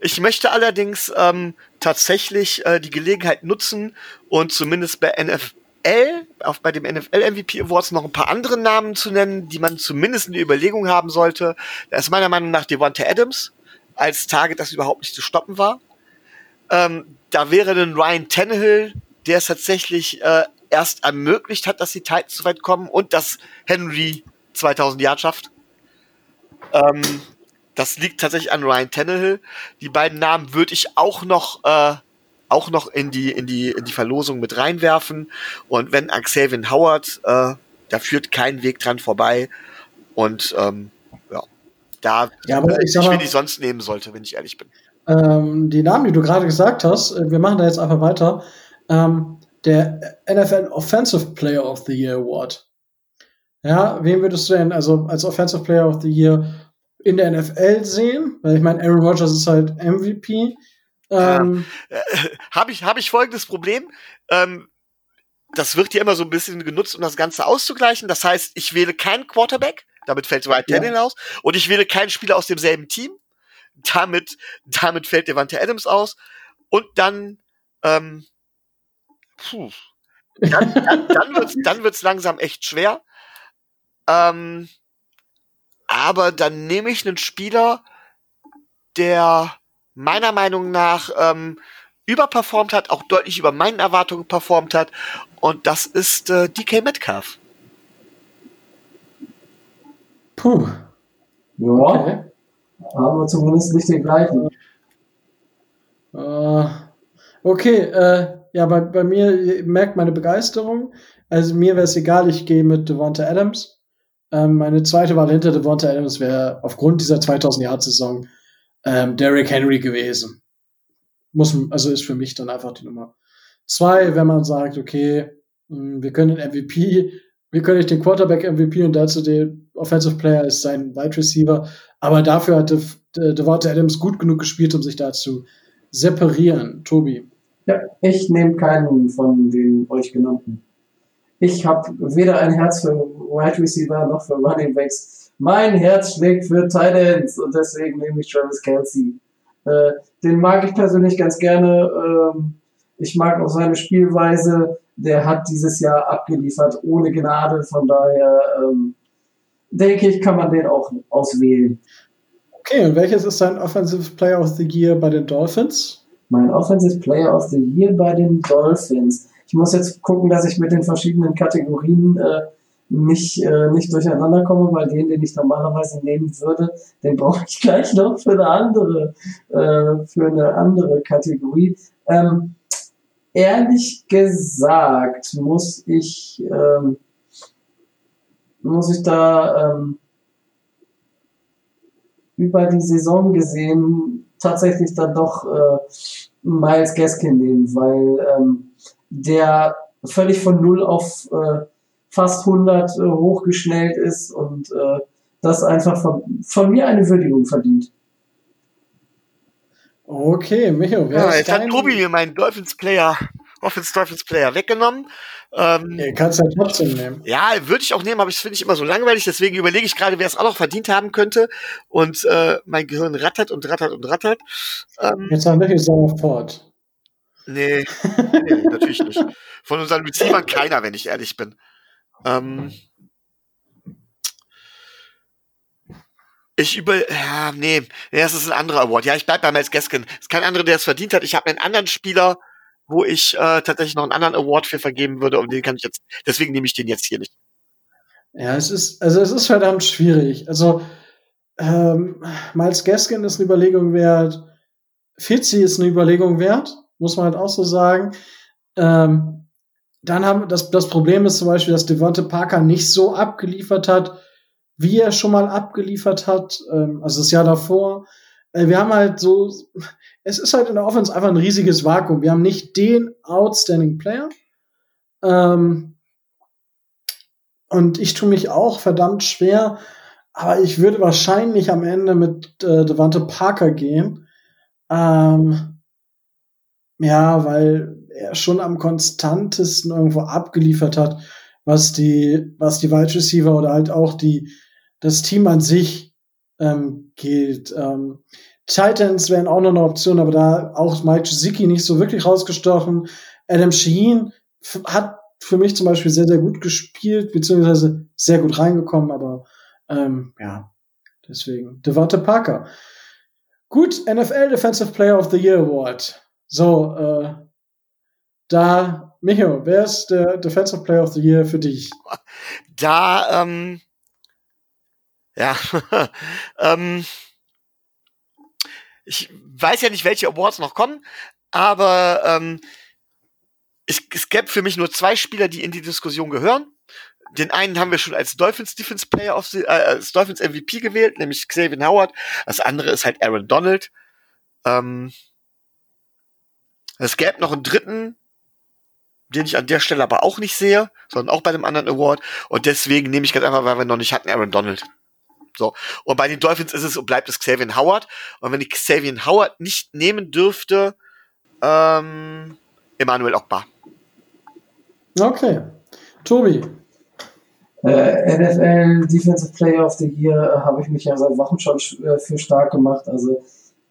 Ich möchte allerdings ähm, tatsächlich äh, die Gelegenheit nutzen und zumindest bei NFL, auch bei dem NFL MVP Awards noch ein paar andere Namen zu nennen, die man zumindest in der Überlegung haben sollte. Da ist meiner Meinung nach Devonta Adams als Target, das überhaupt nicht zu stoppen war. Ähm, da wäre dann Ryan Tannehill, der es tatsächlich äh, erst ermöglicht hat, dass die Titans so weit kommen und dass Henry 2000 Yard schafft. Ähm, das liegt tatsächlich an Ryan Tannehill. Die beiden Namen würde ich auch noch, äh, auch noch in die, in die, in die Verlosung mit reinwerfen. Und wenn Xavier Howard, äh, da führt kein Weg dran vorbei. Und ähm, ja, da Ja, aber äh, ich sag ich wen ich sonst nehmen sollte, wenn ich ehrlich bin. Ähm, die Namen, die du gerade gesagt hast, äh, wir machen da jetzt einfach weiter. Ähm, der NFL Offensive Player of the Year Award. Ja, wen würdest du denn also als Offensive Player of the Year in der NFL sehen? Weil ich meine, Aaron Rodgers ist halt MVP. Ähm, habe ich, habe ich folgendes Problem. Ähm, das wird hier immer so ein bisschen genutzt, um das Ganze auszugleichen. Das heißt, ich wähle keinen Quarterback, damit fällt Ryan Ja. Tannehill aus, und ich wähle keinen Spieler aus demselben Team. Damit, damit fällt Devante Adams aus. Und dann, ähm, puh, dann, dann, dann wird's, dann wird's langsam echt schwer. Ähm, aber dann nehme ich einen Spieler, der meiner Meinung nach ähm, überperformt hat, auch deutlich über meinen Erwartungen performt hat. Und das ist äh, DK Metcalf. Puh. Ja, Okay. haben wir zumindest nicht den gleichen. Äh, okay, äh, ja, bei, bei mir ihr merkt meine Begeisterung. Also mir wäre es egal, ich gehe mit Devonta Adams. Ähm, meine zweite Wahl hinter Devonta Adams wäre aufgrund dieser 2000-Yard-Saison ähm, Derrick Henry gewesen. Muss, also ist für mich dann einfach die Nummer zwei, wenn man sagt, okay, mh, wir können den MVP, wir können nicht den Quarterback MVP und dazu den Offensive Player ist sein Wide Receiver, aber dafür hat Dev, De, Devonta Adams gut genug gespielt, um sich dazu separieren. Tobi. Ja, ich nehme keinen von den euch genannten. Ich habe weder ein Herz für Wide Receiver noch für Running Backs. Mein Herz schlägt für Tight Ends und deswegen nehme ich Travis Kelsey. Äh, den mag ich persönlich ganz gerne. Ähm, ich mag auch seine Spielweise. Der hat dieses Jahr abgeliefert ohne Gnade. Von daher ähm, denke ich, kann man den auch auswählen. Okay, und welches ist dein Offensive Player of the Year bei den Dolphins? Mein Offensive Player of the Year bei den Dolphins. Ich muss jetzt gucken, dass ich mit den verschiedenen Kategorien äh, nicht, äh, nicht durcheinander komme, weil den, den ich normalerweise nehmen würde, den brauche ich gleich noch für eine andere, äh, für eine andere Kategorie. Ähm, ehrlich gesagt muss ich, ähm, muss ich da ähm, über die Saison gesehen tatsächlich dann doch äh, Miles Gaskin nehmen, weil ähm, der völlig von null auf äh, fast 100 äh, hochgeschnellt ist und äh, das einfach von, von mir eine Würdigung verdient. Okay, Micho, wer Ja, ist jetzt hat dein... Tobi mir meinen Dolphins Player, Offense Dolphins Player weggenommen. Ähm, Ihr kannst ja trotzdem nehmen. Ja, würde ich auch nehmen, aber das finde ich immer so langweilig, deswegen überlege ich gerade, wer es auch noch verdient haben könnte. Und äh, mein Gehirn rattert und rattert und rattert. Ähm, Jetzt haben wir Sauer fort. Nee, nee, natürlich nicht. Von unseren Receivern keiner, wenn ich ehrlich bin. Ähm, ich über, ja, nee, nee, das ist ein anderer Award. Ja, ich bleib bei Miles Gaskin. Es ist kein anderer, der es verdient hat. Ich habe einen anderen Spieler, wo ich äh, tatsächlich noch einen anderen Award für vergeben würde, und den kann ich jetzt, deswegen nehme ich den jetzt hier nicht. Ja, es ist, also es ist verdammt schwierig. Also, ähm, Miles Gaskin ist eine Überlegung wert. Fitzy ist eine Überlegung wert, muss man halt auch so sagen. Ähm, dann haben das, das Problem ist zum Beispiel, dass Devonte Parker nicht so abgeliefert hat, wie er schon mal abgeliefert hat, ähm, also das Jahr davor. Äh, wir haben halt so, es ist halt in der Offense einfach ein riesiges Vakuum. Wir haben nicht den Outstanding Player. Ähm, und ich tue mich auch verdammt schwer, aber ich würde wahrscheinlich am Ende mit äh, Devante Parker gehen. Ähm, ja, weil er schon am konstantesten irgendwo abgeliefert hat, was die, was die Wide Receiver oder halt auch die, das Team an sich ähm, geht. Ähm, Titans wären auch noch eine Option, aber da auch Mike Gesicki nicht so wirklich rausgestochen. Adam Sheen hat für mich zum Beispiel sehr, sehr gut gespielt, beziehungsweise sehr gut reingekommen, aber ähm, ja, deswegen. Devante Parker. Gut, NFL Defensive Player of the Year Award. So, äh, da, Micho, wer ist der Defensive Player of the Year für dich? da, ähm, ja, ähm, ich weiß ja nicht, welche Awards noch kommen, aber ähm, es, es gäbe für mich nur zwei Spieler, die in die Diskussion gehören. Den einen haben wir schon als Dolphins Defense Player of the, äh, als Dolphins MVP gewählt, nämlich Xavier Howard. Das andere ist halt Aaron Donald. Ähm, es gäbe noch einen dritten, den ich an der Stelle aber auch nicht sehe, sondern auch bei einem anderen Award. Und deswegen nehme ich ganz einfach, weil wir noch nicht hatten, Aaron Donald. So. Und bei den Dolphins ist es und bleibt es Xavier Howard. Und wenn ich Xavier Howard nicht nehmen dürfte, ähm, Emmanuel Ogba. Okay. Tobi. Äh, NFL Defensive Player of the Year äh, habe ich mich ja seit Wochen schon äh, für stark gemacht. Also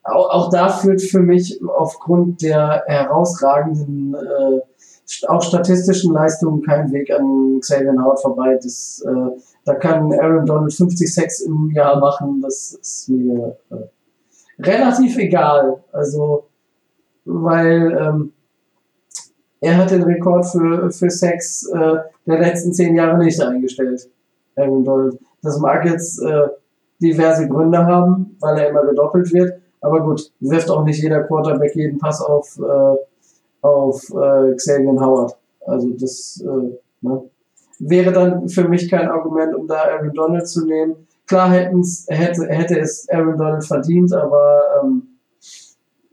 auch, auch da führt für mich aufgrund der herausragenden, äh, auch statistischen Leistungen kein Weg an Xavier Howard vorbei. Das, äh, da kann Aaron Donald 50 Sex im Jahr machen. Das ist mir äh, relativ egal. Also, weil ähm, er hat den Rekord für, für Sex äh, der letzten zehn Jahre nicht eingestellt. Aaron Donald. Das mag jetzt äh, diverse Gründe haben, weil er immer gedoppelt wird. Aber gut, wirft auch nicht jeder Quarterback jeden Pass auf, äh, auf äh, Xavier Howard. Also das äh, ne? wäre dann für mich kein Argument, um da Aaron Donald zu nehmen. Klar hätten's, hätte, hätte es Aaron Donald verdient, aber ähm,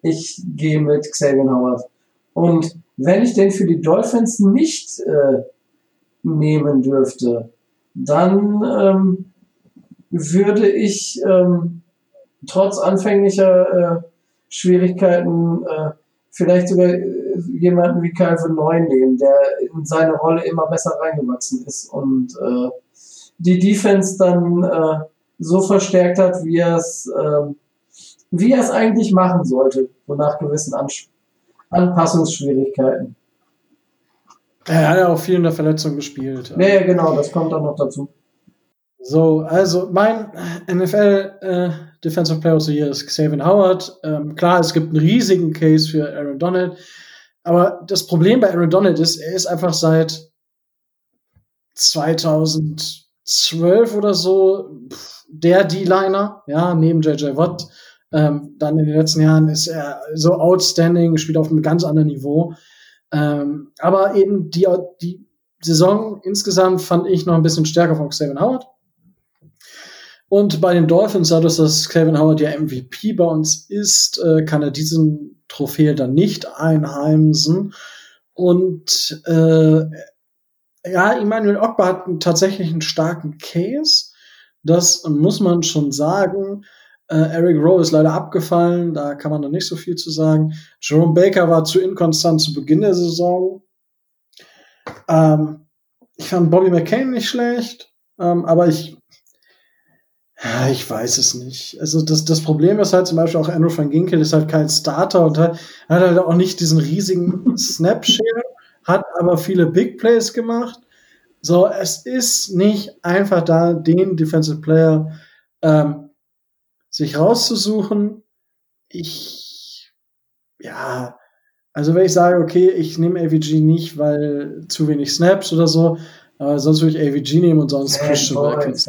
ich gehe mit Xavier Howard. Und wenn ich den für die Dolphins nicht äh, nehmen dürfte, dann ähm, würde ich ähm, trotz anfänglicher äh, Schwierigkeiten äh, vielleicht sogar äh, jemanden wie Calvin Neu nehmen, der in seine Rolle immer besser reingewachsen ist und äh, die Defense dann äh, so verstärkt hat, wie er es äh, wie er es eigentlich machen sollte, wonach gewissen Anspruch Anpassungsschwierigkeiten. Er hat ja auch viel in der Verletzung gespielt. Ja, ja, genau, das kommt dann noch dazu. So, also mein NFL äh, Defensive Player of the Year ist Xavier Howard. Ähm, klar, es gibt einen riesigen Case für Aaron Donald, aber das Problem bei Aaron Donald ist, er ist einfach seit 2012 oder so der D-Liner, ja, neben JJ Watt. Ähm, dann in den letzten Jahren ist er so outstanding, spielt auf einem ganz anderen Niveau. Ähm, aber eben die, die Saison insgesamt fand ich noch ein bisschen stärker von Xavier Howard. Und bei den Dolphins, dadurch, dass Kevin Howard ja MVP bei uns ist, äh, kann er diesen Trophäe dann nicht einheimsen. Und äh, ja, Emmanuel Ogba hat tatsächlich einen starken Case. Das muss man schon sagen. Äh, Eric Rowe ist leider abgefallen, da kann man noch nicht so viel zu sagen. Jerome Baker war zu inkonstant zu Beginn der Saison. Ähm, ich fand Bobby McCain nicht schlecht, ähm, aber ich, ja, ich weiß es nicht. Also das, das Problem ist halt zum Beispiel auch Andrew van Ginkel ist halt kein Starter und hat, hat halt auch nicht diesen riesigen Snapshare, hat aber viele Big Plays gemacht. So, es ist nicht einfach da, den Defensive Player ähm, sich rauszusuchen. Ich, ja, also wenn ich sage, okay, ich nehme AVG nicht, weil zu wenig Snaps oder so, aber sonst würde ich AVG nehmen und sonst Christian Wilkins.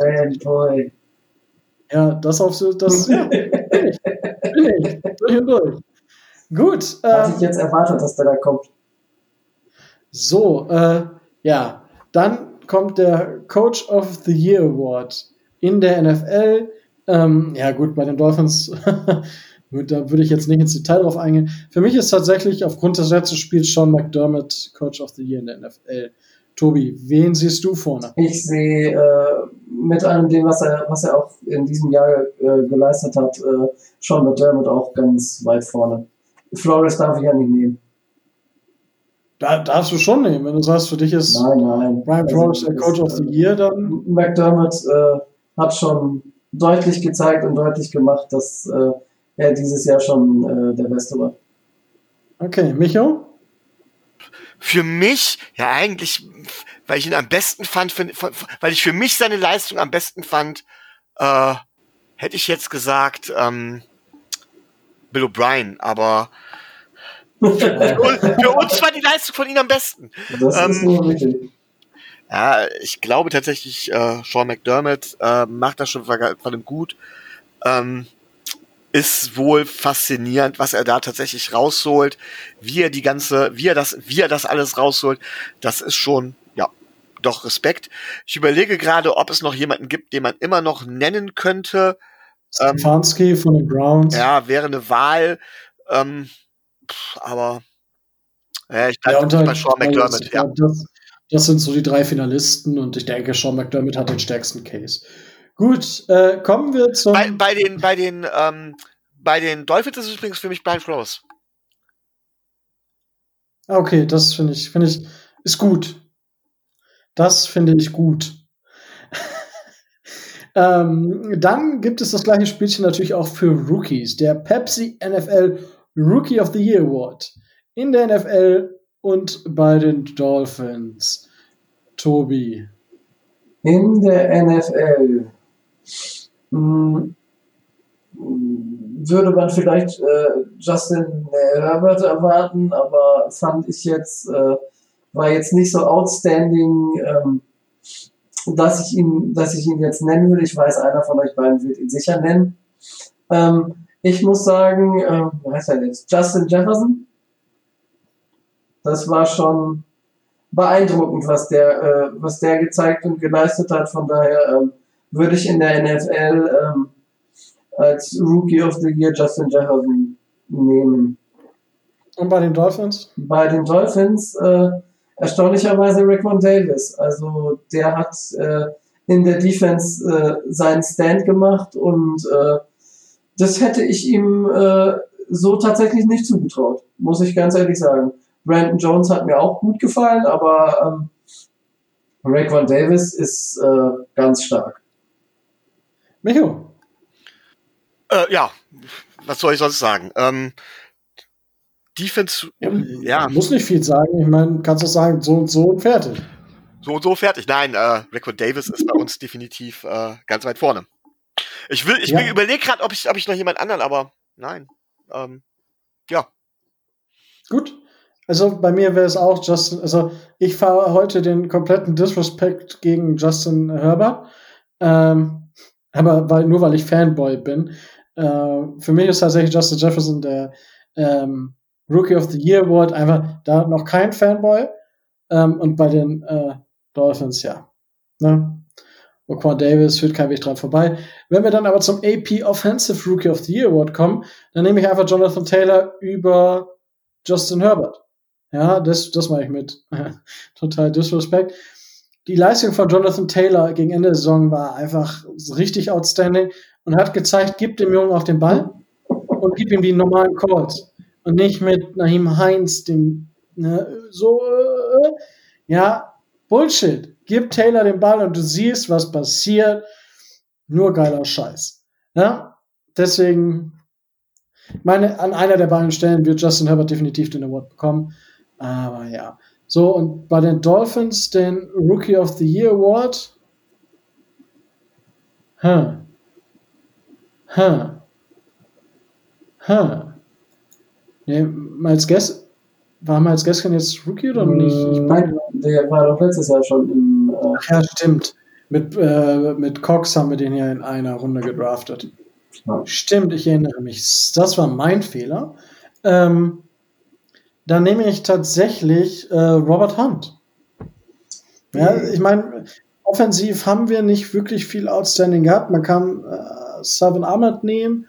Ja, das auf so, das, ja, bin ich, bin ich, durch und durch. Gut, Hatte ähm, ich jetzt erwartet, dass der da kommt. So, äh, ja, dann kommt der Coach of the Year Award in der NFL. Ähm, ja, gut, bei den Dolphins, da würde ich jetzt nicht ins Detail drauf eingehen. Für mich ist tatsächlich aufgrund des letzten Spiels Sean McDermott Coach of the Year in der NFL. Tobi, wen siehst du vorne? Ich sehe äh, mit allem dem, was er, was er auch in diesem Jahr äh, geleistet hat, äh, Sean McDermott auch ganz weit vorne. Flores darf ich ja nicht nehmen. Da darfst du schon nehmen, wenn du sagst, für dich ist Nein, nein. Brian Also, Flores der Coach of the Year, dann McDermott äh, hat schon deutlich gezeigt und deutlich gemacht, dass äh, er dieses Jahr schon äh, der Beste war. okay, Micho? Für mich, ja eigentlich, weil ich ihn am besten fand, find, weil ich für mich seine Leistung am besten fand, äh, hätte ich jetzt gesagt, ähm, Bill O'Brien, aber für, uns- für uns war die Leistung von ihm am besten. Das Ähm. Ja, ich glaube tatsächlich, äh, Sean McDermott äh, macht das schon ver- verdammt gut. Ähm, ist wohl faszinierend, was er da tatsächlich rausholt, wie er die ganze, wie er das, wie er das alles rausholt. Das ist schon, doch Respekt. Ich überlege gerade, ob es noch jemanden gibt, den man immer noch nennen könnte. Ähm, Stefanski von den Browns. Ja, wäre eine Wahl. Ähm, aber ja, ich Ja, bleibe und halt, bei Sean McDermott. Ja. das, das sind so die drei Finalisten und ich denke, Sean McDermott hat den stärksten Case. Gut, äh, kommen wir zum. Bei, bei den, bei den, ähm, bei den Dolphins ist es übrigens für mich Brian Flores. Ah, Okay, das finde ich, finde ich, ist gut. Das finde ich gut. ähm, dann gibt es das gleiche Spielchen natürlich auch für Rookies. Der Pepsi NFL Rookie of the Year Award. In der NFL und bei den Dolphins. Tobi. In der NFL hm, würde man vielleicht äh, Justin Herbert erwarten, aber fand ich jetzt, äh, war jetzt nicht so outstanding, ähm, dass ich ihn, dass ich ihn jetzt nennen würde. Ich weiß, einer von euch beiden wird ihn sicher nennen. Ähm, ich muss sagen, äh, wie heißt er jetzt? Justin Jefferson. Das war schon beeindruckend, was der, äh, was der gezeigt und geleistet hat. Von daher ähm, würde ich in der NFL ähm, als Rookie of the Year Justin Jefferson nehmen. Und bei den Dolphins? Bei den Dolphins äh, erstaunlicherweise Rickmon Davis. Also der hat äh, in der Defense äh, seinen Stand gemacht und äh, das hätte ich ihm äh, so tatsächlich nicht zugetraut, muss ich ganz ehrlich sagen. Brandon Jones hat mir auch gut gefallen, aber ähm, Raekwon Davis ist äh, ganz stark. Micho. Äh, ja, was soll ich sonst sagen? Ähm, Defense, ja, ja. Muss nicht viel sagen. Ich meine, kannst du sagen, so und so und fertig. So und so fertig. Nein, äh, Rickwood Davis ist bei uns definitiv äh, ganz weit vorne. Ich will, ich ja. überlege gerade, ob ich, ob ich noch jemand anderen, aber nein. Ähm, ja. Gut. Also bei mir wäre es auch Justin, also ich fahre heute den kompletten Disrespect gegen Justin Herbert. Ähm, aber weil, nur weil ich Fanboy bin. Äh, für mich ist tatsächlich Justin Jefferson der ähm, Rookie of the Year Award einfach da noch kein Fanboy. Ähm, und bei den äh, Dolphins, ja. Ne? Oquan Davis führt kein Weg dran vorbei. Wenn wir dann aber zum AP Offensive Rookie of the Year Award kommen, dann nehme ich einfach Jonathan Taylor über Justin Herbert. Ja, das, das mache ich mit. Total Disrespect. Die Leistung von Jonathan Taylor gegen Ende der Saison war einfach richtig outstanding und hat gezeigt, gib dem Jungen auch den Ball und gib ihm die normalen Calls. Und nicht mit Naheem Heinz, dem, ne, so, äh, ja, Bullshit. Gib Taylor den Ball und du siehst, was passiert. Nur geiler Scheiß. Ja, deswegen, meine, an einer der beiden Stellen wird Justin Herbert definitiv den Award bekommen. Aber ja. So, und bei den Dolphins den Rookie of the Year Award. Huh. Huh. Huh. Nee, Miles Guess, war Miles Gaskin jetzt Rookie oder nicht? Ich Nein, der war doch letztes Jahr schon im. Äh Ach ja, stimmt. Mit, äh, mit Cox haben wir den ja in einer Runde gedraftet. Ja. Stimmt, ich erinnere mich. Das war mein Fehler. Ähm, dann nehme ich tatsächlich äh, Robert Hunt. Ja, ich meine, offensiv haben wir nicht wirklich viel Outstanding gehabt. Man kann äh, Savin Ahmed nehmen.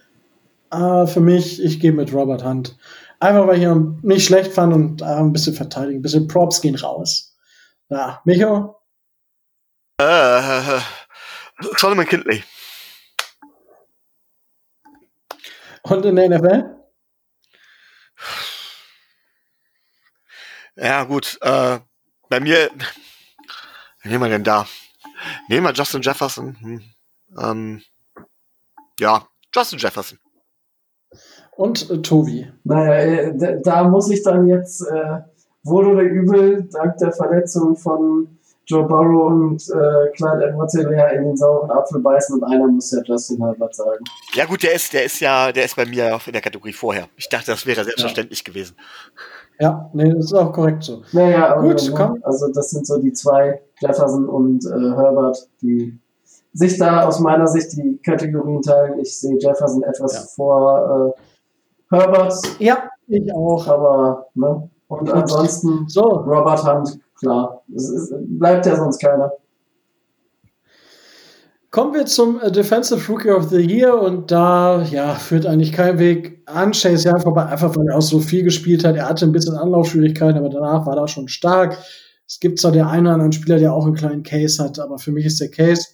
Äh, für mich, ich gehe mit Robert Hunt. Einfach weil ich ihn nicht schlecht fand und äh, ein bisschen verteidigen, ein bisschen Props gehen raus. Ja, Micho? Äh, Solomon Kindley. Und in der NFL? Ja, gut. Äh, bei mir, wen nehmen wir denn da? Nehmen wir Justin Jefferson. Hm. Ähm, ja, Justin Jefferson und äh, Tobi. Naja, äh, da muss ich dann jetzt äh, wohl oder übel, dank der Verletzung von Joe Burrow und äh, Clyde edwards in den sauren Apfel beißen und einer muss ja Justin Herbert sagen. Ja gut, der ist, der ist ja, der ist bei mir in der Kategorie vorher. Ich dachte, das wäre selbstverständlich ja. gewesen. Ja, nee, das ist auch korrekt so. Naja, gut, also, komm. Also das sind so die zwei, Jefferson und äh, Herbert, die sich da aus meiner Sicht die Kategorien teilen. Ich sehe Jefferson etwas ja. vor äh, Herbert. Ja, ich auch. Aber, ne? Und ansonsten so. Robert Hunt, klar. Es ist, bleibt ja sonst keiner. Kommen wir zum äh, Defensive Rookie of the Year und da ja, führt eigentlich kein Weg an Chase Young vorbei, einfach weil er auch so viel gespielt hat. Er hatte ein bisschen Anlaufschwierigkeiten, aber danach war er schon stark. Es gibt zwar der eine oder andere Spieler, der auch einen kleinen Case hat, aber für mich ist der Case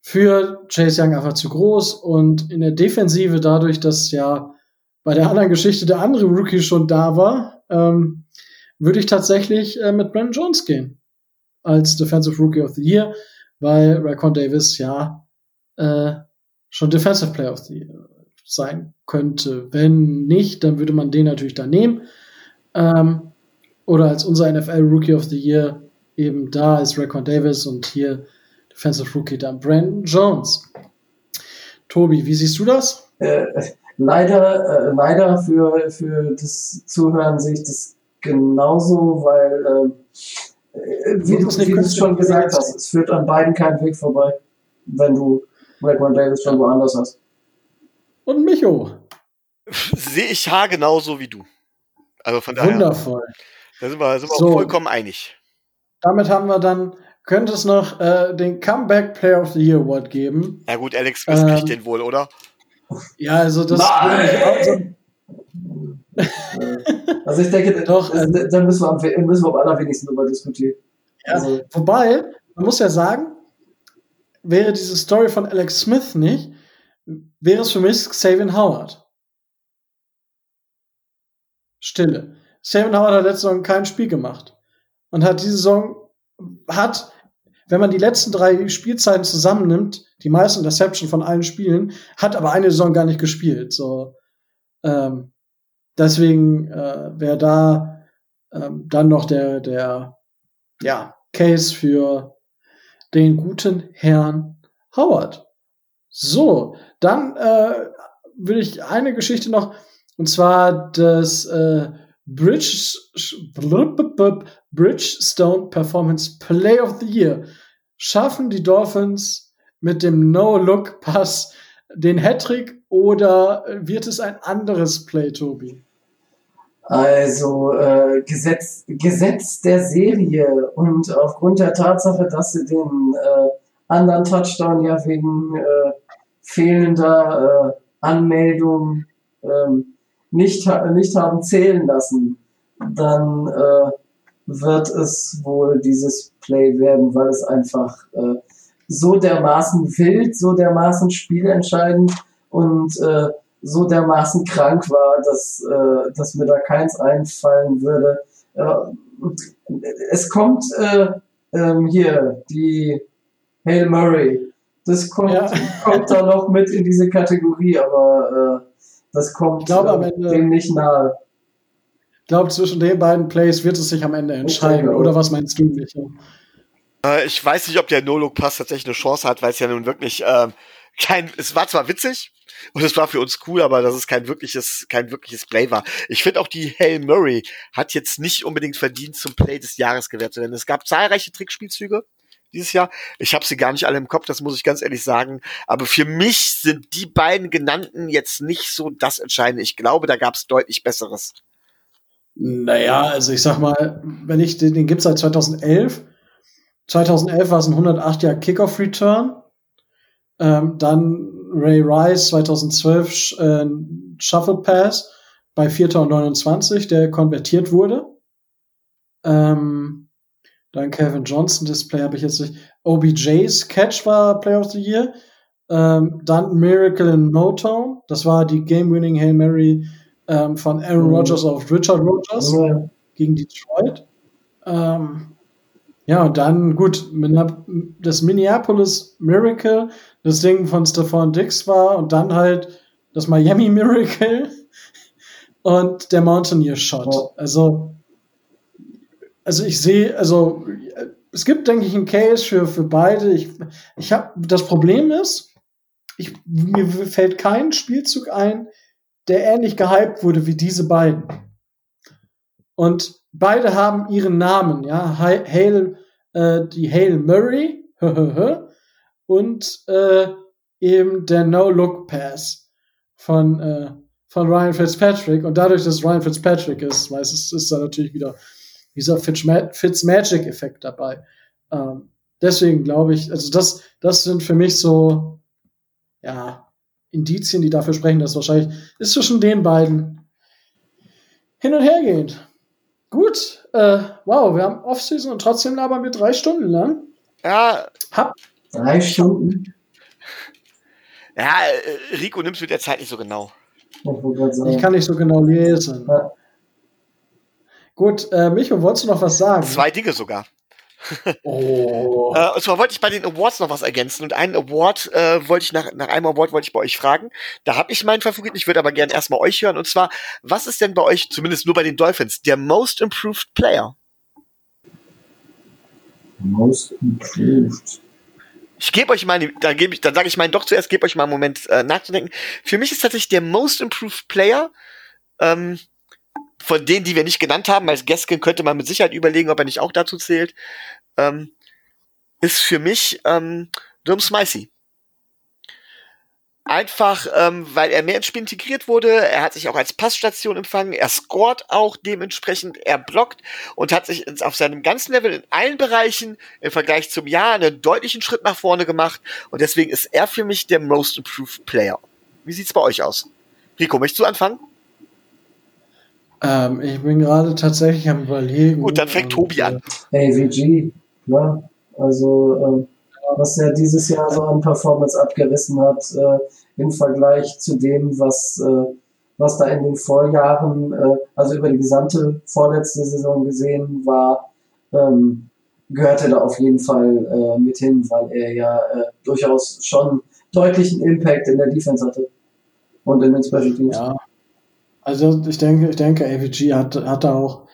für Chase Young einfach zu groß und in der Defensive dadurch, dass ja bei der anderen Geschichte der andere Rookie schon da war, ähm, würde ich tatsächlich äh, mit Brandon Jones gehen. als Defensive Rookie of the Year, weil Raquan Davis ja äh, schon Defensive Player of the Year sein könnte. Wenn nicht, dann würde man den natürlich da nehmen. Ähm, oder als unser NFL Rookie of the Year eben da ist Raquan Davis und hier Defensive Rookie dann Brandon Jones. Tobi, wie siehst du das? Äh, leider, äh, leider für, für das Zuhören sehe ich das genauso, weil, äh, wie, du, wie du es schon gesagt hast, es führt an beiden keinen Weg vorbei, wenn du Raquan Davis schon woanders hast. Und Micho. Sehe ich Haar genauso wie du. Also von daher. Wundervoll. Da sind wir, sind wir So. vollkommen einig. Damit haben wir dann, könnte es noch äh, den Comeback Player of the Year Award geben. Ja gut, Alex Smith Ähm, kriegt den wohl, oder? Ja, also das Nein! Also ich denke, Doch, das, äh, da müssen wir, am, müssen wir am allerwenigsten drüber diskutieren. Ja. Also, Wobei, man muss ja sagen, wäre diese Story von Alex Smith nicht, wäre es für mich Xavier Howard. Stille. Xavier Howard hat letzte Saison kein Spiel gemacht. Und hat diese Saison, hat, wenn man die letzten drei Spielzeiten zusammennimmt, die meisten Interception von allen Spielen, hat aber eine Saison gar nicht gespielt. So, ähm, deswegen äh, wäre da ähm, dann noch der, der ja, Case für den guten Herrn Howard. So, dann äh, will ich eine Geschichte noch, und zwar das äh, Bridge, Bridgestone Performance Play of the Year. Schaffen die Dolphins mit dem No-Look-Pass den Hattrick oder wird es ein anderes Play, Tobi? Also äh, Gesetz, Gesetz der Serie und aufgrund der Tatsache, dass sie den äh, anderen Touchdown ja wegen äh, fehlender äh, Anmeldung ähm, nicht, nicht haben zählen lassen, dann äh, wird es wohl dieses Play werden, weil es einfach äh, so dermaßen wild, so dermaßen spielentscheidend und äh, so dermaßen krank war, dass, äh, dass mir da keins einfallen würde. Äh, es kommt äh, ähm, hier die Hail Murray. Das kommt, Ja. kommt da noch mit in diese Kategorie, aber äh, das kommt glaube, dem nicht nahe. Ich glaube, zwischen den beiden Plays wird es sich am Ende entscheiden. auch. Oder was meinst du, Micho? Äh, ich weiß nicht, ob der No-Look-Pass tatsächlich eine Chance hat, weil es ja nun wirklich ähm, kein, es war zwar witzig und es war für uns cool, aber dass es kein wirkliches, kein wirkliches Play war. Ich finde auch die Hail Murray hat jetzt nicht unbedingt verdient, zum Play des Jahres gewählt zu werden. Es gab zahlreiche Trickspielzüge dieses Jahr. Ich habe sie gar nicht alle im Kopf, das muss ich ganz ehrlich sagen. Aber für mich sind die beiden genannten jetzt nicht so das Entscheidende. Ich glaube, da gab es deutlich Besseres. Naja, also ich sag mal, wenn ich den, den gibt's seit 2011. 2011 war es ein 108 Jahr Kickoff Return. Ähm, dann Ray Rice 2012 sch- äh, Shuffle Pass bei 4. und 29, der konvertiert wurde. Ähm, dann Kevin Johnson, das Play habe ich jetzt nicht. OBJ's Catch war Player of the Year. Ähm, dann Miracle in Motown, das war die Game-Winning Hail Mary ähm, von Aaron Mhm. Rodgers auf Richard Rodgers Ja. gegen Detroit. Ähm, ja, und dann, gut, das Minneapolis Miracle, das Ding von Stephon Dix war und dann halt das Miami Miracle und der Mountaineer Shot. Ja. Also, also ich sehe, also es gibt, denke ich, einen Case für, für beide. Ich, ich habe, das Problem ist, ich, mir fällt kein Spielzug ein, der ähnlich gehypt wurde wie diese beiden. Und beide haben ihren Namen, ja. Ha- Hail, äh, die Hail Murray und äh, eben der No-Look-Pass von, äh, von Ryan Fitzpatrick. Und dadurch, dass Ryan Fitzpatrick ist, weiß es, ist da natürlich wieder dieser Fitzma- Fitzmagic-Effekt dabei. Ähm, deswegen glaube ich, also das, das sind für mich so, ja, Indizien, die dafür sprechen, dass wahrscheinlich ist zwischen den beiden hin und her gehend. Gut, äh, wow, wir haben Offseason und trotzdem labern wir drei Stunden lang. Ja, Hab, Drei Stunden. ja, äh, Rico nimmst mit der Zeit nicht so genau. Ich, kann nicht so genau lesen. Ja. Gut, äh, Micho, wolltest du noch was sagen? Zwei Dinge sogar. Oh. Äh, und zwar wollte ich bei den Awards noch was ergänzen und einen Award äh, wollte ich nach, nach einem Award wollte ich bei euch fragen. Da habe ich meinen Favoriten, ich würde aber gerne erstmal euch hören. Und zwar, was ist denn bei euch, zumindest nur bei den Dolphins, der Most Improved Player? Most improved. Ich gebe euch mal, dann gebe ich, dann sage ich meinen doch zuerst, gebe euch mal einen Moment äh, nachzudenken. Für mich ist tatsächlich der Most Improved Player ähm, von denen, die wir nicht genannt haben, als Gaskin könnte man mit Sicherheit überlegen, ob er nicht auch dazu zählt, ähm, ist für mich ähm, Durham Smicey. Einfach, ähm, weil er mehr ins Spiel integriert wurde. Er hat sich auch als Passstation empfangen. Er scored auch dementsprechend. Er blockt und hat sich auf seinem ganzen Level in allen Bereichen im Vergleich zum Jahr einen deutlichen Schritt nach vorne gemacht. Und deswegen ist er für mich der Most Improved Player. Wie sieht's bei euch aus? Rico, möchtest du anfangen? Ähm, ich bin gerade tatsächlich am überlegen. Gut, dann fängt Und, Tobi an. AVG, klar. Also, ähm, was er dieses Jahr so an Performance abgerissen hat, äh, im Vergleich zu dem, was, äh, was da in den Vorjahren, äh, also über die gesamte vorletzte Saison gesehen war, ähm, gehörte da auf jeden Fall äh, mit hin, weil er ja äh, durchaus schon deutlichen Impact in der Defense hatte. Und in den Special Teams. Ja. Also ich denke, ich denke, AVG hat, hat da auch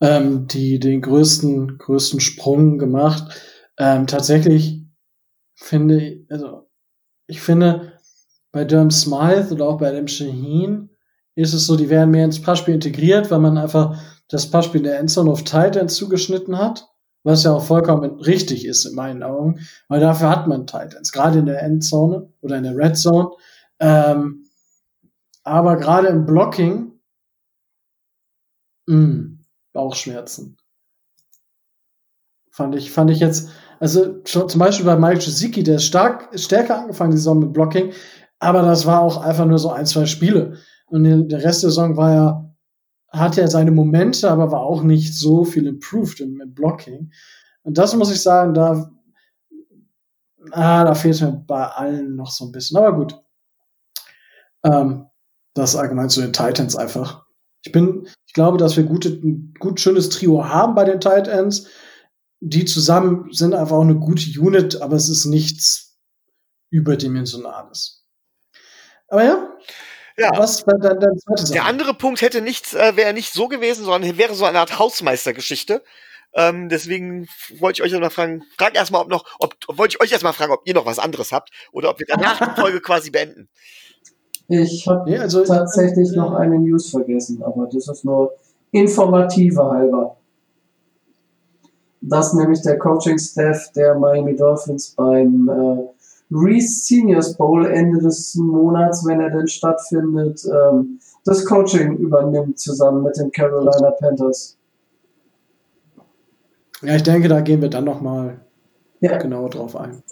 ähm, die, den größten, größten Sprung gemacht. Ähm, tatsächlich finde ich, also ich finde, bei Durham Smythe oder auch bei Adam Shaheen ist es so, die werden mehr ins Passspiel integriert, weil man einfach das Passspiel in der Endzone auf Titans zugeschnitten hat, was ja auch vollkommen richtig ist in meinen Augen, weil dafür hat man Titans, gerade in der Endzone oder in der Red Zone. Ähm, aber gerade im Blocking, mh, Bauchschmerzen. Fand ich, fand ich jetzt, also zum Beispiel bei Mike Gesicki, der ist stark, stärker angefangen die Saison mit Blocking, aber das war auch einfach nur so ein, zwei Spiele. Und der der Rest der Saison war ja, hat ja seine Momente, aber war auch nicht so viel improved im, im Blocking. Und das muss ich sagen, da, ah, da fehlt mir bei allen noch so ein bisschen. Aber gut. Ähm, das allgemein zu den Titans einfach. Ich bin, ich glaube, dass wir gute, ein gut schönes Trio haben bei den Titans. Die zusammen sind einfach auch eine gute Unit, aber es ist nichts überdimensionales. Aber ja, Ja. was war dein, dein zweites Der andere Punkt hätte nichts, äh, wäre nicht so gewesen, sondern wäre so eine Art Hausmeistergeschichte. Ähm, deswegen wollte ich euch noch fragen, frag erstmal, ob noch, ob, wollte ich euch erstmal fragen, ob ihr noch was anderes habt oder ob wir danach die Folge quasi beenden. Ich habe Nee, also, tatsächlich äh, noch eine News vergessen, aber das ist nur informative halber. Dass nämlich der Coaching-Staff der Miami Dolphins beim äh, Reese Seniors Bowl Ende des Monats, wenn er denn stattfindet, ähm, das Coaching übernimmt zusammen mit den Carolina Panthers. Ja, ich denke, da gehen wir dann noch mal Ja. genauer drauf ein.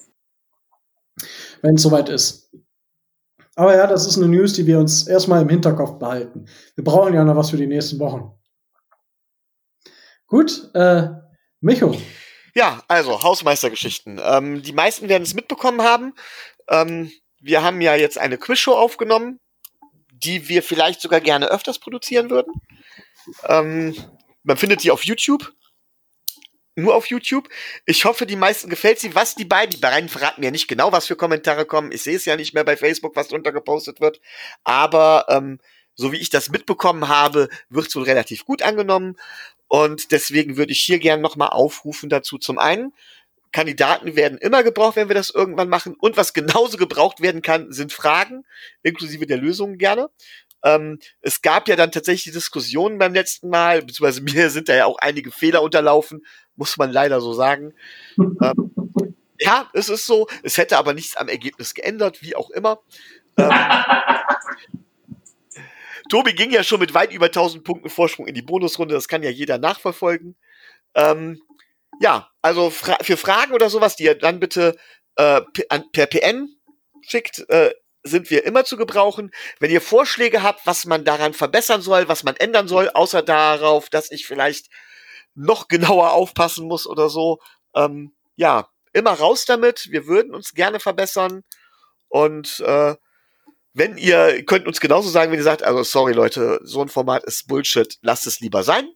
Wenn es soweit ist. Aber ja, das ist eine News, die wir uns erstmal im Hinterkopf behalten. Wir brauchen ja noch was für die nächsten Wochen. Gut, äh, Micho. Ja, also Hausmeistergeschichten. Ähm, die meisten werden es mitbekommen haben. Ähm, wir haben ja jetzt eine Quizshow aufgenommen, die wir vielleicht sogar gerne öfters produzieren würden. Ähm, man findet die auf YouTube. Nur auf YouTube. Ich hoffe, die meisten gefällt sie. Was die beiden, die beiden verraten mir nicht genau, was für Kommentare kommen. Ich sehe es ja nicht mehr bei Facebook, was drunter gepostet wird. Aber ähm, so wie ich das mitbekommen habe, wird es wohl relativ gut angenommen. Und deswegen würde ich hier gerne nochmal aufrufen dazu. Zum einen, Kandidaten werden immer gebraucht, wenn wir das irgendwann machen. Und was genauso gebraucht werden kann, sind Fragen, inklusive der Lösungen gerne. Ähm, es gab ja dann tatsächlich Diskussionen beim letzten Mal, beziehungsweise mir sind da ja auch einige Fehler unterlaufen, muss man leider so sagen. ähm, ja, es ist so. Es hätte aber nichts am Ergebnis geändert, wie auch immer. Ähm, Tobi ging ja schon mit weit über 1000 Punkten Vorsprung in die Bonusrunde. Das kann ja jeder nachverfolgen. Ähm, ja, also fra für Fragen oder sowas, die ihr dann bitte äh, an, per PN schickt, äh, sind wir immer zu gebrauchen. Wenn ihr Vorschläge habt, was man daran verbessern soll, was man ändern soll, außer darauf, dass ich vielleicht noch genauer aufpassen muss oder so, ähm, ja, immer raus damit. Wir würden uns gerne verbessern. Und äh, wenn ihr könnt uns genauso sagen, wenn ihr sagt, also sorry Leute, so ein Format ist Bullshit, lasst es lieber sein.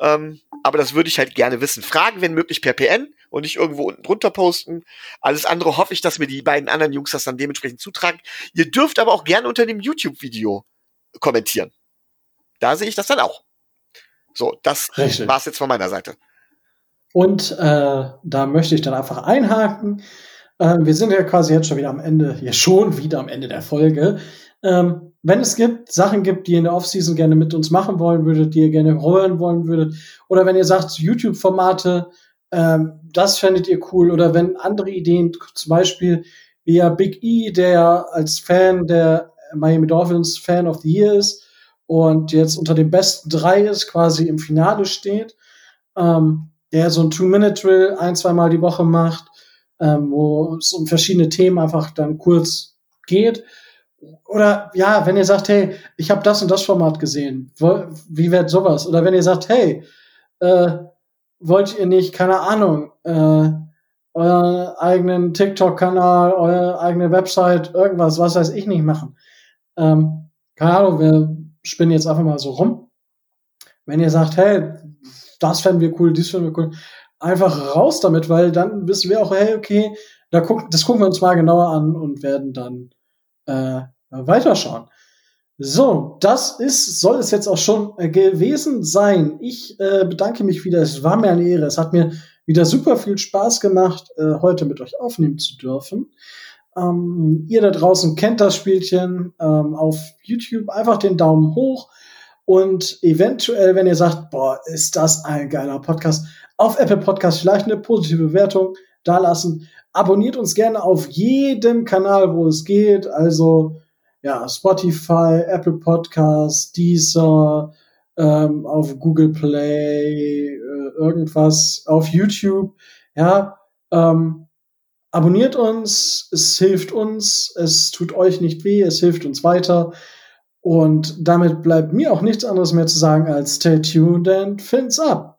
Ähm, aber das würde ich halt gerne wissen. Fragen, wenn möglich, per PN und nicht irgendwo unten drunter posten. Alles andere hoffe ich, dass mir die beiden anderen Jungs das dann dementsprechend zutragen. Ihr dürft aber auch gerne unter dem YouTube-Video kommentieren. Da sehe ich das dann auch. So, das Richtig. war's jetzt von meiner Seite. Und äh, da möchte ich dann einfach einhaken. Ähm, wir sind ja quasi jetzt schon wieder am Ende, hier schon wieder am Ende der Folge. Ähm, wenn es gibt, Sachen gibt, die ihr in der Offseason gerne mit uns machen wollen würdet, die ihr gerne hören wollen würdet, oder wenn ihr sagt, YouTube-Formate, ähm, das fändet ihr cool, oder wenn andere Ideen, zum Beispiel wie ja Big E, der als Fan der Miami Dolphins Fan of the Year ist und jetzt unter den besten drei ist, quasi im Finale steht, ähm, der so ein Two-Minute-Drill ein, zweimal die Woche macht, ähm, wo es um verschiedene Themen einfach dann kurz geht. Oder ja, wenn ihr sagt, hey, ich habe das und das Format gesehen, wie wird sowas? Oder wenn ihr sagt, hey, äh, wollt ihr nicht, keine Ahnung, äh, euren eigenen TikTok-Kanal, eure eigene Website, irgendwas, was weiß ich nicht machen. Ähm, keine Ahnung, wir spinnen jetzt einfach mal so rum. Wenn ihr sagt, hey, das fänden wir cool, dies fänden wir cool, einfach raus damit, weil dann wissen wir auch, hey, okay, da guck, das gucken wir uns mal genauer an und werden dann äh, weiterschauen. So, das ist, soll es jetzt auch schon äh, gewesen sein. Ich äh, bedanke mich wieder. Es war mir eine Ehre. Es hat mir wieder super viel Spaß gemacht, äh, heute mit euch aufnehmen zu dürfen. Ähm, ihr da draußen kennt das Spielchen ähm, auf YouTube. Einfach den Daumen hoch. Und eventuell, wenn ihr sagt, boah, ist das ein geiler Podcast, auf Apple Podcast vielleicht eine positive Bewertung da lassen. Abonniert uns gerne auf jedem Kanal, wo es geht. Also ja, Spotify, Apple Podcast, Deezer, ähm, auf Google Play, äh, irgendwas, auf YouTube. Ja, ähm, abonniert uns, es hilft uns, es tut euch nicht weh, es hilft uns weiter. Und damit bleibt mir auch nichts anderes mehr zu sagen als stay tuned and fins up.